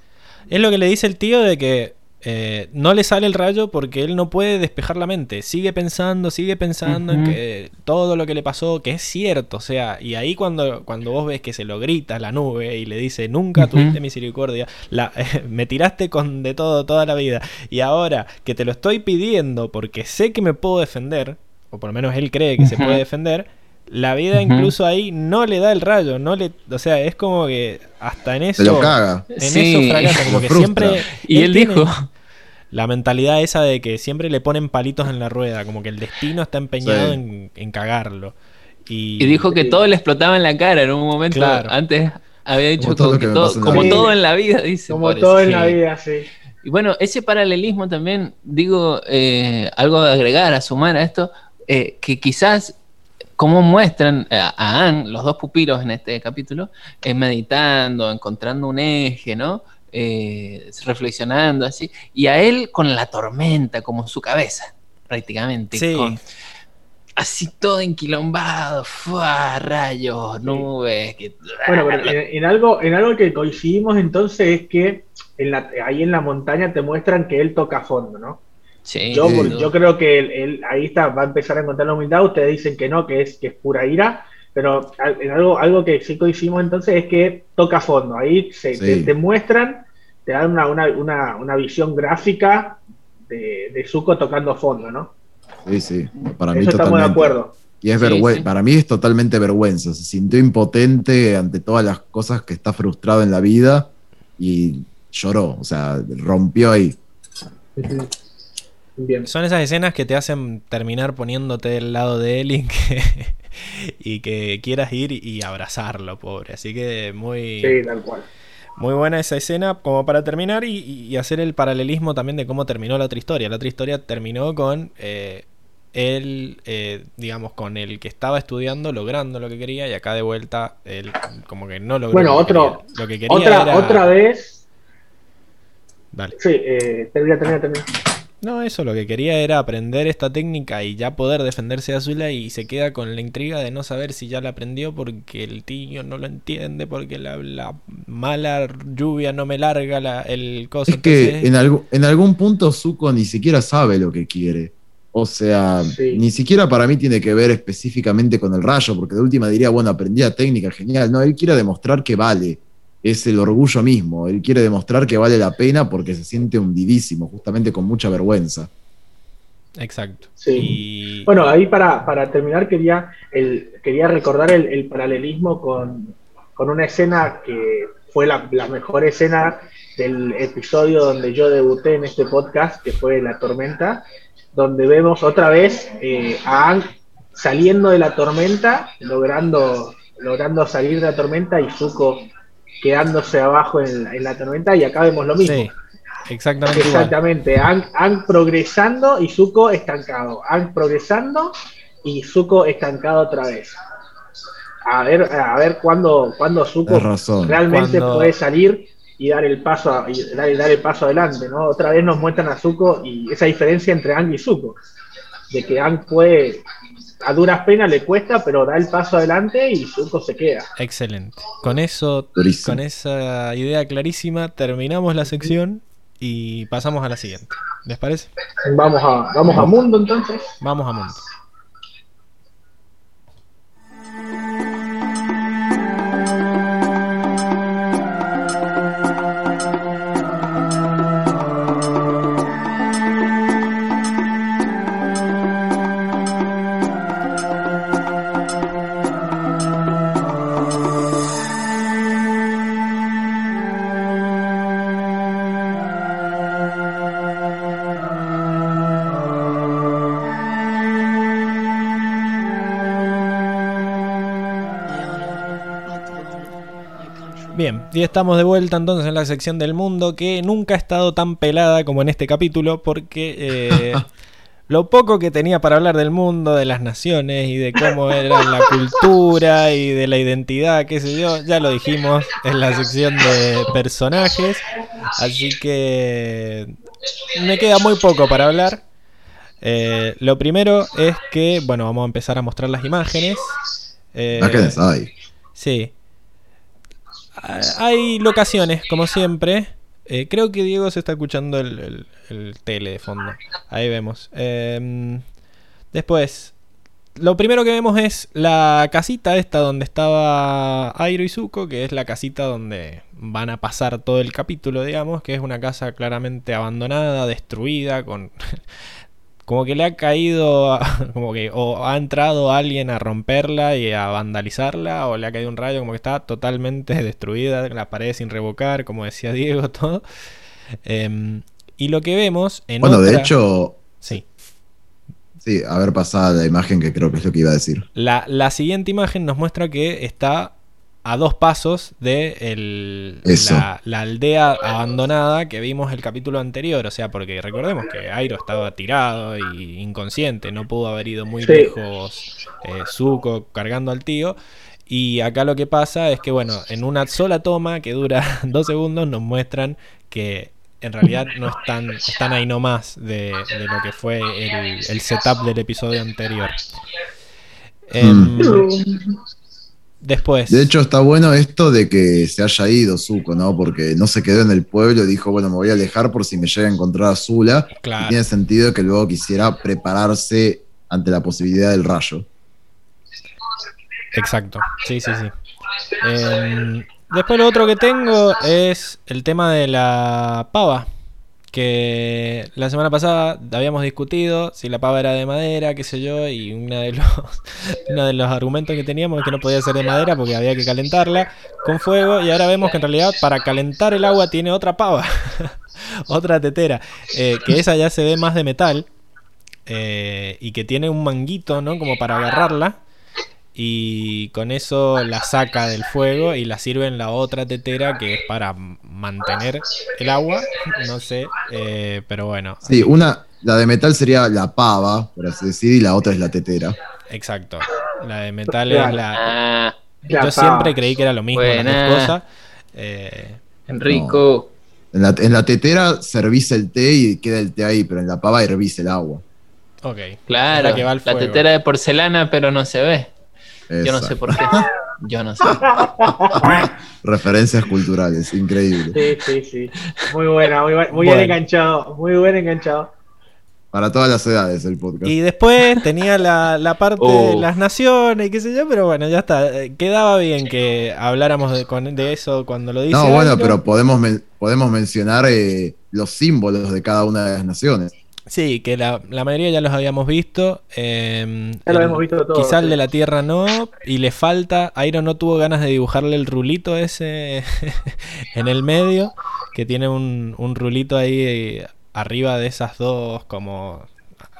Es lo que le dice el tío de que eh, no le sale el rayo porque él no puede despejar la mente. Sigue pensando, sigue pensando en que todo lo que le pasó, que es cierto. O sea, y ahí cuando, cuando vos ves que se lo grita la nube y le dice, nunca tuviste misericordia, la, me tiraste con de todo toda la vida. Y ahora que te lo estoy pidiendo porque sé que me puedo defender, o por lo menos él cree que se puede defender, la vida incluso ahí no le da el rayo, no le, o sea, es como que hasta en eso, lo caga. en eso fracasa, como que siempre y él, dijo la mentalidad esa de que siempre le ponen palitos en la rueda, como que el destino está empeñado en, cagarlo. Y, dijo que todo le explotaba en la cara en un momento. Antes había dicho como, todo, como todo en la vida, dice. Como todo en la vida, sí. Y bueno, ese paralelismo también, digo, eh, algo de agregar, a sumar a esto, eh, que quizás como muestran a, Anne, los dos pupilos en este capítulo, eh, meditando, encontrando un eje, ¿no? Eh, reflexionando así, y a él con la tormenta como su cabeza, prácticamente. así todo enquilombado, rayos, nubes. Bueno, pero en, algo, en algo que coincidimos entonces es que ahí en la montaña te muestran que él toca a fondo, ¿no? Yo, creo que él, ahí está, va a empezar a encontrar la humildad. Ustedes dicen que no, que es, que es pura ira, pero en algo, algo que sí coincidimos entonces es que toca fondo. Ahí se, te, muestran, te dan una, visión gráfica de, de Zuko tocando fondo, ¿no? Sí, sí, para mí Eso estamos de acuerdo. Y es vergüenza, para mí es totalmente vergüenza. Se sintió impotente ante todas las cosas que está frustrado en la vida y lloró, o sea, rompió ahí. Son esas escenas que te hacen terminar poniéndote del lado de él y que, quieras ir y abrazarlo, pobre. Así que muy. Muy buena esa escena como para terminar y, hacer el paralelismo también de cómo terminó la otra historia. La otra historia terminó con eh, él, eh, digamos, con el que estaba estudiando, logrando lo que quería y acá de vuelta él como que no logró bueno, otro, lo que quería. Otra, otra vez. Dale. Sí, eh, termina, termina, termina. No, eso lo que quería era aprender esta técnica y ya poder defenderse de Azula y se queda con la intriga de no saber si ya la aprendió porque el tío no lo entiende, porque la, mala lluvia no me larga la, el coso. Es que en, algo, en algún punto Zuko ni siquiera sabe lo que quiere. O sea, ni siquiera para mí tiene que ver específicamente con el rayo, porque de última diría, bueno, aprendí la técnica, genial. No, él quiere demostrar que vale es el orgullo mismo. Él quiere demostrar que vale la pena porque se siente hundidísimo, justamente con mucha vergüenza. Exacto. Sí. Bueno, ahí para, terminar quería, el, quería recordar el, paralelismo con, una escena que fue la, mejor escena del episodio donde yo debuté en este podcast, que fue La Tormenta, donde vemos otra vez eh, a Ang saliendo de la tormenta, logrando, logrando salir de la tormenta y Zuko quedándose abajo en, la tormenta y acá vemos lo mismo. Sí, exactamente. Exactamente. Han, progresando y Zuko estancado. Han progresando y Zuko estancado otra vez. A ver, a ver cuándo, cuándo Zuko realmente puede salir y dar el paso y dar, el paso adelante, ¿no? Otra vez nos muestran a Zuko y esa diferencia entre Ang y Zuko. De que Ang puede a duras penas le cuesta, pero da el paso adelante y Zuko se queda. Excelente. Con eso, con esa idea clarísima, terminamos la sección y pasamos a la siguiente. ¿Les parece? Vamos a, vamos a Mundo entonces. Vamos a Mundo. Y estamos de vuelta entonces en la sección del mundo que nunca ha estado tan pelada como en este capítulo porque eh, lo poco que tenía para hablar del mundo, de las naciones y de cómo era la cultura y de la identidad, qué sé yo, ya lo dijimos en la sección de personajes, así que me queda muy poco para hablar. Eh, lo primero es que, bueno, vamos a empezar a mostrar las imágenes. Eh, hay? Sí. Hay locaciones, como siempre. Eh, creo que Diego se está escuchando el, tele de fondo. Ahí vemos. Em, después, lo primero que vemos es la casita esta donde estaba Airo y Zuko, que es la casita donde van a pasar todo el capítulo, digamos, que es una casa claramente abandonada, destruida, con como que le ha caído, como que o ha entrado alguien a romperla y a vandalizarla, o le ha caído un rayo, como que está totalmente destruida, la pared sin revocar, como decía Diego, todo. Em, y lo que vemos en Bueno, de hecho... Sí. Sí, a ver, pasada la imagen que creo que es lo que iba a decir. La, la siguiente imagen nos muestra que está a dos pasos de la, aldea abandonada que vimos el capítulo anterior. O sea, porque recordemos que Airo estaba tirado y inconsciente, no pudo haber ido muy lejos eh, Zuko cargando al tío. Y acá lo que pasa es que, bueno, en una sola toma que dura dos segundos nos muestran que en realidad no están, están ahí nomás de, de lo que fue el, setup del episodio anterior. Mm. Em, Después. De hecho, está bueno esto de que se haya ido Zuko, ¿no? Porque no se quedó en el pueblo dijo, bueno, me voy a alejar por si me llega a encontrar a Zula. Y tiene sentido que luego quisiera prepararse ante la posibilidad del rayo. Exacto, sí, sí, sí. Em, después lo otro que tengo es el tema de la pava que la semana pasada habíamos discutido si la pava era de madera, qué sé yo, y uno de los, argumentos que teníamos es que no podía ser de madera porque había que calentarla con fuego, y ahora vemos que en realidad para calentar el agua tiene otra pava, otra tetera, eh, que esa ya se ve más de metal, eh, y que tiene un manguito, ¿no? Como para agarrarla y con eso la saca del fuego y la sirve en la otra tetera que es para mantener el agua, no sé, eh, pero bueno. Sí, una, la de metal sería la pava, por así decir, y la otra es la tetera. Exacto, la de metal es la... Yo siempre creí que era lo mismo, las cosa. Eh, Enrico. En, la, en la tetera servís el té y queda el té ahí, pero en la pava hervís el agua. Ok. Claro, la tetera de porcelana, pero no se ve. Yo no sé por qué. Yo no sé. Referencias culturales, increíble. Sí, sí, sí. Muy buena, muy, muy bien enganchado. Muy buen enganchado. Para todas las edades el podcast. Y después tenía la, parte de oh. las naciones y qué sé yo, pero bueno, ya está. Quedaba bien que habláramos de, eso cuando lo dice. No, bueno, pero podemos, podemos mencionar eh, los símbolos de cada una de las naciones. Sí, que la, mayoría ya los habíamos visto. Eh, ya lo hemos visto todo. Quizá el de la Tierra no, y le falta. Iron no tuvo ganas de dibujarle el rulito ese en el medio, que tiene un, rulito ahí arriba de esas dos como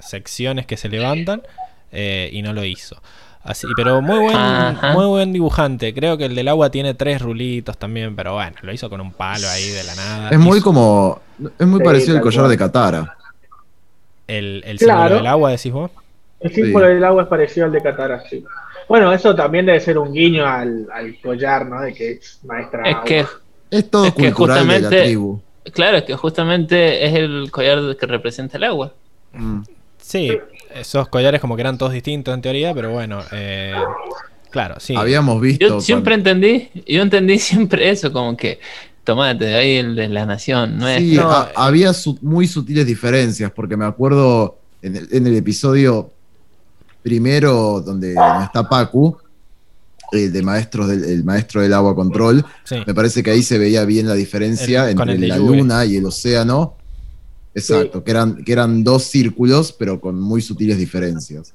secciones que se levantan, eh, y no lo hizo. Así, pero muy buen, muy buen dibujante. Creo que el del agua tiene tres rulitos también, pero bueno, lo hizo con un palo ahí de la nada. Es muy como. Es muy parecido al collar de Katara. El, símbolo del agua, decís vos. El símbolo del agua es parecido al de Katara, sí. Bueno, eso también debe ser un guiño al, collar, ¿no? De que es maestra. Es que es todo cultural de la tribu. Claro, es que justamente es el collar que representa el agua. Mm. Sí, esos collares como que eran todos distintos en teoría, pero bueno, eh, claro, sí. Habíamos visto. Yo siempre entendí, yo entendí siempre eso, como que tomate, de ahí el de la nación. No sí, había muy sutiles diferencias, porque me acuerdo en el, episodio primero donde está Pacu, el de maestros del el maestro del agua control, me parece que ahí se veía bien la diferencia entre la luna y el océano. Exacto, que, eran, que eran dos círculos, pero con muy sutiles diferencias.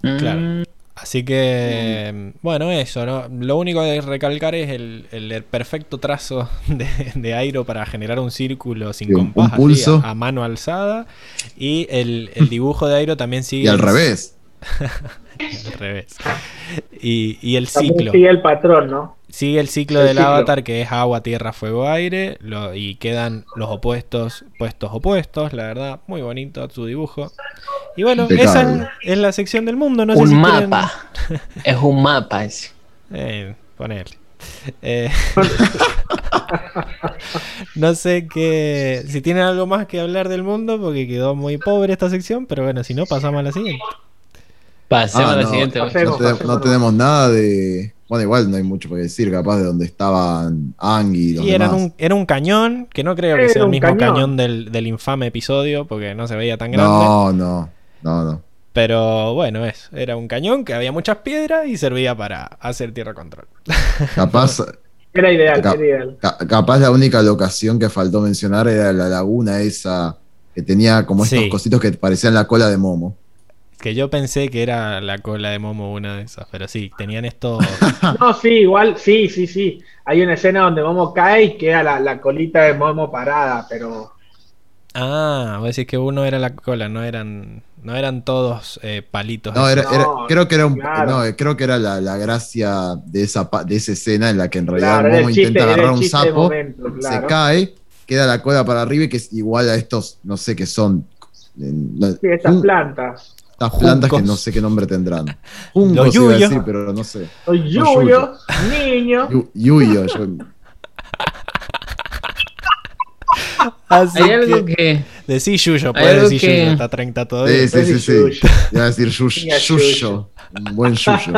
Claro. Así que, bueno, eso, ¿no? Lo único de recalcar es el, perfecto trazo de, de, Airo para generar un círculo sin compás, a, mano alzada. Y el, dibujo de Airo también sigue. Y al revés. al revés. Y, y el ciclo. Sigue el patrón, ¿no? Sigue el ciclo El del ciclo. avatar que es agua, tierra, fuego, aire. lo- y quedan los opuestos, puestos opuestos. La verdad, muy bonito su dibujo. Y bueno, Impecable. esa es la sección del mundo. No sé un si quieren- mapa. es un mapa ese. Eh, ponerle. Eh, no sé qué. Si tienen algo más que hablar del mundo, porque quedó muy pobre esta sección, pero bueno, si no, pasamos a la siguiente. Pasemos Ah, a la no, siguiente. pasemos. No, te- no tenemos nada de. Bueno, igual no hay mucho que decir, capaz de donde estaban Ang y los eran demás. un, era un cañón, que no creo que Era sea el mismo cañón, cañón. del, del infame episodio, porque no se veía tan grande. No, no, no, no. Pero bueno, es, era un cañón que había muchas piedras y servía para hacer tierra control. Capaz, Era ideal, era ideal. ca- capaz la única locación que faltó mencionar era la laguna esa que tenía como estos Sí. cositos que parecían la cola de Momo. Que yo pensé que era la cola de Momo una de esas, pero sí, tenían esto. No, sí, igual, sí, sí, sí. Hay una escena donde Momo cae y queda la, la colita de Momo parada, pero Ah, vos decís que uno era la cola, no eran, no eran todos eh, palitos. No, era, No, era- creo que era un, claro. no, creo que era la, la gracia de esa pa- de esa escena en la que en realidad claro, Momo chiste, intenta agarrar un sapo, momento, se cae, queda la cola para arriba y que es igual a estos, no sé qué son. eh, no- Sí, estas plantas. Estas plantas que no sé qué nombre tendrán. Juncos Los iba a yuyos. decir, pero no sé. Soy Yuyo, niño. Yu- Yuyo, yo- Así Hay algo que, que. Decí Yuyo, puedes algo decir que- Yuyo, está 30 todavía. Sí, sí, sí, sí. Yuyo. Iba a decir yush- Mira, yuyo. Un buen yuyo.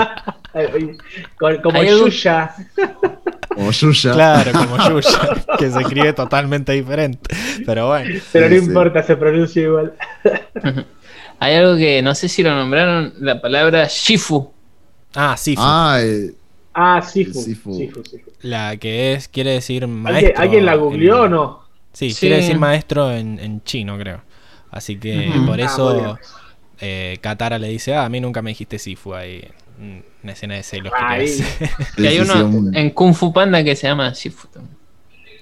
Con- Como Hay algo- Yuya. Como yuya. Claro, como Yuya, que se escribe totalmente diferente. Pero bueno, Pero Sí, no sí. importa, se pronuncia igual. Hay algo que no sé si lo nombraron, la palabra Shifu. ah, Sifu, Ah, eh, Ah, Sifu. Sifu. Sifu, Sifu. la que es, quiere decir ¿Alguien, maestro. ¿Alguien la en- googleó o no? Sí, Sí. quiere decir maestro en, en chino, creo. Así que por Ah, eso eh, Katara le dice, ah, a mí nunca me dijiste Sifu ahí. Una escena de celos que Que hay uno en Kung Fu Panda que se llama Shifu. también.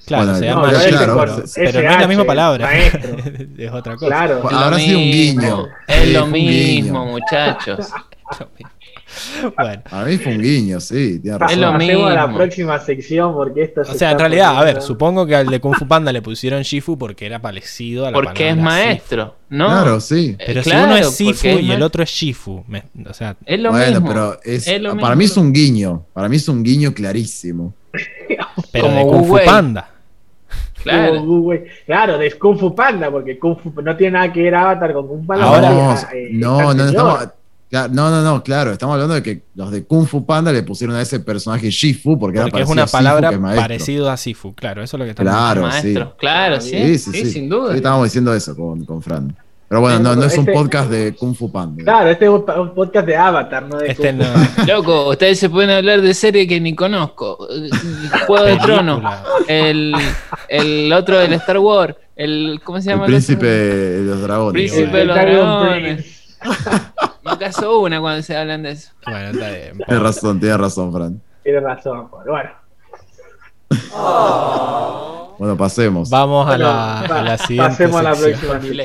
Claro, Bueno, se no, llama pero Shifu, claro, pero, no es la misma palabra. maestro. es otra cosa. Claro. Es lo Habrá sido un mismo, guiño. Es Sí, lo mismo, guiño. muchachos. Bueno, A mí fue un guiño, sí, tiene Es lo Pasemos a la mismo. próxima sección porque esto o se sea, en realidad, a ver, supongo que al de Kung Fu Panda le pusieron Shifu porque era parecido a la Porque es maestro, ¿no? Claro, sí. Eh, Pero si claro, uno es Sifu y el otro es Shifu, me- o sea, Es lo bueno, mismo. pero es, Es lo para mismo. mí es un guiño. Para mí es un guiño clarísimo. pero Como de Kung Fu. Panda. Claro. Claro. claro, de Kung Fu Panda, porque Kung Fu no tiene nada que ver Avatar con Kung Fu Panda. Ahora- no, porque, eh, no, no, no, estamos, claro, no, no, no, claro, estamos hablando de que los de Kung Fu Panda le pusieron a ese personaje Shifu porque, era Porque es parecido una a Sifu, palabra es parecido a Sifu, claro, eso es lo que estamos Claro, maestro. sí. Claro, Ah. Sí, sí, Sí, sí. sin duda. Sí, estábamos diciendo eso con, con Fran. Pero bueno, no, no es un Este- podcast de Kung Fu Panda. Claro, este es un un podcast de Avatar, no de Este Kung Fu no. Loco, ustedes se pueden hablar de serie que ni conozco. Juego de. Tronos. El, el otro del Star Wars. El, ¿Cómo se El llama? príncipe de los dragones. Príncipe de los Dragon dragones. Me caso una cuando se hablan de eso. Bueno, está bien. Tienes razón, tienes razón, Fran. Tiene razón, Juan. Bueno, Bueno, pasemos. Vamos a la, a la pa- siguiente pasemos a la sección. próxima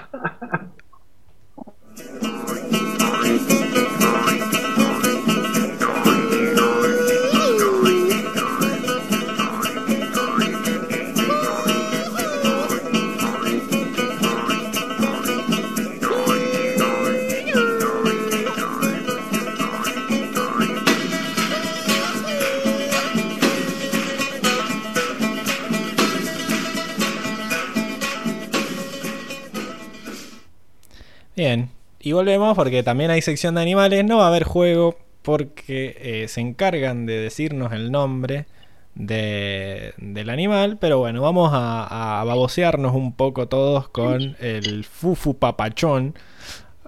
Bien, y volvemos porque también hay sección de animales. No va a haber juego porque eh, se encargan de decirnos el nombre de- del animal. Pero bueno, vamos a, a babosearnos un poco todos con el fufu papachón.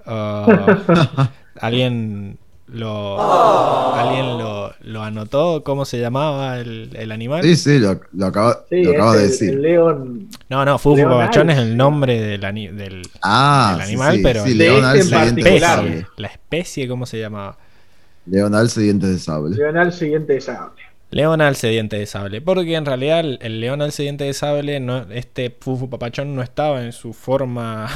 Ah, ¿Alguien lo, ¿alguien lo, lo anotó? ¿Cómo se llamaba el, el animal? Sí, sí, lo, lo acaba- Sí, acabas de el- decir. el León. No, no, fufu León papachón es el nombre del, ani- del Ah, el sí, animal, sí, pero sí, de León este Alce, de sable. especie. ¿La especie cómo se llamaba? León Alce, dientes de sable. León al siguiente sable. León alce diente de sable. Porque en realidad el, león alce diente de sable, no, este Fufu Papachón no estaba en su forma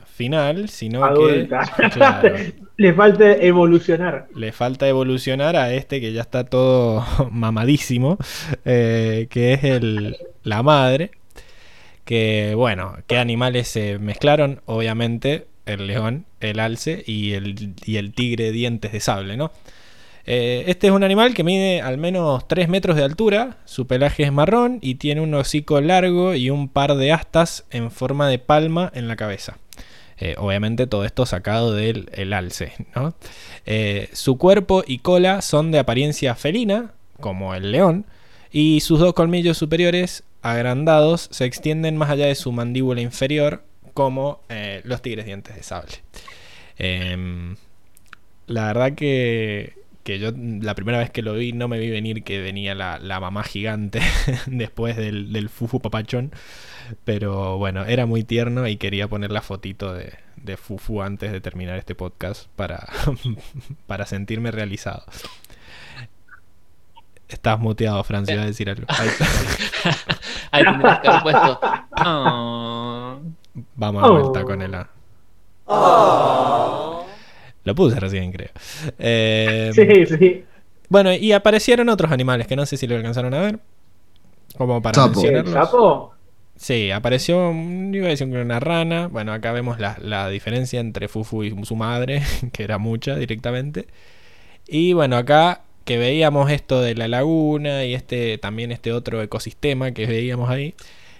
final, sino que. le falta evolucionar. Le falta evolucionar a este que ya está todo mamadísimo, eh, que es el, la madre. Que bueno, ¿qué animales se mezclaron? Obviamente el león, el alce y el, y el tigre dientes de sable, ¿no? Eh, este es un animal que mide al menos 3 metros de altura, su pelaje es marrón y tiene un hocico largo y un par de astas en forma de palma en la cabeza. Eh, obviamente todo esto sacado del el alce. Eh, su cuerpo y cola son de apariencia felina, como el león, y sus dos colmillos superiores, agrandados, se extienden más allá de su mandíbula inferior, como los tigres dientes de sable. Em, la verdad que que yo la primera vez que lo vi no me vi venir que venía la, mamá gigante después del, del, Fufu papachón. Pero bueno, era muy tierno y quería poner la fotito de, de Fufu antes de terminar este podcast para, para sentirme realizado. Estás muteado, Francia, iba a decir algo. Ahí, tendrás que haber puesto. Vamos a vuelta con el A. Oh. Lo puse recién, creo. Eh, sí, sí. Bueno, y aparecieron otros animales que no sé si lo alcanzaron a ver. Como para. ¿Sapo? Sí, apareció, iba a decir una rana. Bueno, acá vemos la, la, diferencia entre Fufu y su madre, que era mucha directamente. Y bueno, acá que veíamos esto de la laguna y este también este otro ecosistema que veíamos ahí.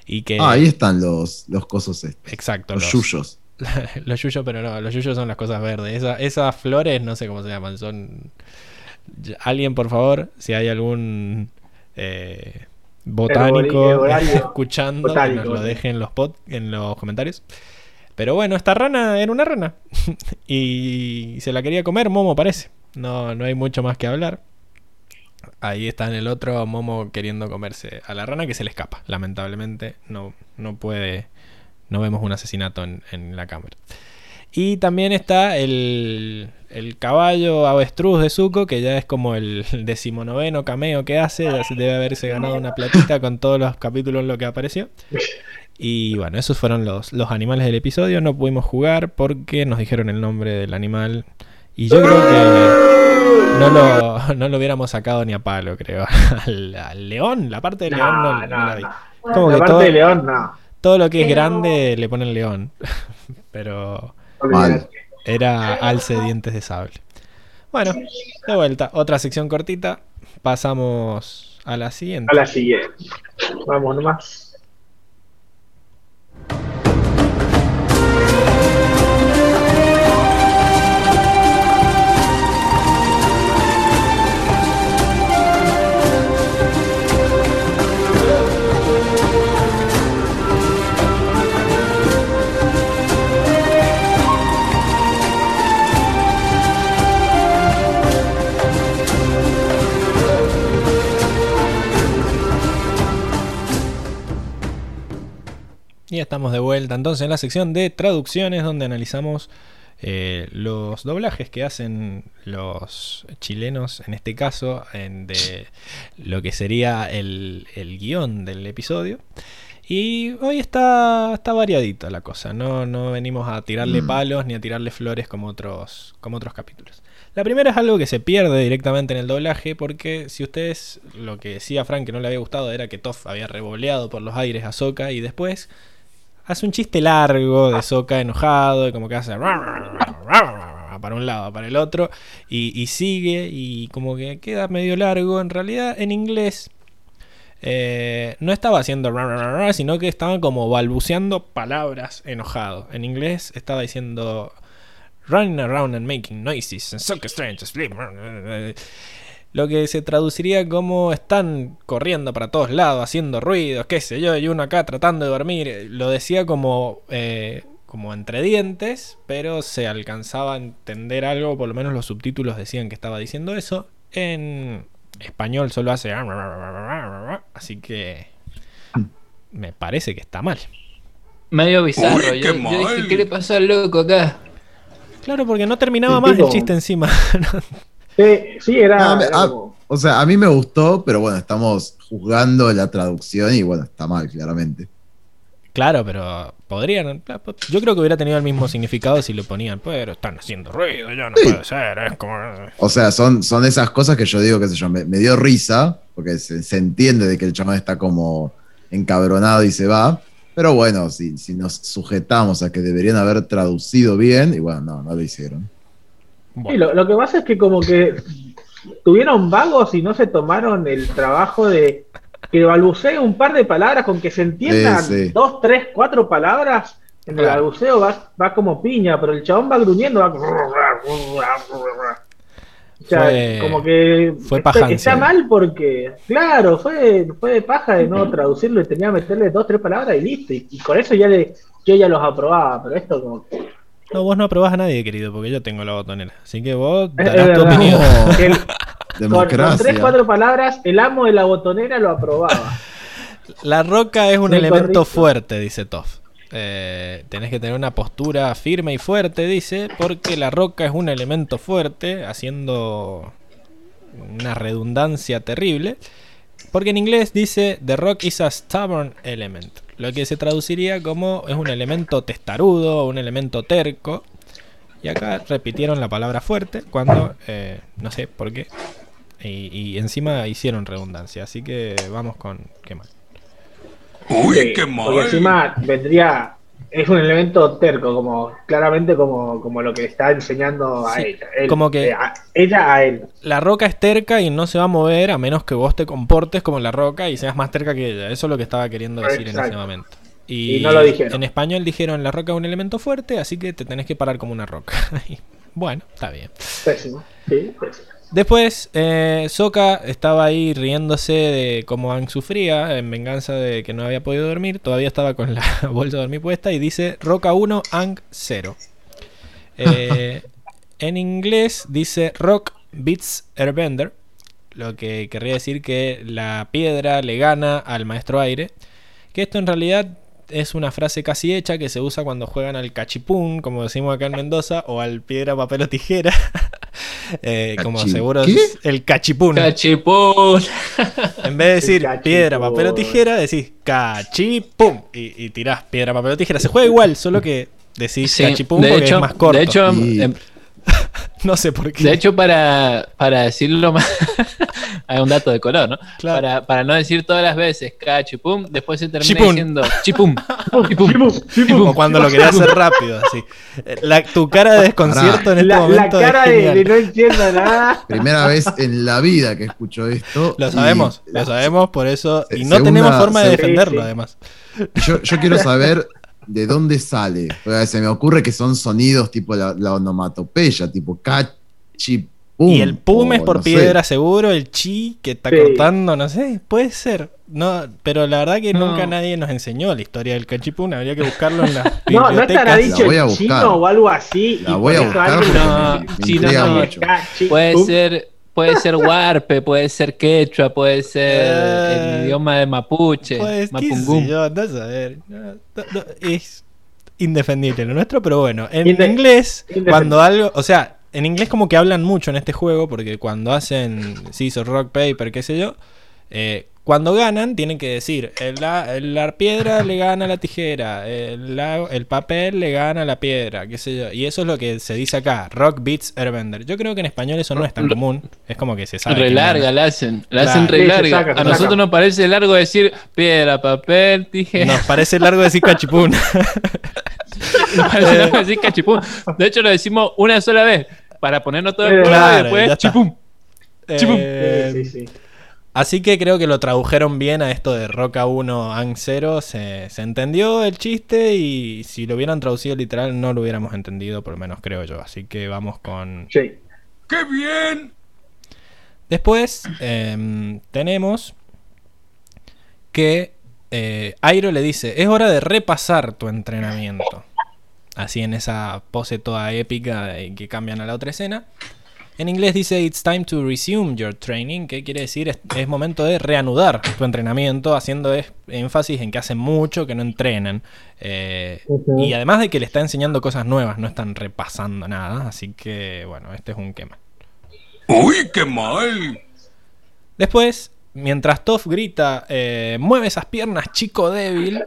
Y que... Ah, ahí están los, los cosos estos. Exacto. Los, yuyos. los yuyos, pero no, los yuyos son las cosas verdes. esas flores, no sé cómo se llaman, son... Alguien, por favor, si hay algún eh, botánico escuchando, que nos lo deje en los, en los comentarios. Pero bueno, esta rana era una rana. y se la quería comer, Momo parece. No, no hay mucho más que hablar. Ahí está en el otro Momo queriendo comerse a la rana que se le escapa. Lamentablemente no, no puede no vemos un asesinato en, la cámara. Y también está el, el, caballo avestruz de Zuko, que ya es como el decimonoveno cameo que hace. debe haberse ganado una platita con todos los capítulos en lo que apareció. Y bueno, esos fueron los, los animales del episodio. No pudimos jugar porque nos dijeron el nombre del animal. Y yo creo que no lo, no lo hubiéramos sacado ni a palo, creo. al, león, la parte del león no, la vi. la parte del león no. Todo lo que es grande le ponen león. Pero era alce dientes de sable. Bueno, de vuelta, otra sección cortita. Pasamos a la siguiente. A la siguiente. Vamos nomás. Y estamos de vuelta entonces en la sección de traducciones donde analizamos eh, los doblajes que hacen los chilenos, en este caso, en de lo que sería el, el guion del episodio. Y hoy está, está variadita la cosa, no, no venimos a tirarle mm. palos ni a tirarle flores como otros, como otros capítulos. La primera es algo que se pierde directamente en el doblaje, porque si ustedes, lo que decía Frank que no le había gustado era que Toff había revoleado por los aires a Soka y después hace un chiste largo de Soca enojado, y como que hace para un lado, para el otro, y, sigue, y como que queda medio largo. En realidad, en inglés, eh, no estaba haciendo sino que estaba como balbuceando palabras enojado. En inglés estaba diciendo running around and making noises and so strange sleep lo que se traduciría como están corriendo para todos lados, haciendo ruidos, qué sé yo, y uno acá tratando de dormir. Lo decía como, eh, como entre dientes, pero se alcanzaba a entender algo, por lo menos los subtítulos decían que estaba diciendo eso. En español solo hace... Así que me parece que está mal. Medio bizarro. yo, dije, ¿qué le pasó al loco acá? Claro, porque no terminaba más el chiste encima. Sí, sí era, O sea, a mí me gustó, pero bueno, estamos juzgando la traducción y bueno, está mal, claramente. Claro, pero podrían. Yo creo que hubiera tenido el mismo significado si lo ponían, pero están haciendo ruido, ya no puede ser, es como. O sea, son, son esas cosas que yo digo, qué sé yo, me, dio risa, porque se, entiende de que el chamán está como encabronado y se va. Pero bueno, si, si nos sujetamos a que deberían haber traducido bien, y bueno, no, no lo hicieron. Sí, lo, lo que pasa es que como que tuvieron vagos y no se tomaron el trabajo de que balbucee un par de palabras con que se entiendan dos, tres, cuatro palabras. En el balbuceo va, va como piña, pero el chabón va gruñendo, va como que fue paja está, mal porque, claro, fue, fue de paja de no traducirlo y tenía que meterle dos, tres palabras y listo. Y, con eso ya le, yo ya los aprobaba, pero esto como que no, vos no aprobás a nadie, querido, porque yo tengo la botonera. Así que vos darás tu opinión. con, tres, cuatro palabras, el amo de la botonera lo aprobaba. La roca es un elemento fuerte, dice Toff. Eh, tenés que tener una postura firme y fuerte, dice, porque la roca es un elemento fuerte, haciendo una redundancia terrible. Porque en inglés dice, The rock is a stubborn element lo que se traduciría como es un elemento testarudo, un elemento terco. Y acá repitieron la palabra fuerte cuando, eh, no sé por qué. Y, encima hicieron redundancia. Así que vamos con qué mal. Uy, qué mal. Porque encima vendría es un elemento terco, como claramente como, como lo que está enseñando a ella. como que eh, ella a él. La roca es terca y no se va a mover a menos que vos te comportes como la roca y seas más terca que ella. Eso es lo que estaba queriendo decir en ese momento. Y, no lo dijeron. En español dijeron la roca es un elemento fuerte, así que te tenés que parar como una roca. bueno, está bien. Pésimo. Sí, pésimo. Después, eh, Soka estaba ahí riéndose de cómo Ang sufría en venganza de que no había podido dormir. Todavía estaba con la bolsa de dormir puesta y dice Roca 1, Ang 0. Eh, en inglés dice Rock beats Airbender, lo que querría decir que la piedra le gana al maestro aire. Que esto en realidad es una frase casi hecha que se usa cuando juegan al cachipún, como decimos acá en Mendoza, o al piedra, papel o tijera. eh, como seguro es el cachipún. Cachipún. en vez de decir piedra, papel o tijera, decís cachipún. Y, y, tirás piedra, papel o tijera. Se juega igual, solo que decís cachipún porque es más corto. De hecho, em, no sé por qué. De hecho, para, para decirlo más, hay un dato de color, ¿no? Para, para, no decir todas las veces cachipum, después se termina diciendo chipum. chipum, chipum, cuando lo querías hacer rápido, así. La, tu cara de desconcierto en este momento. La cara de, no entiendo nada. Primera vez en la vida que escucho esto. Lo sabemos, lo sabemos, por eso. Y no tenemos forma de defenderlo, además. Yo, yo quiero saber de dónde sale. se me ocurre que son sonidos tipo la, onomatopeya, tipo cachi, pum. Y el pum es por piedra seguro, el chi que está cortando, no sé, puede ser. No, pero la verdad que nunca nadie nos enseñó la historia del cachipún, habría que buscarlo en la No, no estará dicho chino o algo así. La voy a buscar. No, puede ser Puede ser Warpe, puede ser Quechua, puede ser el eh, idioma de Mapuche. Pues, yo, no saber. es indefendible lo nuestro, pero bueno. En inglés, cuando algo. O sea, en inglés como que hablan mucho en este juego, porque cuando hacen Scissor Rock Paper, qué sé yo, eh, cuando ganan, tienen que decir, la, piedra le gana a la tijera, el, el, papel le gana a la piedra, qué sé yo. Y eso es lo que se dice acá, rock beats airbender. Yo creo que en español eso no es tan común, es como que se sabe. Re larga la hacen, la hacen re larga. a nosotros nos parece largo decir piedra, papel, tijera. Nos parece largo decir cachipún. nos parece largo decir cachipún. De hecho lo decimos una sola vez, para ponernos todo el claro, y después chipum. Chipum. Eh, sí, sí. Así que creo que lo tradujeron bien a esto de Roca 1, Ang 0. Se, entendió el chiste y si lo hubieran traducido literal no lo hubiéramos entendido, por lo menos creo yo. Así que vamos con... Sí. ¡Qué bien! Después em, tenemos que eh, Airo le dice, es hora de repasar tu entrenamiento. Así en esa pose toda épica que cambian a la otra escena. En inglés dice It's time to resume your training, que quiere decir es, momento de reanudar tu entrenamiento, haciendo énfasis en que hacen mucho que no entrenan. Eh, y además de que le está enseñando cosas nuevas, no están repasando nada. Así que, bueno, este es un quema. ¡Uy, qué mal! Después, mientras Toph grita, eh, mueve esas piernas, chico débil,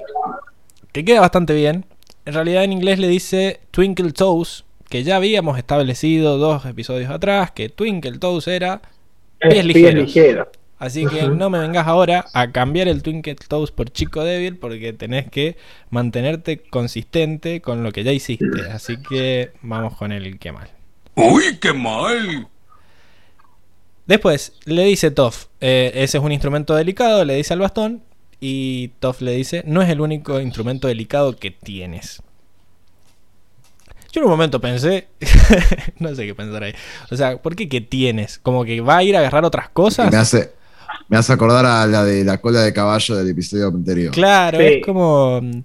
que queda bastante bien. En realidad en inglés le dice Twinkle Toes, que ya habíamos establecido dos episodios atrás, que Twinkle Toes era pies ligeros. Así que no me vengas ahora a cambiar el Twinkle Toes por chico débil porque tenés que mantenerte consistente con lo que ya hiciste. Así que vamos con el que mal. ¡Uy, qué mal! Después le dice Toff, eh, ese es un instrumento delicado, le dice al bastón. Y Toff le dice, no es el único instrumento delicado que tienes. Yo en un momento pensé, no sé qué pensar ahí. O sea, ¿por qué que tienes? Como que va a ir a agarrar otras cosas. Me hace, me hace acordar a la de la cola de caballo del episodio anterior. Claro, Sí. es como... mm,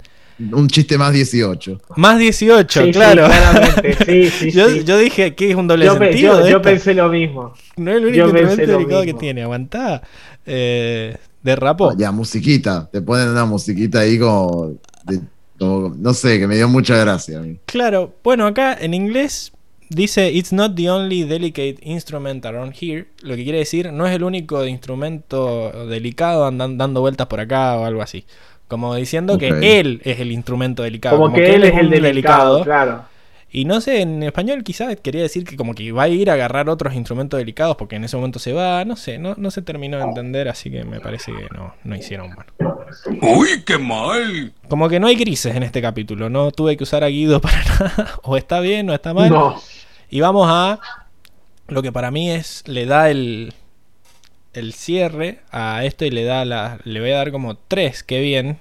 Un chiste más 18. Más 18, Sí, sí, claro. claramente, sí, sí, yo, sí. yo dije que es un doble Yo, pe- sentido. yo- de yo esto. pensé lo mismo. No es el único instrumento delicado que tiene. Aguantá. Eh, derrapó. Ya, musiquita. Te ponen una musiquita ahí como, de- como- No sé, que me dio mucha gracia a mí. Claro, bueno, acá en inglés dice It's not the only delicate instrument around here. Lo que quiere decir, no es el único instrumento delicado andan, dando vueltas por acá o algo así. Como diciendo que él es el instrumento delicado. Como, que, él es el un delicado, claro. Y no sé, en español quizás quería decir que como que va a ir a agarrar otros instrumentos delicados porque en ese momento se va, no sé, no, no se terminó de entender, así que me parece que no, no hicieron bueno. ¡Uy, qué mal! Como que no hay grises en este capítulo, no tuve que usar a Guido para nada, o está bien o está mal. No. Y vamos a lo que para mí es, le da el, el cierre a esto y le da la, le voy a dar como tres, qué bien.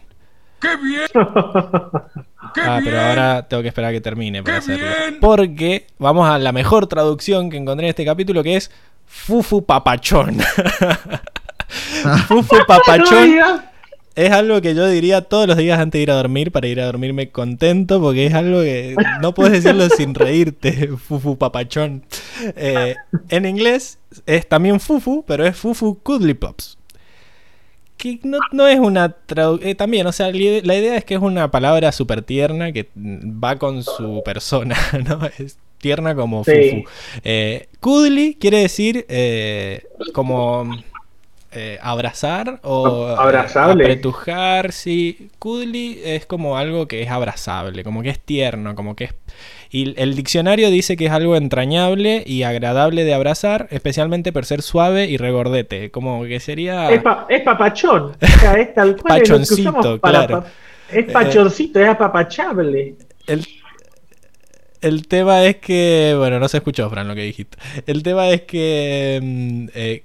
¡Qué bien! ¡Qué Ah, bien! pero ahora tengo que esperar a que termine para ¡Qué hacerlo. bien! Porque vamos a la mejor traducción que encontré en este capítulo que es Fufu Papachón. Fufu Papachón es algo que yo diría todos los días antes de ir a dormir para ir a dormirme contento porque es algo que no puedes decirlo sin reírte. Fufu Papachón. Eh, en inglés es también Fufu, pero es Fufu Cuddly Pops. Que no, no es una traducción. también, o sea, la ide- la idea es que es una palabra súper tierna que va con su persona, ¿no? Es tierna como Sí. Fufu. Eh, cuddly quiere decir eh, como eh, abrazar o eh, Abrazable. apretujar, sí. Cuddly es como algo que es abrazable, como que es tierno, como que es... Y el diccionario dice que es algo entrañable y agradable de abrazar, especialmente por ser suave y regordete, como que sería... Es, pa- es papachón. O sea, es tal cual es Pachoncito, para claro. pa- Es pachoncito, es apapachable. El, el tema es que. Bueno, no se escuchó, Fran, lo que dijiste. El tema es que. mm, eh,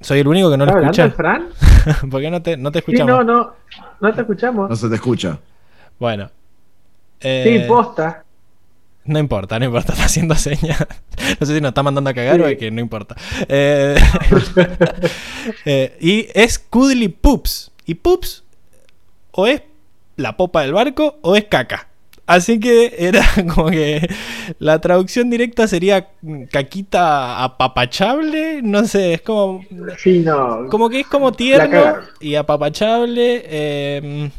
soy el único que no lo ¿Está hablando el escucha. Fran? ¿Por qué no te, no te Sí, escuchamos? no, no. No te escuchamos. No se te escucha. Bueno. Eh, Sí, posta. no importa, no importa, está haciendo señas. No sé si nos está mandando a cagar o Sí. es que no importa. Eh, eh, y es Cuddly Poops. Y Poops o es la popa del barco o es caca. Así que era como que la traducción directa sería caquita apapachable. No sé, es como. Sí, no. Como que es como tierno y apapachable. eh,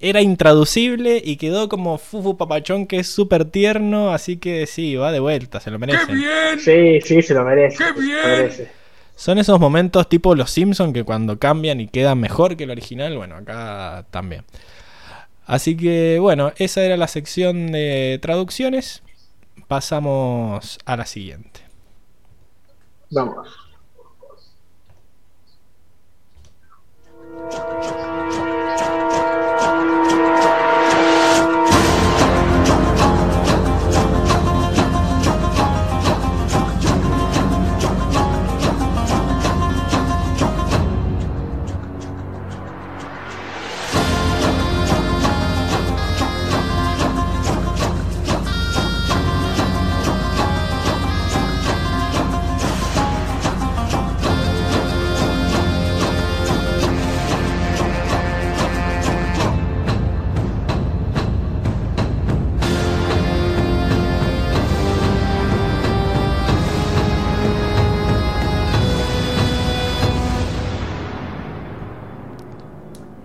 era intraducible y quedó como Fufu Papachón, que es súper tierno. Así que sí, va de vuelta, se lo ¡Qué merecen. bien! Sí, sí, se lo merece. ¡Qué se lo bien! merece. Son esos momentos tipo los Simpsons que cuando cambian y quedan mejor que el original, bueno, acá también. Así que bueno, esa era la sección de traducciones. Pasamos a la siguiente. Vamos.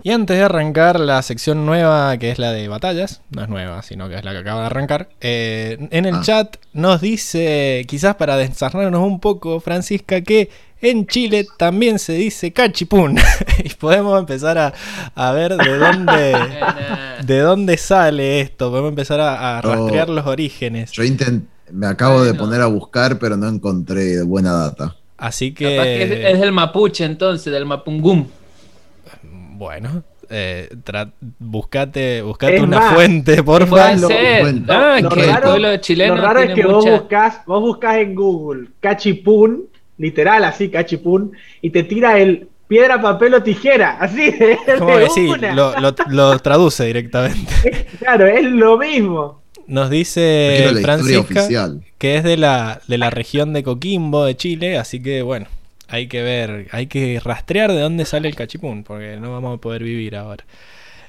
Y antes de arrancar la sección nueva, que es la de batallas, no es nueva, sino que es la que acaba de arrancar, eh, en el Ah. chat nos dice, quizás para desarnarnos un poco, Francisca, que en Chile también se dice cachipún. y podemos empezar a, a ver de dónde, de dónde sale esto, podemos empezar a, a Yo- rastrear los orígenes. Yo intent- me acabo de poner a buscar, pero no encontré buena data. Así Capaz que es, que, es del mapuche entonces, del mapungum. Bueno, eh, buscate, buscate una más, fuente, por favor. cuenta. Ah, Lo que el raro- pueblo chileno Lo raro es que vos buscas, vos buscas en Google cachipún, literal así, cachipún, y te tira el piedra, papel o tijera, así de, de sí, lo, lo- lo traduce directamente. Claro, es lo mismo. Nos dice Francisca que es de la, de la región de Coquimbo, de Chile, así que bueno, hay que ver, hay que rastrear de dónde sale el cachipún, porque no vamos a poder vivir ahora.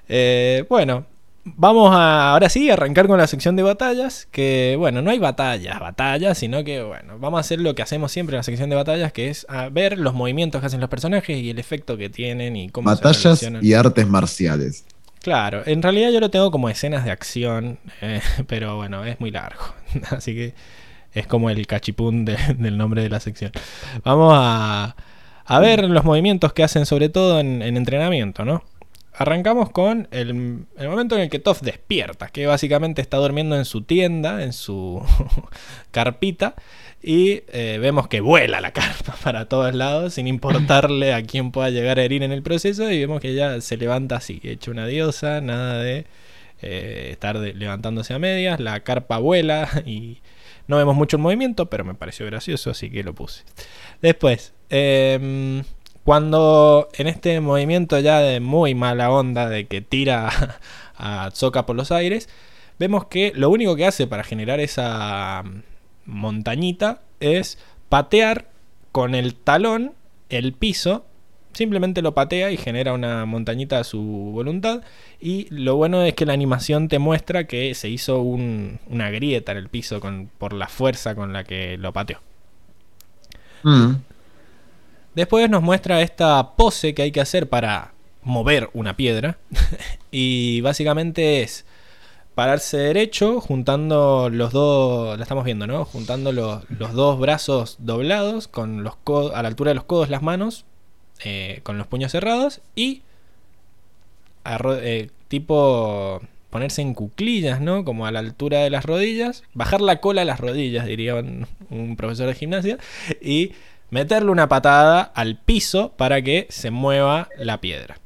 Eh, bueno, vamos a ahora sí arrancar con la sección de batallas, que bueno, no hay batallas, batallas, sino que bueno, vamos a hacer lo que hacemos siempre en la sección de batallas, que es a ver los movimientos que hacen los personajes y el efecto que tienen y cómo Batallas y artes marciales. Claro, en realidad yo lo tengo como escenas de acción, eh, pero bueno, es muy largo. Así que es como el cachipún de- del nombre de la sección. Vamos a, a ver los movimientos que hacen sobre todo en, en entrenamiento, ¿no? Arrancamos con el, momento en el que Toph despierta, que básicamente está durmiendo en su tienda, en su carpita, y eh, vemos que vuela la carpa para todos lados, sin importarle a quién pueda llegar a herir en el proceso, y vemos que ella se levanta así, hecha una diosa, nada de eh, estar levantándose a medias, la carpa vuela y no vemos mucho el movimiento, pero me pareció gracioso, así que lo puse. Después, em, cuando en este movimiento ya de muy mala onda, de que tira a Tsoka por los aires, vemos que lo único que hace para generar esa montañita es patear con el talón el piso. Simplemente lo patea y genera una montañita a su voluntad. Y lo bueno es que la animación te muestra que se hizo un- una grieta en el piso con, por la fuerza con la que lo pateó. Mm. Después nos muestra esta pose que hay que hacer para mover una piedra. y básicamente es pararse derecho, juntando los dos, la estamos viendo, ¿no? Juntando los, los dos brazos doblados, con los co- a la altura de los codos las manos, eh, con los puños cerrados y eh, tipo ponerse en cuclillas, ¿no? Como a la altura de las rodillas, bajar la cola a las rodillas, diría un, un profesor de gimnasia, y meterle una patada al piso para que se mueva la piedra.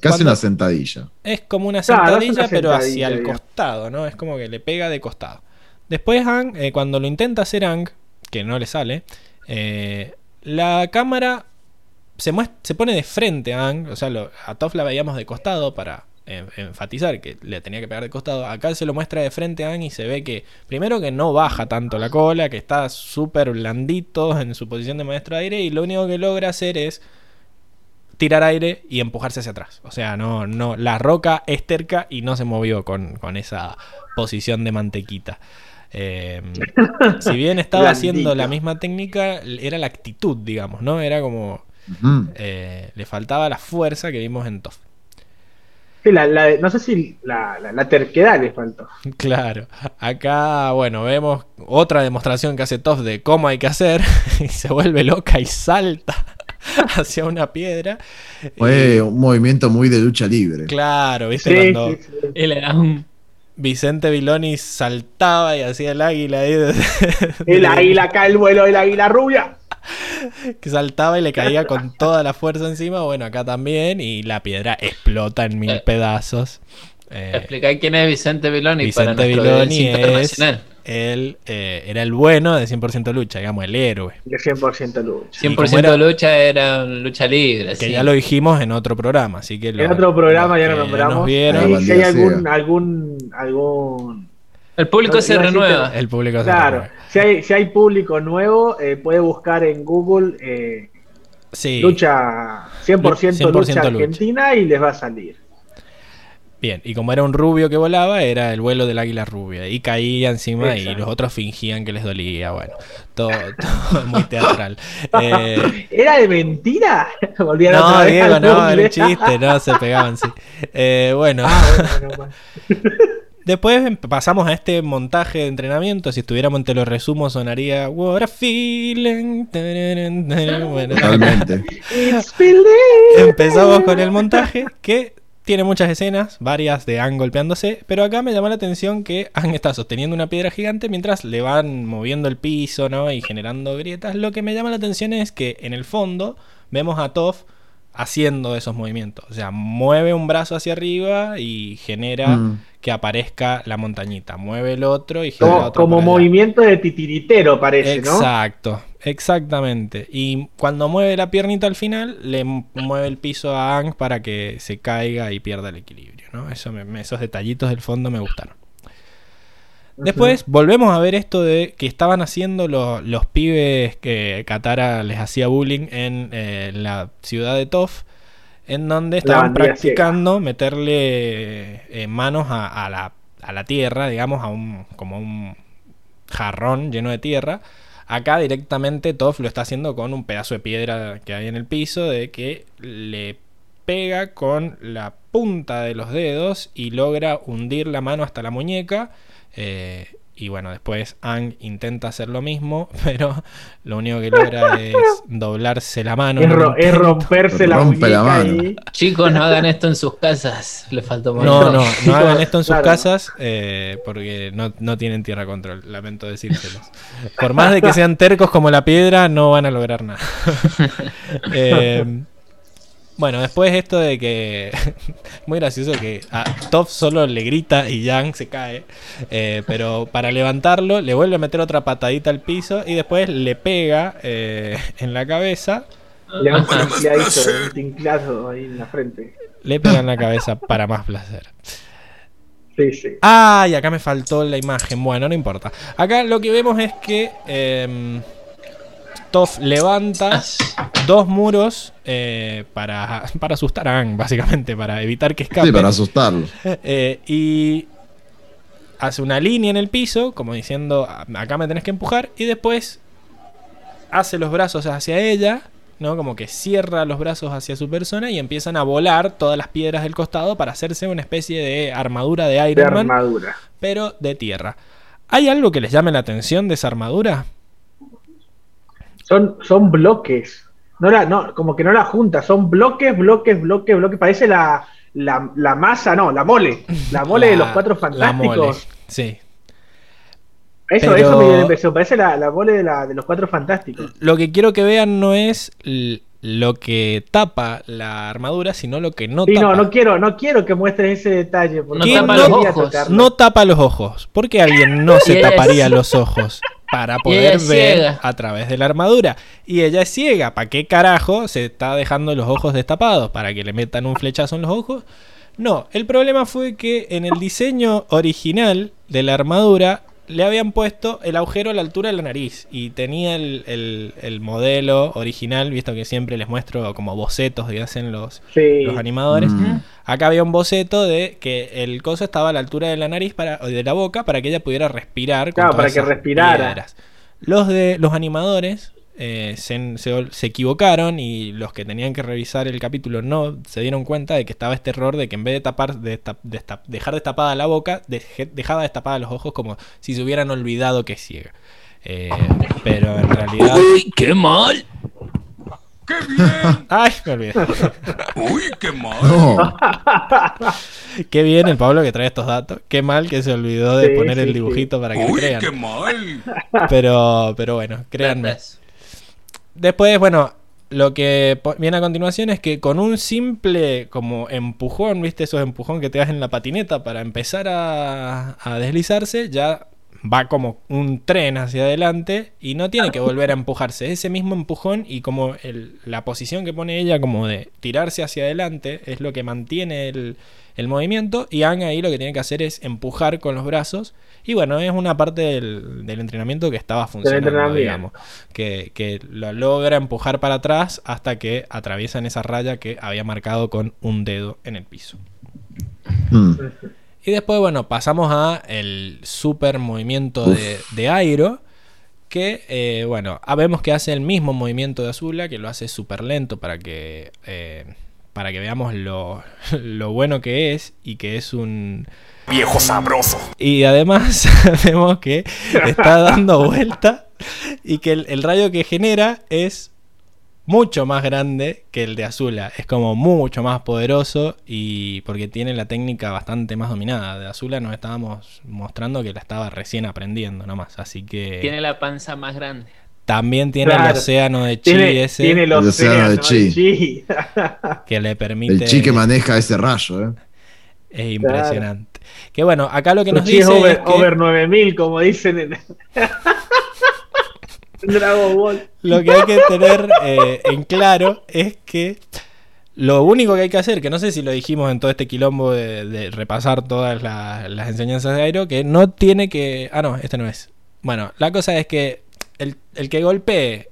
Casi Cuando- una sentadilla. Es como una Claro, sentadilla, una pero hacia el costado, ¿no? Es como que le pega de costado. Después, Ang, eh, cuando lo intenta hacer Ang, que no le sale, eh, la cámara se, se pone de frente a Ang. O sea, lo- a Toph la veíamos de costado para eh, enfatizar que le tenía que pegar de costado. Acá se lo muestra de frente a Ang y se ve que, primero, que no baja tanto la cola, que está súper blandito en su posición de maestro de aire, y lo único que logra hacer es tirar aire y empujarse hacia atrás. O sea, no, no, la roca es terca y no se movió con, con esa posición de mantequita. Eh, si bien estaba haciendo la misma técnica, era la actitud, digamos, ¿no? Era como. Eh, le faltaba la fuerza que vimos en Toff. Sí, la- la- no sé si la, la- la terquedad le faltó. Claro. Acá, bueno, vemos otra demostración que hace Toff de cómo hay que hacer. y se vuelve loca y salta hacia una piedra. Fue Y- un movimiento muy de lucha libre. claro, ¿viste? Sí, Cuando, sí, sí. Y le da un. Vicente Viloni saltaba y hacía el águila ahí. de- El águila acá, el vuelo del águila rubia. que saltaba y le caía con toda la fuerza encima. Bueno, acá también. Y la piedra explota en mil Eh. pedazos. Eh, Explicar quién es Vicente Viloni para Vicente nuestro Viloni es internacional. El, eh, era el bueno de 100% lucha, digamos, el héroe. De 100% lucha. 100% como era- lucha era lucha libre. Que sí. ya lo dijimos en otro programa, así que lo- En otro programa ya lo que nombramos. nos vieron, si hay algún, algún, algún El público No, se renueva. el público se Claro, renueva. si hay, si hay público nuevo, eh, puede buscar en Google eh, Sí. lucha 100%, 100% lucha lucha. argentina y les va a salir. Bien, y como era un rubio que volaba, era el vuelo del águila rubia. Y caía encima y los otros fingían que les dolía. Bueno, todo, todo muy teatral. Eh, ¿Era de mentira? no, Diego, no, era un chiste, no, se pegaban, sí. Eh, bueno. Ah, Después pasamos a este montaje de entrenamiento. Si estuviéramos en te lo resumo, sonaría What a feeling. Bueno, Empezamos con el montaje que tiene muchas escenas, varias de Anne golpeándose, pero acá me llama la atención que Anne está sosteniendo una piedra gigante mientras le van moviendo el piso, ¿no? Y generando grietas. Lo que me llama la atención es que en el fondo vemos a Toph haciendo esos movimientos. O sea, mueve un brazo hacia arriba y genera mm. que aparezca la montañita. Mueve el otro y genera como, otro. Como movimiento de titiritero, parece, ¿no? Exacto, exactamente. Y cuando mueve la piernita al final, le mueve el piso a Ang para que se caiga y pierda el equilibrio, ¿no? Eso esos detallitos del fondo me gustaron. Después volvemos a ver esto de que estaban haciendo los, pibes que Katara les hacía bullying en eh, la ciudad de Toff, en donde estaban practicando meterle eh, manos a, la, a, la, tierra, digamos, a un, como un jarrón lleno de tierra. Acá directamente Toff lo está haciendo con un pedazo de piedra que hay en el piso, de que le pega con la punta de los dedos y logra hundir la mano hasta la muñeca eh, y bueno, después Ang intenta hacer lo mismo, pero lo único que logra es doblarse la mano. Es, romperse la, mano. Chicos, no hagan esto en sus casas. Le faltó No, no, no hagan esto en sus casas eh, porque no, tienen tierra control. Lamento decírselos. Por más de que sean tercos como la piedra, no van a lograr nada. eh, bueno, después esto de que. muy gracioso que a Top solo le grita y Yang se cae. Eh, pero para levantarlo, le vuelve a meter otra patadita al piso y después le pega eh, en la cabeza. Le un tinclazo ahí en la frente. Le pega en la cabeza para más placer. Sí, sí. Ah, y acá me faltó la imagen. Bueno, no importa. Acá lo que vemos es que. Em, Toff levanta dos muros eh, para, para asustar a Ang, básicamente, para evitar que escape. Sí, para asustarlo. Eh, y hace una línea en el piso, como diciendo, acá me tenés que empujar, y después hace los brazos hacia ella, ¿no? Como que cierra los brazos hacia su persona y empiezan a volar todas las piedras del costado para hacerse una especie de armadura de Iron Man, armadura. pero de tierra. ¿Hay algo que les llame la atención de esa armadura? Son, son bloques. No, la, no, como que no la junta, son bloques, bloques, bloques, bloques. Parece la, la, masa, no, la mole. La mole de los cuatro fantásticos. sí. Eso, eso me dio la impresión. Parece la, la mole de, la, de los cuatro fantásticos. Lo que quiero que vean no es lo que tapa la armadura, sino lo que no sí, tapa. No, no quiero, no quiero que muestres ese detalle. Porque no, tapa los ojos. no tapa los ojos. ¿Por qué alguien no se taparía los ojos? Para poder ver a través de la armadura. Y ella es ciega. ¿Para qué carajo se está dejando los ojos destapados? ¿Para que le metan un flechazo en los ojos? No, el problema fue que en el diseño original de la armadura le habían puesto el agujero a la altura de la nariz y tenía el, modelo original, visto que siempre les muestro como bocetos que hacen los, los animadores. Mm. Acá había un boceto de que el coso estaba a la altura de la nariz para, o de la boca para que ella pudiera respirar. Claro, para que respirara. Los de los animadores eh, se, equivocaron y los que tenían que revisar el capítulo no se dieron cuenta de que estaba este error de que en vez de tapar de, dejar destapada la boca, dejaba destapada los ojos como si se hubieran olvidado que es ciega. Eh, pero en realidad. ¡Uy, qué mal! ¡Qué bien! ¡Ay, me olvidé! ¡Uy, qué mal! qué bien el Pablo que trae estos datos. Qué mal que se olvidó de poner el dibujito para que Uy, crean. qué mal! Pero, pero bueno, créanme. Después, bueno, lo que viene a continuación es que con un simple como empujón, ¿viste? Esos empujón que te das en la patineta para empezar a, deslizarse, ya va como un tren hacia adelante y no tiene que volver a empujarse. Ese mismo empujón y como la posición que pone ella como de tirarse hacia adelante es lo que mantiene el, el movimiento y Ang ahí lo que tiene que hacer es empujar con los brazos y bueno, es una parte del, entrenamiento que estaba funcionando, digamos, que, que, lo logra empujar para atrás hasta que atraviesan esa raya que había marcado con un dedo en el piso. Mm. Y después, bueno, pasamos a el super movimiento de, de Airo. Que, eh, bueno, ah, vemos que hace el mismo movimiento de Azula, que lo hace súper lento para que, eh, para que veamos lo, lo bueno que es y que es un... Viejo sabroso. Y además vemos que está dando vuelta y que el, el rayo que genera es mucho más grande que el de Azula. Es como mucho más poderoso y porque tiene la técnica bastante más dominada. De Azula nos estábamos mostrando que la estaba recién aprendiendo nomás. Así que Tiene la panza más grande. también tiene el océano de chi Tiene, ese tiene el El océano océano de de chi. chi. que le permite... El chi que maneja ese rayo, ¿eh? Es impresionante. Que bueno, acá lo que Su nos chi es dice over, es que over 9000, como dicen en, en Dragon Ball. lo que hay que tener eh, en claro es que lo único que hay que hacer, que no sé si lo dijimos en todo este quilombo de, repasar todas la- las enseñanzas de Airo, que no tiene que... Ah, no, este no es. Bueno, la cosa es que el, el que golpee,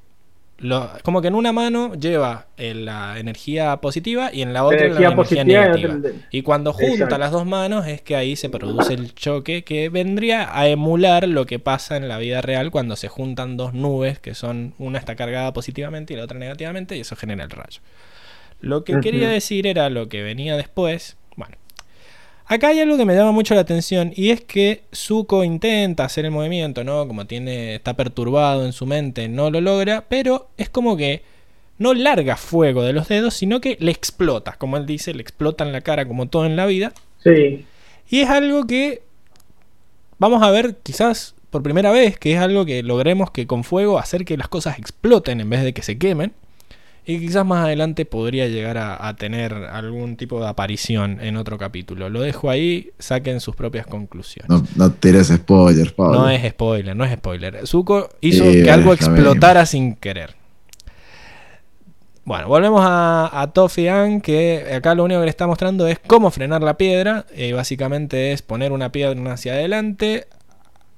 lo- como que en una mano lleva eh, la energía positiva y en la otra la Energía energía y otra negativa. Y cuando junta Exacto. las dos manos es que ahí se produce el choque que vendría a emular lo que pasa en la vida real cuando se juntan dos nubes que son una está cargada positivamente y la otra negativamente y eso genera el rayo. Lo que quería decir era lo que venía después. Acá hay algo que me llama mucho la atención y es que Zuko intenta hacer el movimiento, ¿no? Como tiene está perturbado en su mente, no lo logra, pero es como que no larga fuego de los dedos, sino que le explota, como él dice, le explota en la cara como todo en la vida. Sí. Y es algo que vamos a ver quizás por primera vez, que es algo que logremos que con fuego hacer que las cosas exploten en vez de que se quemen. Y quizás más adelante podría llegar a, a tener algún tipo de aparición en otro capítulo. Lo dejo ahí, saquen sus propias conclusiones. No, no tires spoilers, Pablo. No es spoiler, no es spoiler. Zuko hizo que algo explotara sin querer. Bueno, volvemos a, a Aang, que acá lo único que le está mostrando es cómo frenar la piedra. Eh, básicamente es poner una piedra hacia adelante,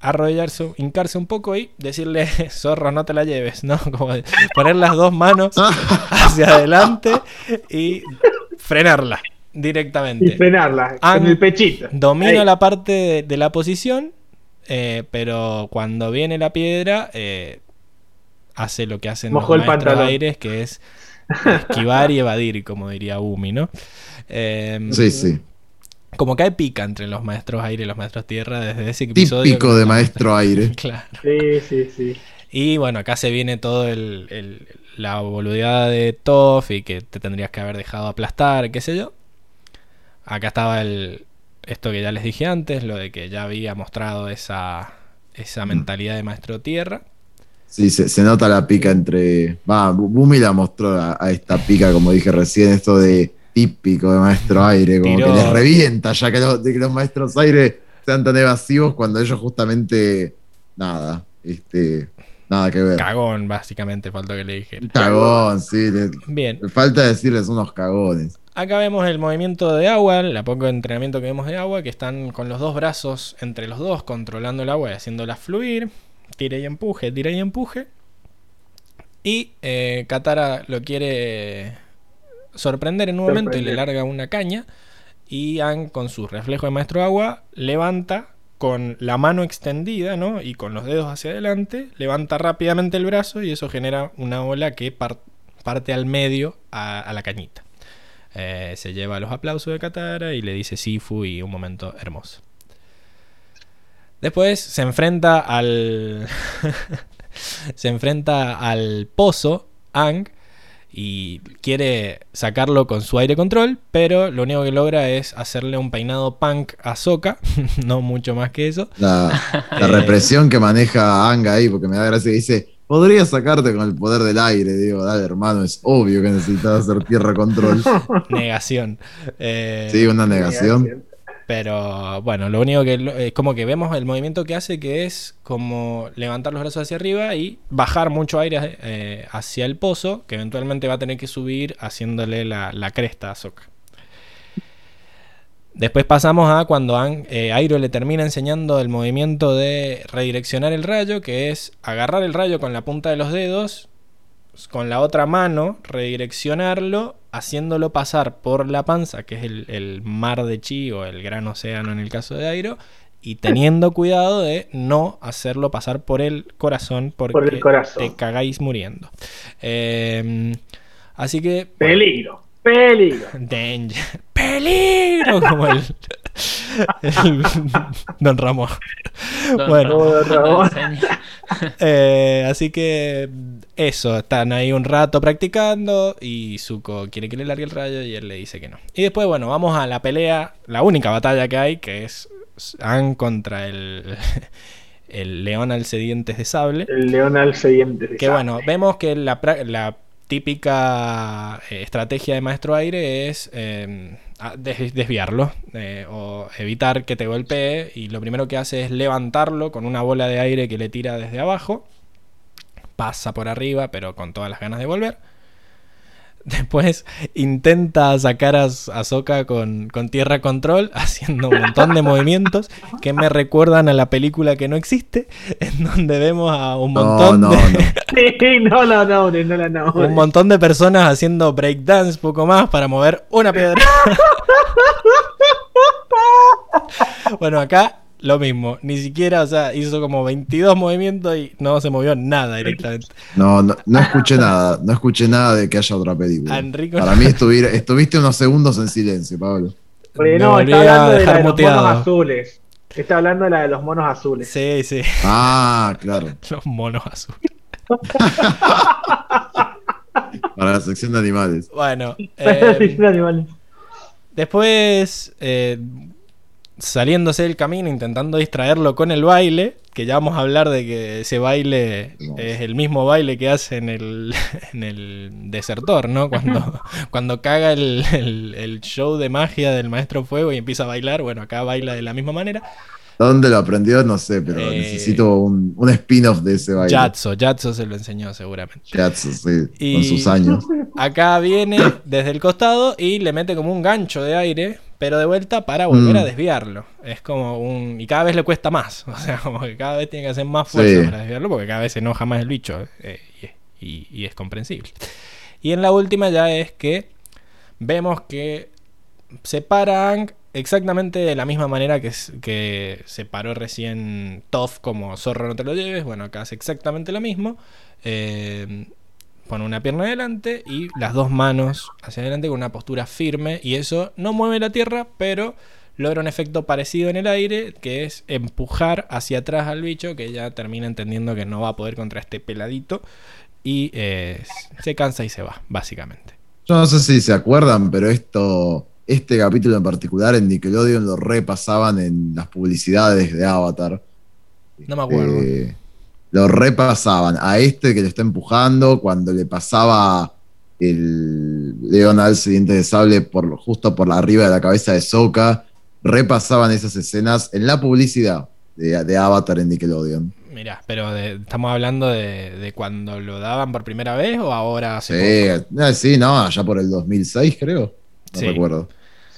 arrodillarse, hincarse un poco y decirle, zorro, no te la lleves, ¿no? Como poner las dos manos hacia adelante y frenarla Y directamente. frenarla Ang con el pechito. Domina Ahí. la parte de, de la posición, eh, pero cuando viene la piedra, eh, hace lo que hacen Mojó los el pantalón. aires, que es esquivar y evadir, como diría Umi, ¿no? Eh, Sí, sí. Como que hay pica entre los maestros aire y los maestros tierra desde ese episodio. Típico de maestro aire. Claro. Sí, sí, sí. Y bueno, acá se viene todo el, el- la boludeada de Toff y que te tendrías que haber dejado aplastar, qué sé yo. Acá estaba el esto que ya les dije antes, lo de que ya había mostrado esa, esa mentalidad de maestro tierra. Sí, se, se nota la pica entre. Va, Bu- Bumi la mostró a, a esta pica, como dije recién, esto de típico de maestro aire, como Tiró- que les revienta, ya que, los, de que los maestros aire sean tan evasivos cuando ellos justamente. Nada, este. Nada que ver. Cagón, básicamente, faltó que le dije. Cagón, sí. Bien, falta decirles unos cagones. acá vemos el movimiento de agua, el poco entrenamiento que vemos de agua, que están con los dos brazos entre los dos controlando el agua y haciéndola fluir. Tira y empuje, tira y empuje. Y eh, Katara lo quiere sorprender en un momento y le larga una caña. Y Aang, con su reflejo de maestro agua, levanta con la mano extendida, ¿no? Y con los dedos hacia adelante, levanta rápidamente el brazo y eso genera una ola que par- parte al medio a, a la cañita. Eh, se lleva los aplausos de Katara y le dice Sifu y un momento hermoso. Después se enfrenta al. se enfrenta al pozo, Ang, y quiere sacarlo con su aire control, pero lo único que logra es hacerle un peinado punk a Sokka, no mucho más que eso. La, la Eh. represión que maneja Anga ahí, porque me da gracia que dice. Podría sacarte con el poder del aire, digo, dale hermano, es obvio que necesitas hacer tierra control. Negación. Eh, Sí, una negación. Pero bueno, lo único que es como que vemos el movimiento que hace que es como levantar los brazos hacia arriba y bajar mucho aire eh, hacia el pozo, que eventualmente va a tener que subir haciéndole la, la cresta a Sokka. Después pasamos a cuando Ang- eh, Airo le termina enseñando el movimiento de redireccionar el rayo, que es agarrar el rayo con la punta de los dedos, con la otra mano redireccionarlo haciéndolo pasar por la panza, que es el, el mar de chi o el gran océano en el caso de Airo, y teniendo cuidado de no hacerlo pasar por el corazón porque Por el corazón. te cagáis muriendo. Eh, así que... Peligro, peligro. Danger. ¡Peligro! Como el, el Don Ramón. Don Bueno. Don Ramón. Eh, así que eso, están ahí un rato practicando y Zuko quiere que le largue el rayo y él le dice que no. Y después, bueno, vamos a la pelea, la única batalla que hay, que es Aang contra el, el león alcedientes de sable. El león al siguiente. Que bueno, vemos que la típica eh, estrategia de Maestro Aire es eh, desviarlo eh, o evitar que te golpee y lo primero que hace es levantarlo con una bola de aire que le tira desde abajo. Pasa por arriba, pero con todas las ganas de volver. Después intenta sacar a, a Sokka con, con tierra control, haciendo un montón de movimientos que me recuerdan a la película que no existe, en donde vemos a un montón no, de, no. No no un montón de personas haciendo breakdance poco más para mover una piedra. bueno, acá lo mismo, ni siquiera, o sea, hizo como 22 movimientos y no se movió nada directamente. No, no, no escuché nada, no escuché nada de que haya otra película. Enrico- Para mí estuviera- estuviste unos segundos en silencio, Pablo. Porque no, está hablando de la de los muteado. monos azules. Está hablando de la de los monos azules. Sí, sí, Ah, claro. los monos azules. Para la sección de animales. Bueno, eh, Dicen animales. Después, eh, saliéndose del camino, intentando distraerlo con el baile, que ya vamos a hablar de que ese baile es el mismo baile que hace en el, en el desertor, ¿no? Cuando, cuando caga el, el- el show de magia del maestro fuego y empieza a bailar, bueno, acá baila de la misma manera. ¿Dónde lo aprendió? No sé, pero Eh, necesito un, un spin-off de ese baile. Yatso, Yatso se lo enseñó seguramente. Yatso, sí, Y- con sus años. Acá viene desde el costado y le mete como un gancho de aire, pero de vuelta para volver Mm. a desviarlo. Es como un. Y cada vez le cuesta más. O sea, como que cada vez tiene que hacer más fuerza Sí. para desviarlo, porque cada vez se enoja más el bicho. eh, y, y- y es comprensible. Y en la última ya es que vemos que se para Aang exactamente de la misma manera que, que se paró recién Toph como zorro no te lo lleves. Bueno, acá hace exactamente lo mismo. Eh, pone una pierna adelante y las dos manos hacia adelante con una postura firme. Y eso no mueve la tierra, pero logra un efecto parecido en el aire, que es empujar hacia atrás al bicho, que ya termina entendiendo que no va a poder contra este peladito. Y eh, se cansa y se va, básicamente. Yo no sé si se acuerdan, pero esto, este capítulo en particular en Nickelodeon lo repasaban en las publicidades de Avatar. No me acuerdo. Eh, lo repasaban a este que le está empujando cuando le pasaba el León diente de sable por, justo por la arriba de la cabeza de Sokka. Repasaban esas escenas en la publicidad de, de Avatar en Nickelodeon. Mirá, pero de- estamos hablando de, de cuando lo daban por primera vez o ahora hace Sí, eh, sí, no, allá por el 2006 creo. No Sí. recuerdo.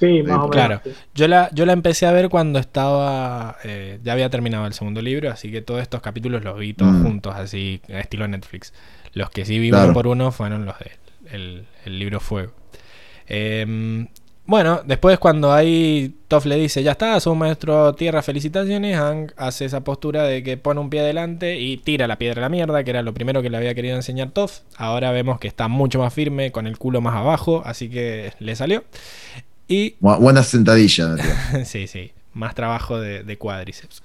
Sí, más o menos. Claro, yo la, yo la empecé a ver cuando estaba, eh, ya había terminado el segundo libro, así que todos estos capítulos los vi todos Mm. juntos, así, estilo Netflix. Los que sí vi Claro. uno por uno fueron los del el, el libro Fuego. Em, bueno, después cuando ahí Toff le dice, ya está, sos un maestro tierra, felicitaciones, Hank hace esa postura de que pone un pie adelante y tira la piedra a la mierda, que era lo primero que le había querido enseñar Toff. Ahora vemos que está mucho más firme, con el culo más abajo, así que le salió. Y Bu- Buena sentadilla. tío. sí, sí. Más trabajo de, de cuádriceps.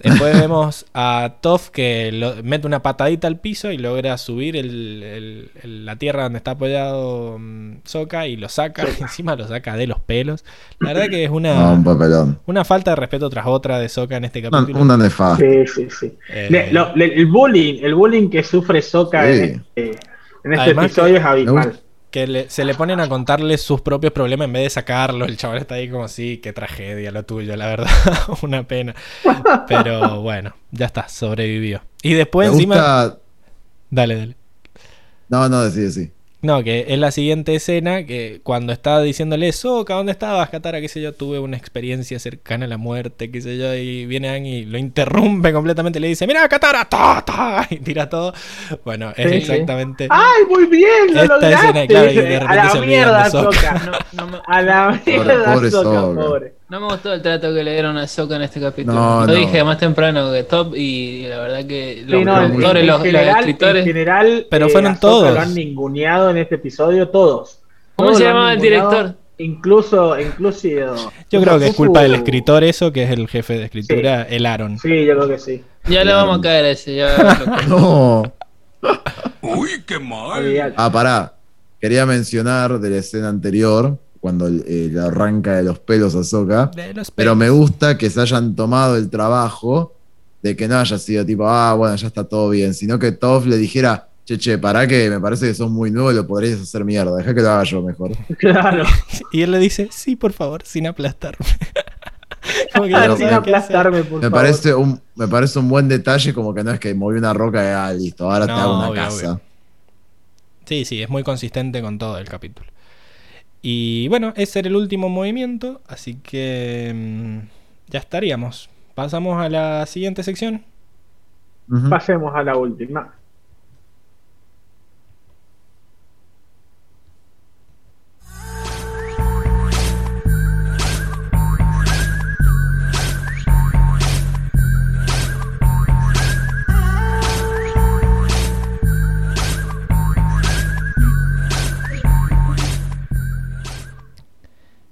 Después vemos a Toff que lo- mete una patadita al piso y logra subir el- el- el- la tierra donde está apoyado mm, Sokka y lo saca. Encima lo saca de los pelos. La verdad que es No, una, un papelón. una falta de respeto tras otra de Sokka en este capítulo. una nefasta. Sí, sí, sí. Eh, Le- lo- le- el bullying, el bullying que sufre Sí. en este, en este episodio que- es abismal. Que le- se le ponen a contarle sus propios problemas en vez de sacarlo. El chaval está ahí como, sí, qué tragedia lo tuyo, la verdad. Una pena. Pero bueno, ya está, sobrevivió. Y después Me encima... gusta. Dale, dale. No, no, sí, sí. No, que es la siguiente escena que cuando está diciéndole, Soca, ¿dónde estabas, Katara? qué sé yo, tuve una experiencia cercana a la muerte, qué sé yo, y viene Aang y lo interrumpe completamente, le dice, mira, Katara, ta, ta, y tira todo. Bueno, es Sí, sí. exactamente... ¡Ay, muy bien! ¡Lo Esta lograste! escena, claro, y de repente a la se mierda. No, no me, A la mierda, Sokka. pobre. No me gustó el trato que le dieron a Sokka en este capítulo. No, lo no. dije más temprano que top y la verdad que los Sí, no, en, productores, en los, los general, escritores. en general, Pero eh, fueron todos. Lo han ninguneado en este episodio, todos. ¿Cómo Todos se llamaba el director? Incluso, incluso. Yo creo que es culpa del escritor eso, que es el jefe de escritura, el Aaron. Sí, yo creo que sí. Ya le vamos a caer a ese. Ya lo- No. Uy, qué mal. Ah, pará. Quería mencionar de la escena anterior, cuando eh, le arranca de los pelos a los Pero me gusta que se hayan tomado el trabajo de que no haya sido tipo, ah, bueno, ya está todo bien, sino que Toff le dijera, che, che, pará que me parece que sos muy nuevo y lo podrías hacer mierda, deja que lo haga yo mejor. Claro. Y él le dice, sí, por favor, sin aplastarme. Como que Pero Sin aplastarme, por Me favor. parece, un, me parece un buen detalle, como que no es que moví una roca y ah, listo, ahora te hago una obvio, casa. obvio. Sí, sí, es muy consistente con todo el capítulo. Y bueno, ese era el último movimiento, así que mm, ya estaríamos. Pasamos a la siguiente sección. Pasemos a la última.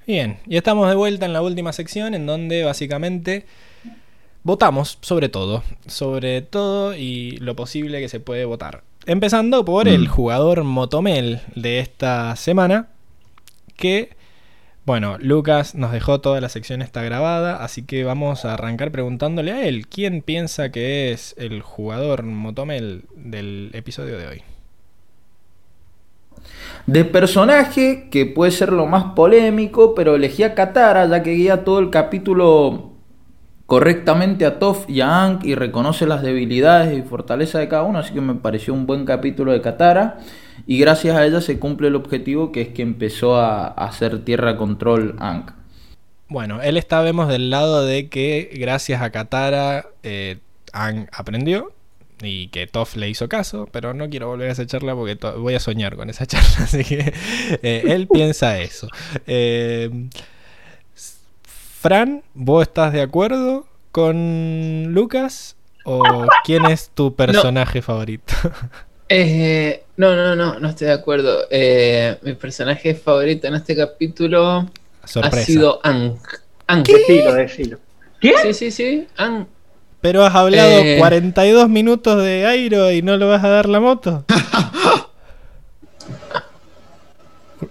Bien, y estamos de vuelta en la última sección en donde básicamente votamos sobre todo, sobre todo y lo posible que se puede votar. Empezando por el Mm. jugador Motomel de esta semana, que, bueno, Lucas nos dejó toda la sección está grabada, así que vamos a arrancar preguntándole a él, ¿quién piensa que es el jugador Motomel del episodio de hoy? De personaje, que puede ser lo más polémico, pero elegí a Katara, ya que guía todo el capítulo correctamente a Toph y a Aang y reconoce las debilidades y fortalezas de cada uno, así que me pareció un buen capítulo de Katara. Y gracias a ella se cumple el objetivo que es que empezó a, hacer tierra control Aang. Bueno, él está, vemos, del lado de que gracias a Katara eh, aprendió y que Toph le hizo caso, pero no quiero volver a esa charla porque voy a soñar con esa charla, así que eh, él piensa eso. Eh, Fran, ¿vos estás de acuerdo con Lucas? ¿O quién es tu personaje favorito? Eh, no, no, no, no estoy de acuerdo. Eh, mi personaje favorito en este capítulo Sorpresa. ha sido Aang. Aang. Decilo, decilo. ¿Qué? Sí, sí, sí. Aang. Pero has hablado Eh. 42 minutos de Airo y no le vas a dar la moto.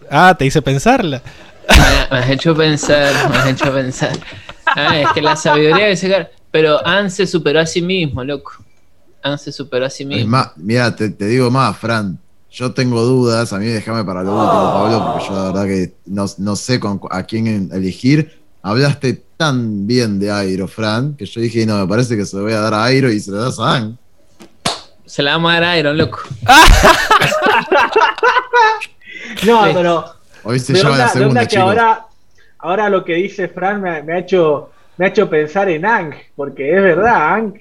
ah, te hice pensarla. Me, me has hecho pensar, me has hecho pensar. Ah, es que la sabiduría que sacar. Pero Aang se superó a sí mismo, loco. Aang se superó a sí Es mismo. más, mira, te, te digo más, Fran. Yo tengo dudas, a mí déjame para lo último, Pablo, porque yo la verdad que no, no sé con, a quién elegir. Hablaste tan bien de Airo, Fran, que yo dije, no, me parece que se lo voy a dar a Airo y se lo das a Ang. Se la vamos a dar a Iron, loco. No, pero. Hoy se lleva onda- la de segunda, onda que ahora, ahora lo que dice Fran me, me ha hecho me ha hecho pensar en Ang, porque es verdad, Ang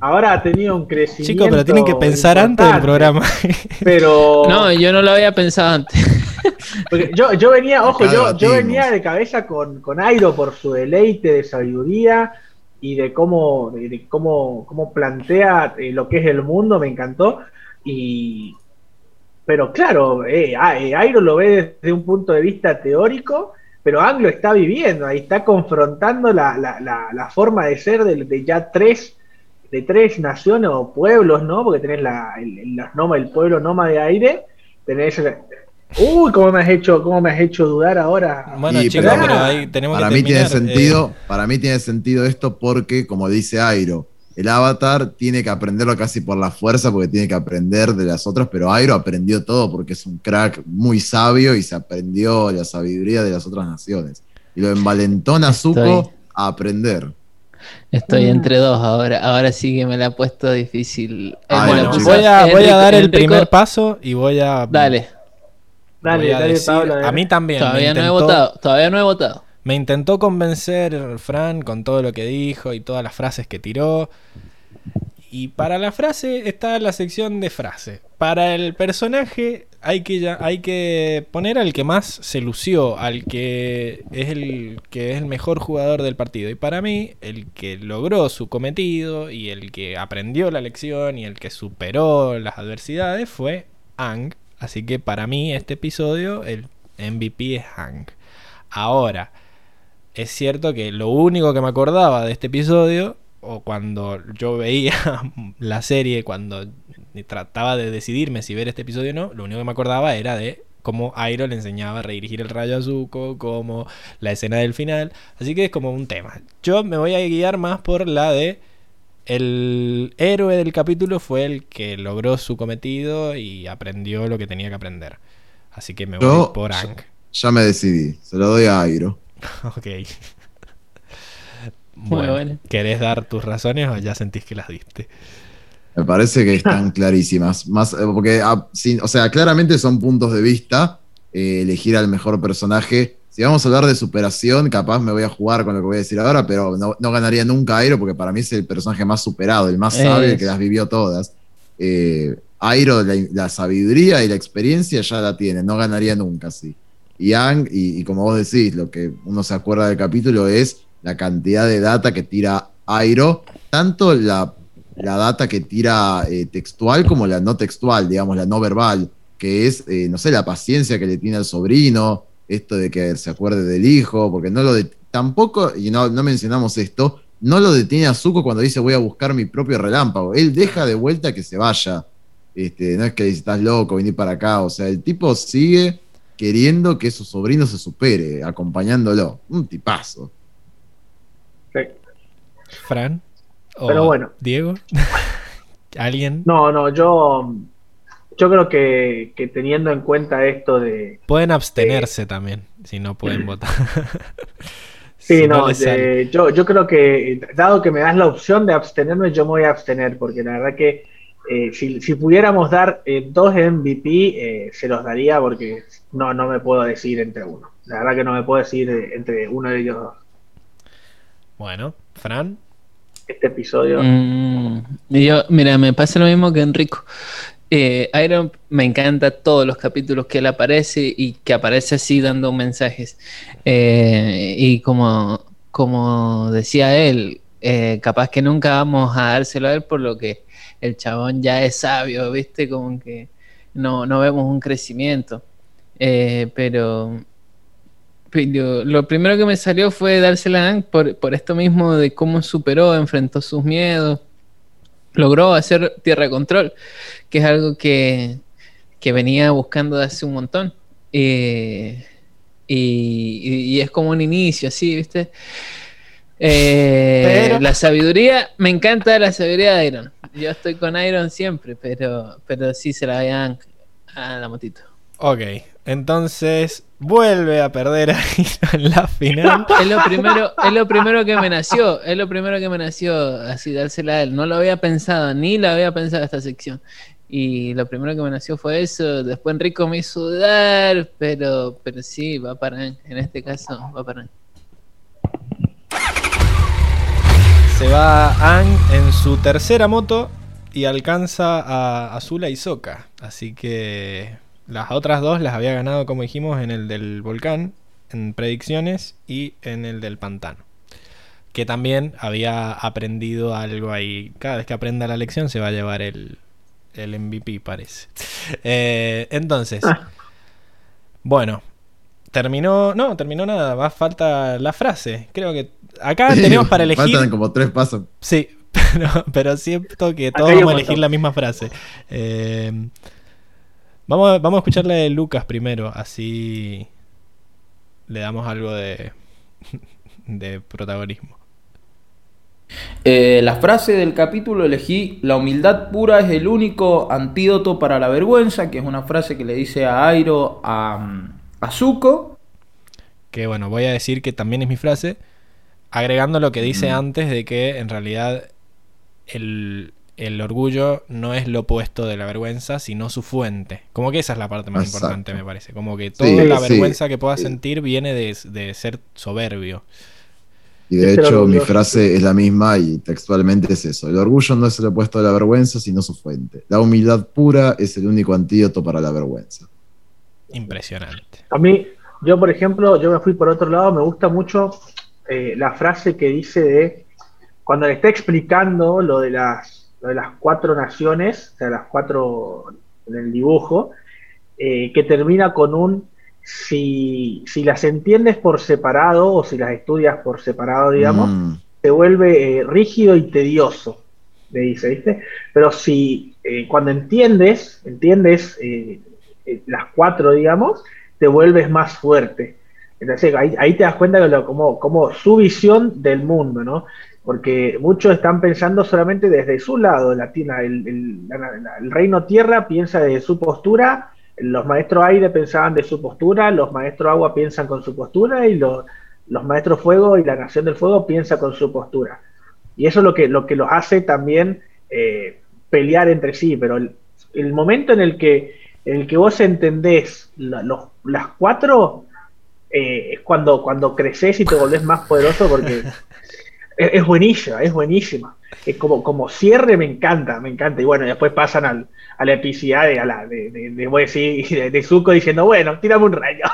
ahora ha tenido un crecimiento. Chicos, pero tienen que pensar antes del programa. Pero No, yo no lo había pensado antes. porque yo, yo venía, ojo, yo, yo venía de cabeza con, con Airo por su deleite de sabiduría y de cómo, de, cómo, cómo plantea eh, lo que es el mundo, me encantó. Y pero claro, eh, eh, Airo lo ve desde un punto de vista teórico, pero Ang lo está viviendo, ahí está confrontando la, la, la, la forma de ser de, de ya tres, de tres naciones o pueblos, ¿no? Porque tenés la, el, el, pueblo Noma de Aire, tenés... Uy, cómo me has hecho, cómo me has hecho dudar ahora. Bueno, Sí, chicos, pero- pero ahí tenemos Para que mí tiene terminar, eh, sentido, para mí tiene sentido esto porque, como dice Airo, el avatar tiene que aprenderlo casi por la fuerza porque tiene que aprender de las otras, pero Airo aprendió todo porque es un crack muy sabio y se aprendió la sabiduría de las otras naciones. Y lo envalentona a Zuko a aprender. Estoy entre dos ahora. Ahora sí que me la ha puesto difícil. Ah, bueno, voy a, voy a dar el primer paso y voy a Dale. Dale, dale, Pablo, a mí también. Todavía no he votado. Todavía no he votado. Me intentó convencer Fran con todo lo que dijo y todas las frases que tiró. Y para la frase está la sección de frase. Para el personaje hay que, hay que poner al que más se lució, al que es el que es el mejor jugador del partido. Y para mí, el que logró su cometido y el que aprendió la lección y el que superó las adversidades fue Ang. Así que para mí este episodio el MVP es Hank. Ahora, es cierto que lo único que me acordaba de este episodio, o cuando yo veía la serie, cuando trataba de decidirme si ver este episodio o no, lo único que me acordaba era de cómo Airo le enseñaba a redirigir el rayo a Zuko, como la escena del final. Así que es como un tema. Yo me voy a guiar más por la de el héroe del capítulo fue el que logró su cometido y aprendió lo que tenía que aprender. Así que me voy por Ang. Ya, me decidí, se lo doy a Airo. ok. Bueno, ¿querés dar tus razones o ya sentís que las diste? Me parece que están clarísimas. Más, eh, porque, ah, o sea, claramente son puntos de vista. Eh, elegir al mejor personaje. Si vamos a hablar de superación, capaz me voy a jugar con lo que voy a decir ahora, pero no, ganaría nunca Airo porque para mí es el personaje más superado, el más sabio, el que las vivió todas. Eh, Airo, la, sabiduría y la experiencia ya la tiene, no ganaría nunca, sí. Y Ang, y, como vos decís, lo que uno se acuerda del capítulo es la cantidad de data que tira Airo, tanto la, data que tira eh, textual como la no textual, digamos, la no verbal, que es, eh, no sé, la paciencia que le tiene al sobrino, esto de que se acuerde del hijo, porque no lo de, tampoco, y no, no mencionamos esto, no lo detiene a Zuko cuando dice voy a buscar mi propio relámpago. Él deja de vuelta que se vaya. Este, no es que dice, estás loco, venir para acá. O sea, el tipo sigue queriendo que su sobrino se supere, acompañándolo. Un tipazo. Fran. Pero bueno. Diego. ¿Alguien? No, no, yo. Yo creo que, teniendo en cuenta esto de. Pueden abstenerse también, si no pueden votar. sí, no, yo, yo creo que, dado que me das la opción de abstenerme, yo me voy a abstener, porque la verdad que eh, si, pudiéramos dar eh, dos MVP, eh, se los daría porque no, no me puedo decir entre uno. La verdad que no me puedo decir entre uno de ellos dos. Bueno, Fran. Este episodio. Mm, yo, mira, me pasa lo mismo que Enrico. Iron me encanta todos los capítulos que él aparece y que aparece así dando mensajes. y como, como decía él, capaz que nunca vamos a dárselo a él por lo que el chabón ya es sabio, ¿viste? Como que no, no vemos un crecimiento. Eh, pero, lo primero que me salió fue dársela por, por esto mismo de cómo superó, enfrentó sus miedos, logró hacer tierra control, que es algo que, venía buscando de hace un montón. Eh, y, y, es como un inicio, así, ¿viste? Eh, la sabiduría, me encanta la sabiduría de Iron. Yo estoy con Iron siempre, pero, pero sí se la vean a la motito. Ok, entonces vuelve a perder a en la final. Es lo primero, es lo primero que me nació, es lo primero que me nació así dársela a él. No lo había pensado, ni lo había pensado esta sección. Y lo primero que me nació fue eso. Después Enrico me hizo dudar, pero, pero sí, va para En este caso, va para Se va Ang en su tercera moto y alcanza a Azula y Soka. Así que las otras dos las había ganado, como dijimos, en el del volcán, en predicciones y en el del pantano. Que también había aprendido algo ahí. Cada vez que aprenda la lección se va a llevar el, el MVP, parece. Eh, entonces, ah. bueno, terminó. No, terminó nada. Va falta la frase. Creo que acá tenemos para elegir. Faltan como tres pasos. Sí, pero, siento que todos vamos a elegir la misma frase. Eh, vamos, a, vamos a escucharle de Lucas primero, así le damos algo de, de protagonismo. Eh, la frase del capítulo elegí, la humildad pura es el único antídoto para la vergüenza, que es una frase que le dice a Airo a, a Zuko. Que bueno, voy a decir que también es mi frase agregando lo que dice antes de que en realidad el, el orgullo no es lo opuesto de la vergüenza, sino su fuente. Como que esa es la parte más Exacto. importante, me parece. Como que toda Sí, la sí. vergüenza que puedas sentir viene de, de ser soberbio. Y de hecho, mi frase es la misma y textualmente es eso. El orgullo no es el opuesto de la vergüenza, sino su fuente. La humildad pura es el único antídoto para la vergüenza. Impresionante. A mí, yo por ejemplo, yo me fui por otro lado, me gusta mucho eh, la frase que dice de, cuando le está explicando lo de las, lo de las cuatro naciones, o sea, las cuatro en el dibujo, eh, que termina con un, si, si las entiendes por separado o si las estudias por separado, digamos, Mm, se vuelve eh, rígido y tedioso, le dice, ¿viste? Pero si eh, cuando entiendes, entiendes las cuatro, digamos, te vuelves más fuerte. Entonces ahí, ahí te das cuenta de lo, como, como su visión del mundo, ¿no? Porque muchos están pensando solamente desde su lado, la, el, el- reino tierra piensa desde su postura, los maestros aire pensaban de su postura, los maestros agua piensan con su postura y los, maestros fuego y la nación del fuego piensa con su postura. Y eso es lo que, lo que los hace también eh, pelear entre sí, pero el, momento en el que, en el que vos entendés las cuatro, eh, es cuando, cuando creces y te volvés más poderoso porque es, es buenísima, es buenísima. Es como, como cierre me encanta, me encanta. Y bueno, después pasan al, a la epicidad de, a la, de, de, de, voy a decir, de, de Zuko diciendo, bueno, tírame un rayo.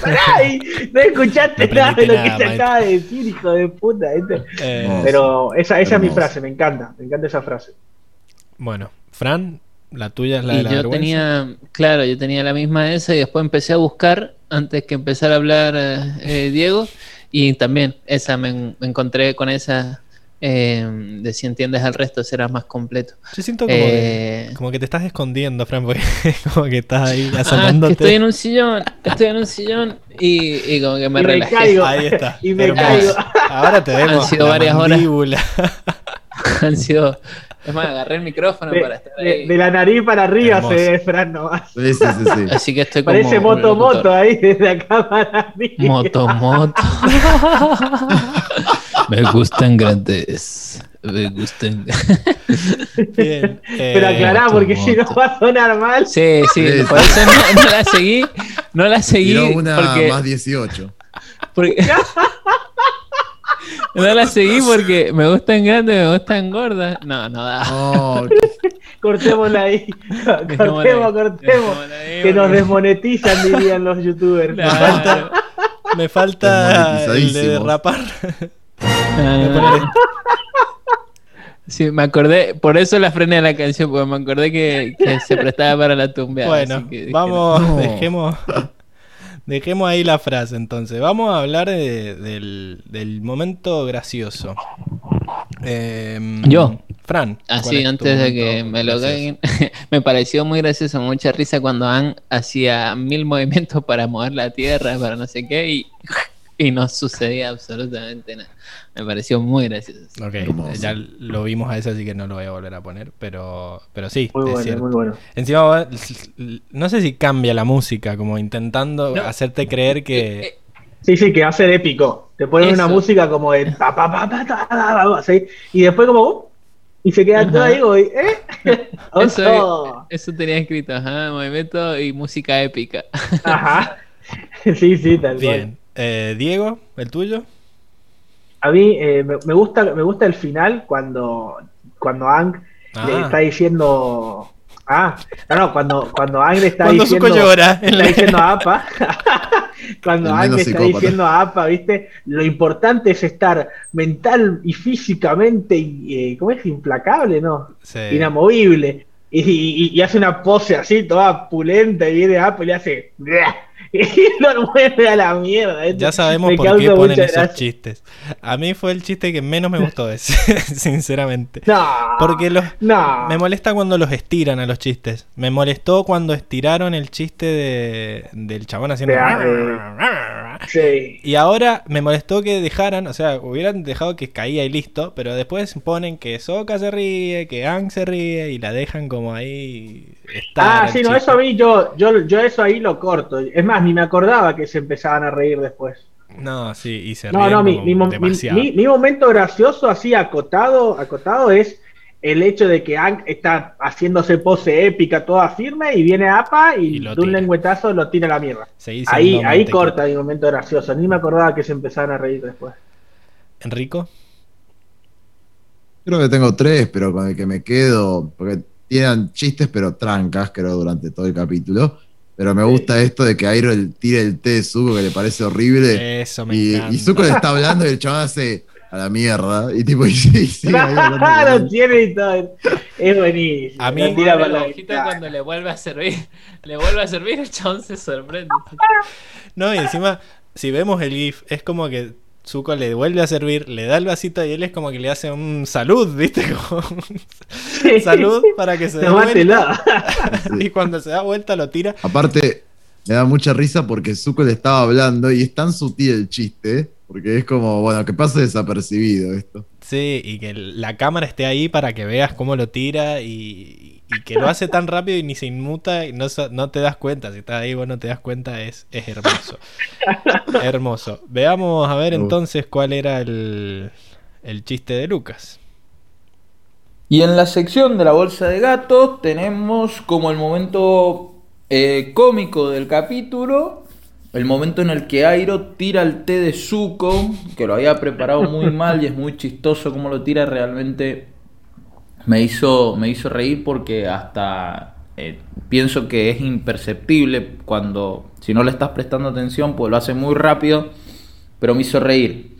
Pará, y no escuchaste No nada de lo que nada, acaba de decir, hijo de puta. Eh. Pero esa, esa es mi frase, me encanta, me encanta esa frase. Bueno, Fran, la tuya es la de la yo vergüenza. tenía, claro, yo tenía la misma esa y después empecé a buscar antes que empezar a hablar eh, eh, Diego y también esa me, en- me encontré con esa eh, de si entiendes al resto serás más completo. Yo siento como, Eh, que, como que te estás escondiendo, Fran, porque como que estás ahí Ah, asomándote. que estoy en un sillón, estoy en un sillón y, y como que me Y me relajé. caigo. Ahí está. Y me hermoso. caigo. Ahora te vemos Han sido la varias horas. Han sido, es más, agarré el micrófono para De, estar de- ahí. de la nariz para arriba Hermoso. se ve Fran nomás. Sí, sí, sí, sí. Así que estoy como Parece un moto locutor. moto ahí desde acá para arriba. Moto, moto. Me gustan grandes. Me gustan. Bien. Pero eh, aclará, moto, porque si no moto. va a sonar mal. Sí, sí, Sí, por eso no, no la seguí. No la seguí Tiró una porque, más 18. porque- No la seguí porque me gustan grandes, me gustan gordas. No, no da. Oh, Cortémosla ahí. Cortemos, ahí, cortemos. ahí, Que nos desmonetizan, dirían los youtubers. Claro. Me falta el de derrapar. Ah. Sí, me acordé, por eso la frené a la canción, porque me acordé que, que se prestaba para la tumbeada. Bueno, así que dije, vamos, no. dejemos, dejemos ahí la frase entonces. Vamos a hablar de- del, del momento gracioso. Em, Yo. Fran. ¿cuál Así, antes de que me lo caguen, me pareció muy gracioso, mucha risa cuando Ann hacía mil movimientos para mover la tierra, para no sé qué, y, y no sucedía absolutamente nada. Me pareció muy gracioso. Ok, Hermoso. ya lo vimos a ese, así que no lo voy a volver a poner, pero, pero sí, Muy es bueno, cierto. muy bueno. Encima, no sé si cambia la música, como intentando No. hacerte creer Eh, que... eh, Sí, sí, que va a ser épico. Te ponen una Eso. música como de pa, pa, pa, pa, ta, ta, ta, ta, así, y después como uh, y se queda todo ahí, como, ¿eh? Eso, eso tenía escrito, ajá, movimiento y música épica. Ajá. Sí, sí, tal cual. Eh, Diego, ¿el tuyo? A mí eh, me, me gusta, me gusta el final cuando, cuando Ang le Ah. está diciendo. Ah, no, no, cuando, cuando Ang le está Cuando diciendo. Llora. le está diciendo a Apa. cuando El Ang le está diciendo a Apa, ¿viste? Lo importante es estar mental y físicamente, eh, ¿cómo es? Implacable, ¿no? Sí. Inamovible. Y, y- y hace una pose así, toda pulenta, y viene Apa y le hace. Y lo mueve a la mierda. ¿viste? Ya sabemos por qué ponen esos gracia. chistes. A mí fue el chiste que menos me gustó ese, sinceramente. No. Porque los, No. me molesta cuando los estiran a los chistes. Me molestó cuando estiraron el chiste de, del chabón haciendo... Sí. Y ahora me molestó que dejaran, o sea, hubieran dejado que caía y listo, pero después ponen que Soka se ríe, que Ang se ríe y la dejan como ahí. estar Ah, sí, no, chiste. eso a mí yo, yo, yo eso ahí lo corto. Es más, ni me acordaba que se empezaban a reír después. No, sí, y se No, no, mi, como mi, mo- mi- demasiado. mi- mi momento gracioso así acotado, acotado es el hecho de que Ang está haciéndose pose épica, toda firme, y viene APA y, de un lengüetazo lo tira a la mierda. Ahí, ahí corta mi momento gracioso. Ni me acordaba que se empezaron a reír después. Enrico. Creo que tengo tres, pero con el que me quedo, porque tienen chistes, pero trancas, creo, durante todo el capítulo. Pero me gusta esto de que Airo tire el té de Zuko, que le parece horrible. Eso me Y, encanta. y Zuko le está hablando y el chaval hace a la mierda. Y tipo, y, sí, sí, Claro, él. tiene y todo. Es buenísimo. A mí- La tira para la la hojita cuando le vuelve a servir. Le vuelve a servir, el chabón se sorprende. No, y encima, si vemos el GIF, es como que Zuko le vuelve a servir, le da el vasito y él es como que le hace un salud, ¿viste? Como salud para que se dé vuelta. Y cuando se da vuelta lo tira. Aparte, me da mucha risa porque Zuko le estaba hablando y es tan sutil el chiste, porque es como, bueno, que pase desapercibido esto. Sí, y que la cámara esté ahí para que veas cómo lo tira y, y que lo hace tan rápido y ni se inmuta y no, no te das cuenta. Si estás ahí vos no te das cuenta, es, es hermoso. hermoso. Veamos a ver entonces cuál era el, el chiste de Lucas. Y en la sección de la bolsa de gatos tenemos como el momento eh, cómico del capítulo, el momento en el que Airo tira el té de Zuko, que lo había preparado muy mal y es muy chistoso como lo tira, realmente me hizo, me hizo reír porque hasta eh, pienso que es imperceptible cuando, si no le estás prestando atención, pues lo hace muy rápido, pero me hizo reír.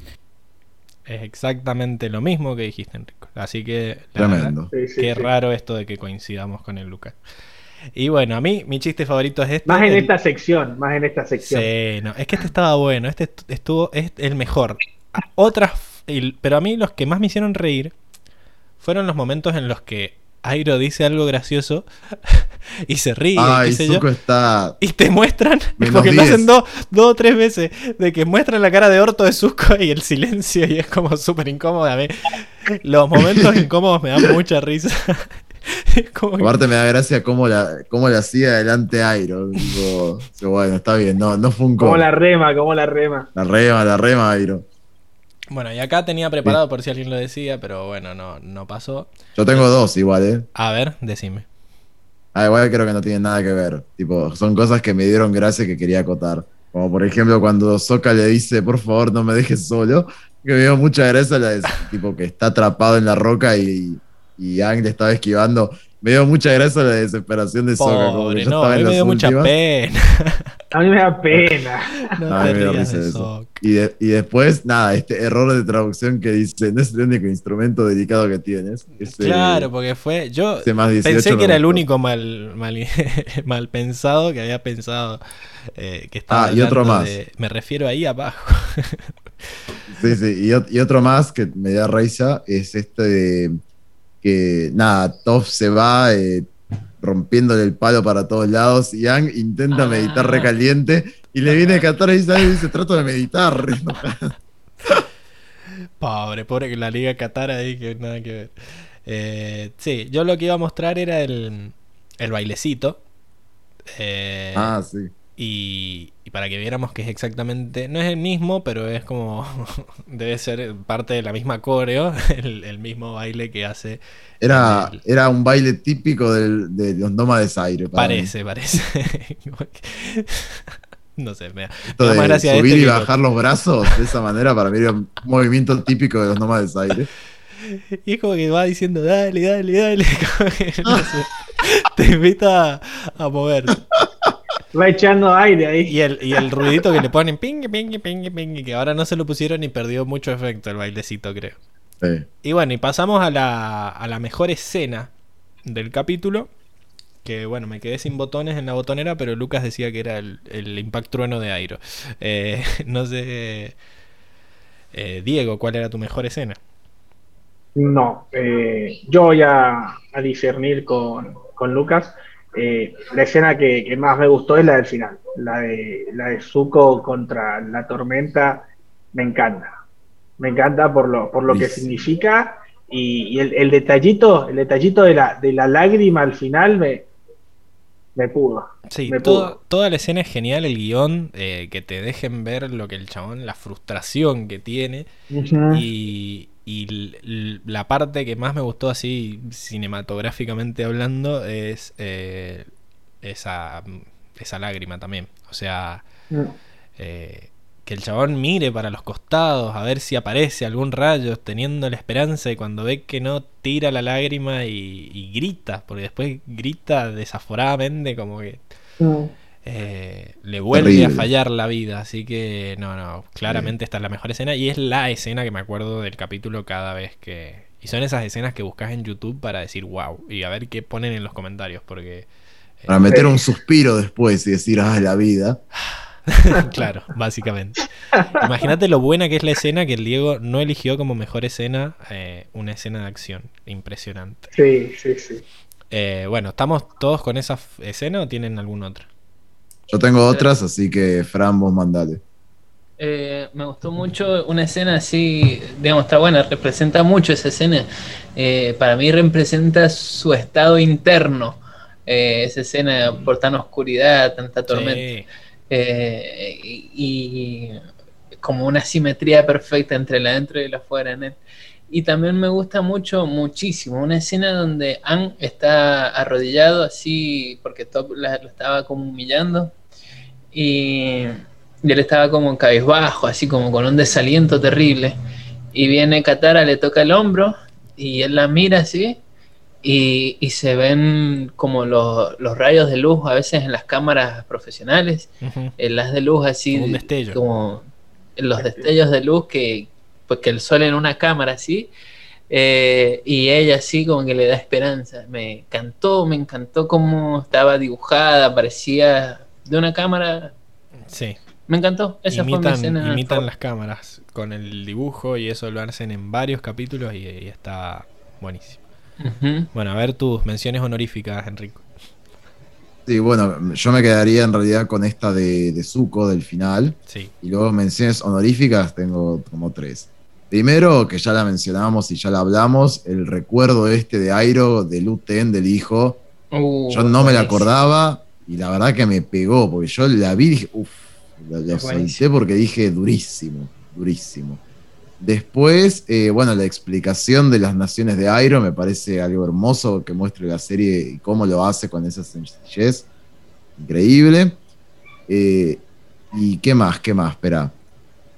Es exactamente lo mismo que dijiste, Enrico. Así que. la Tremendo. Sí, sí, Qué sí. raro esto de que coincidamos con el Lucas. Y bueno, a mí mi chiste favorito es este. Más en el- esta sección, más en esta sección. Sí, no, es que este estaba bueno, este est- estuvo, es el mejor. Otras, pero a mí los que más me hicieron reír fueron los momentos en los que Airo dice algo gracioso y se ríe, Ay, qué sé yo. Zuko está. Y te muestran, Menos porque lo 10. hacen dos, dos o tres veces, de que muestran la cara de orto de Zuko y el silencio y es como súper incómodo. A mí, los momentos incómodos me dan mucha risa. Como que- Aparte me da gracia cómo la, cómo la hacía adelante Airo. Tipo, bueno, está bien, no, no fue un Como co- la rema, como la rema. La rema, la rema, Airo. Bueno, y acá tenía preparado por si alguien lo decía, pero bueno, no, no pasó. Yo tengo dos igual, ¿eh? A ver, decime. Ah, igual creo que no tienen nada que ver. Tipo, son cosas que me dieron gracia que quería acotar. Como por ejemplo cuando Soka le dice, por favor, no me dejes solo. Que me dio mucha gracia la de, tipo que está atrapado en la roca y, y Aang le estaba esquivando. Me dio mucha gracia la desesperación de Soka. Como que Pobre, no, estaba a mí me dio mucha pena. A mí me da pena. No No, a mí te me dio risa de eso. Y, de- y después, nada, este error de traducción que dice, no es el único instrumento delicado que tienes. Ese- Claro, porque fue. Yo 18 pensé que era el único mal, mal, mal pensado que había pensado eh, que estaba. Ah, y otro más. de- me refiero ahí abajo. Sí, sí, y otro más que me da risa es este de que, nada, Toph se va eh, rompiéndole el palo para todos lados y Ang intenta Ah. meditar recaliente y le viene a cantar y dice, "Ay, dice, trato de meditar. Pobre, pobre que la Liga Qatar ahí, que nada que ver. Eh, sí, yo lo que iba a mostrar era el, el bailecito. Eh, ah, sí. y para que viéramos que es exactamente, no es el mismo, pero es como, debe ser parte de la misma coreo, el, el mismo baile que hace. Era, el- era un baile típico del- de los nómades aire. para mí. Parece, parece. Como que- no sé, me Esto me de gracia subir este y que- bajar los brazos de esa manera para mí era un movimiento típico de los nómades aire. Y es como que va diciendo, dale, dale, dale. como que, no sé, te invita a, a mover. Va echando aire ahí. Y el, y el ruidito que le ponen, ping, ping, ping, ping, que ahora no se lo pusieron y perdió mucho efecto el bailecito, creo. Sí. Y bueno, y pasamos a la, a la mejor escena del capítulo. Que bueno, me quedé sin botones en la botonera, pero Lucas decía que era el, el Impact Trueno de Airo. Eh, no sé. eh, Diego, ¿cuál era tu mejor escena? No, eh, yo voy a, a discernir con, con Lucas. Eh, la escena que, que más me gustó es la del final, la de, la de Zuko contra la tormenta. Me encanta, me encanta por lo, por lo que significa y, y el, el detallito, el detallito de la, de la lágrima al final me, me pudo. Sí, Me todo- pudo. toda la escena es genial, el guion, eh, que te dejen ver lo que el chabón, la frustración que tiene. Y, y la parte que más me gustó así cinematográficamente hablando es eh, esa, esa lágrima también. O sea, mm. eh, que el chabón mire para los costados a ver si aparece algún rayo, teniendo la esperanza y cuando ve que no tira la lágrima y, grita, porque después grita desaforadamente como que... Mm. Eh, le vuelve a fallar la vida. Así que, no, no, claramente esta es la mejor escena y es la escena que me acuerdo del capítulo cada vez que... Y son esas escenas que buscas en YouTube para decir wow y a ver qué ponen en los comentarios porque... Eh, para meter un suspiro después y decir, ah, la vida. claro, básicamente. Imagínate lo buena que es la escena que el Diego no eligió como mejor escena eh, una escena de acción. Impresionante. Sí, sí, sí. bueno, ¿estamos todos con esa escena o tienen algún otro? Yo tengo otras, así que Fran, vos mandale. Eh, me gustó mucho una escena así, digamos, está buena, representa mucho esa escena. Eh, para mí representa su estado interno, eh, esa escena por tan oscuridad, tanta tormenta. y, como una simetría perfecta entre la adentro y la afuera en él. Y también me gusta mucho, muchísimo, una escena donde Anne está arrodillado así, porque Top lo estaba como humillando, y, él estaba como cabizbajo, así como con un desaliento terrible. Y viene Katara, le toca el hombro y él la mira así y, se ven como los, rayos de luz a veces en las cámaras profesionales, en las de luz así, como, un destello. como los destellos de luz que, pues que el sol en una cámara así, eh, y ella así como que le da esperanza. Me encantó, me encantó cómo estaba dibujada, parecía de una cámara. Sí. Me encantó. Esa imitan, fue mi escena imitan las cámaras con el dibujo y eso lo hacen en varios capítulos y, está buenísimo. Bueno, a ver tus menciones honoríficas, Enrico. Sí, bueno, yo me quedaría en realidad con esta de, de Zuko del final. Sí. Y luego menciones honoríficas tengo como tres. Primero, que ya la mencionamos y ya la hablamos, el recuerdo este de Airo, de Luten, del hijo. Uh, yo no me la acordaba y la verdad que me pegó, porque yo la vi y dije, uff, la, solté porque dije durísimo, durísimo. Después, eh, bueno, la explicación de las naciones de Airo me parece algo hermoso que muestre la serie y cómo lo hace con esa sencillez. Increíble. Eh, ¿Y qué más? ¿Qué más? Espera.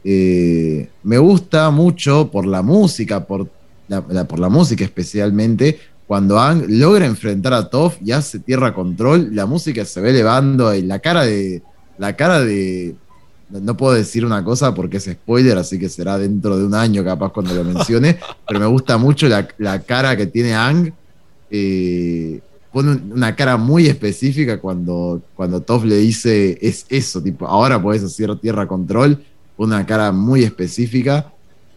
Eh, me gusta mucho por la música, por por la música especialmente, cuando Ang logra enfrentar a Toph y hace tierra control, la música se ve elevando y la cara de. La cara de. No puedo decir una cosa porque es spoiler, así que será dentro de un año capaz cuando lo mencione. pero me gusta mucho la, cara que tiene Ang. Eh, pone una cara muy específica cuando, cuando Toph le dice es eso, tipo, ahora puedes hacer tierra control. Una cara muy específica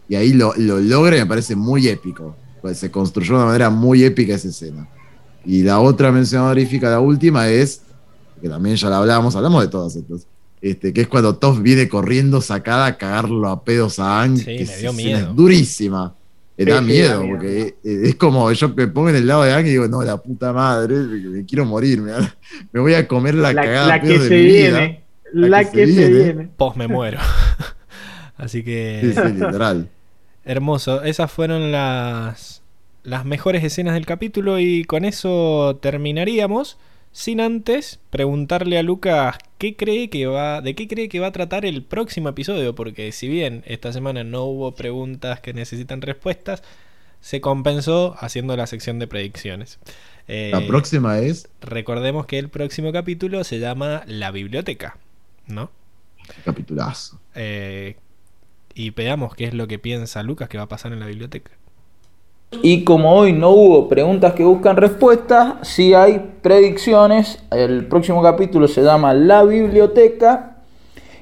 y ahí lo, lo logra y me parece muy épico pues se construyó de una manera muy épica esa escena. Y la otra mención honorífica, la última, es, que también ya la hablamos, hablamos de todas estas, este, que es cuando Toph viene corriendo sacada a cagarlo a pedos a Ang, que me dio miedo. Es durísima. Me da miedo, porque es como yo me pongo en el lado de Ang y digo, no, la puta madre, me quiero morir, me, voy a comer la, cagada la que se viene, La, que, se, viene. Post me muero. Así que. Sí, sí, literal. Hermoso. Esas fueron las, las mejores escenas del capítulo y con eso terminaríamos. Sin antes preguntarle a Lucas qué cree que va, de qué cree que va a tratar el próximo episodio, porque si bien esta semana no hubo preguntas que necesitan respuestas, se compensó haciendo la sección de predicciones. la próxima es. Recordemos que el próximo capítulo se llama La Biblioteca, ¿no? Capitulazo. Eh, y veamos qué es lo que piensa Lucas que va a pasar en la biblioteca. Y como hoy no hubo preguntas que buscan respuestas, sí hay predicciones. El próximo capítulo se llama La Biblioteca.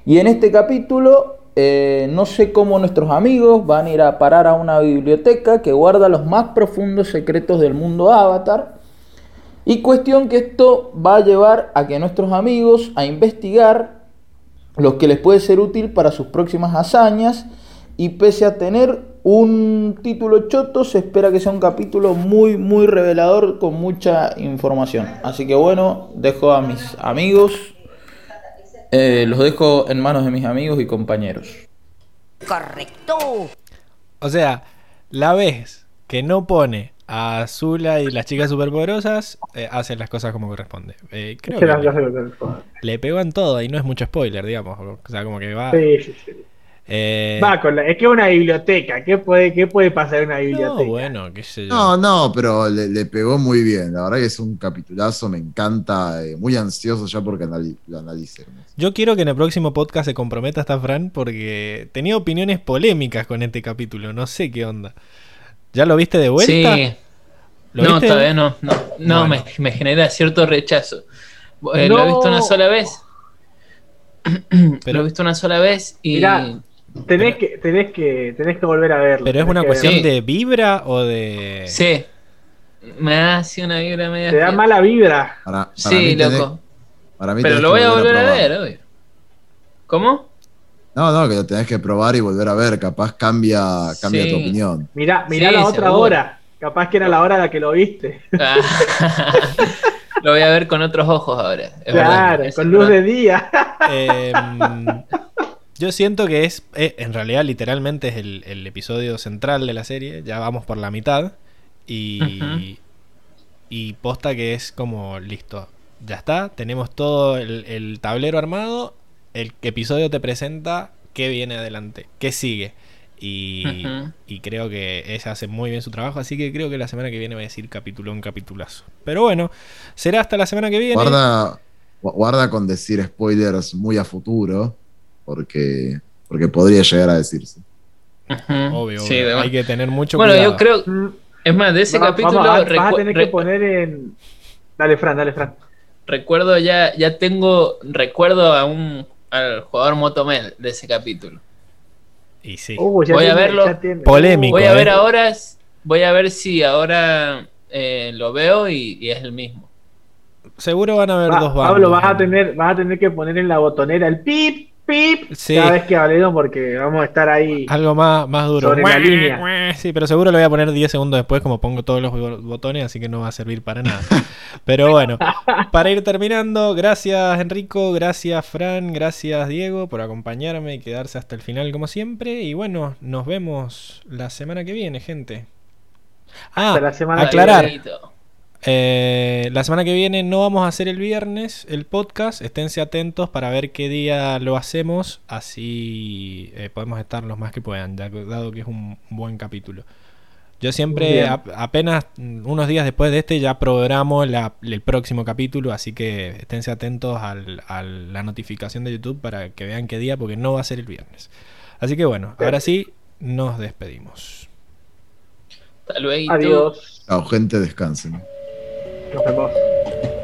Y en este capítulo eh, no sé cómo nuestros amigos van a ir a parar a una biblioteca que guarda los más profundos secretos del mundo Avatar. Y cuestión que esto va a llevar a que nuestros amigos a investigar lo que les puede ser útil para sus próximas hazañas y pese a tener un título choto, se espera que sea un capítulo muy, muy revelador con mucha información. Así que bueno, dejo a mis amigos, eh, los dejo en manos de mis amigos y compañeros. Correcto. O sea, La vez que no pone a Azula y las chicas superpoderosas, eh, hacen las cosas como corresponde. Eh, creo que las le, le pegó en todo y no es mucho spoiler, digamos. O sea, como que va. Sí, sí, sí. eh, Va con la, es que es una biblioteca. ¿Qué puede, qué puede pasar en una biblioteca? no, bueno, qué sé yo. No, no, pero le, le pegó muy bien. La verdad que es un capitulazo, me encanta. eh, muy ansioso ya porque anali- lo analicemos. Yo quiero que en el próximo podcast se comprometa hasta Fran porque tenía opiniones polémicas con este capítulo. No sé qué onda. ¿Ya lo viste de vuelta? Sí. ¿Lo No, viste? todavía no. No, no Bueno. me, me genera cierto rechazo. Eh, Lo he visto una sola vez. Pero- Lo he visto una sola vez y. Mirá, Tenés que, tenés que, tenés que volver a verlo. Pero es una cuestión verlo. De vibra o de. Sí. Me da así una vibra media. Te da mala vibra. Para, para Sí, mí tenés- loco. para mí Pero lo voy a volver a ver, obvio. ¿Cómo? No, no, que lo tenés que probar y volver a ver. Capaz cambia, cambia Sí. tu opinión. Mirá, mirá Sí, la otra seguro. hora. Capaz que era la hora a la que lo viste. Ah, lo voy a ver con otros ojos ahora. es claro, verdad, con luz verdad. de día. Em, yo siento que es, eh, en realidad, literalmente es el, el episodio central de la serie. Ya vamos por la mitad. Y, y posta que es como listo. Ya está, tenemos todo el, el tablero armado. El episodio te presenta qué viene adelante, qué sigue. Y, y creo que ella hace muy bien su trabajo. Así que creo que la semana que viene va a decir capitulón, capitulazo. Pero bueno, será hasta la semana que viene. Guarda, gu- guarda con decir spoilers muy a futuro, porque, porque podría llegar a decirse. Obvio, Sí, obvio. hay que tener mucho Bueno, cuidado. yo creo. Mm, Es más, de ese capítulo. vamos, vas- vas a tener que poner en. Dale, Fran, dale, Fran. Recuerdo ya, ya tengo. Recuerdo a un. Al jugador Motomel de ese capítulo. Y sí. Uh, ya Voy a verlo. Polémico. Voy a ver ¿eh? ahora. Voy a ver si ahora eh, lo veo y, y es el mismo. Seguro van a haber Va- dos bandos. Pablo, vas a tener, vas a tener que poner en la botonera el pip, pip, Sí. cada vez que hablemos porque vamos a estar ahí. Algo más, más duro. Sobre la línea. Sí, pero seguro lo voy a poner 10 segundos después, como pongo todos los bo- botones, así que no va a servir para nada. Pero bueno, para ir terminando, gracias Enrico, gracias Fran, gracias Diego por acompañarme y quedarse hasta el final como siempre. Y bueno, nos vemos la semana que viene, gente. Ah, Hasta la semana que aclarar. Eh, la semana que viene no vamos a hacer el viernes el podcast. Esténse atentos para ver qué día lo hacemos. Así eh, podemos estar los más que puedan, dado que es un buen capítulo. Yo siempre, apenas unos días después de este, ya programo la- el próximo capítulo. Así que esténse atentos al- a la notificación de YouTube para que vean qué día, porque no va a ser el viernes. Así que bueno, ahora sí, nos despedimos. Hasta luego. Adiós. Chao, gente, descansen. 刚开包。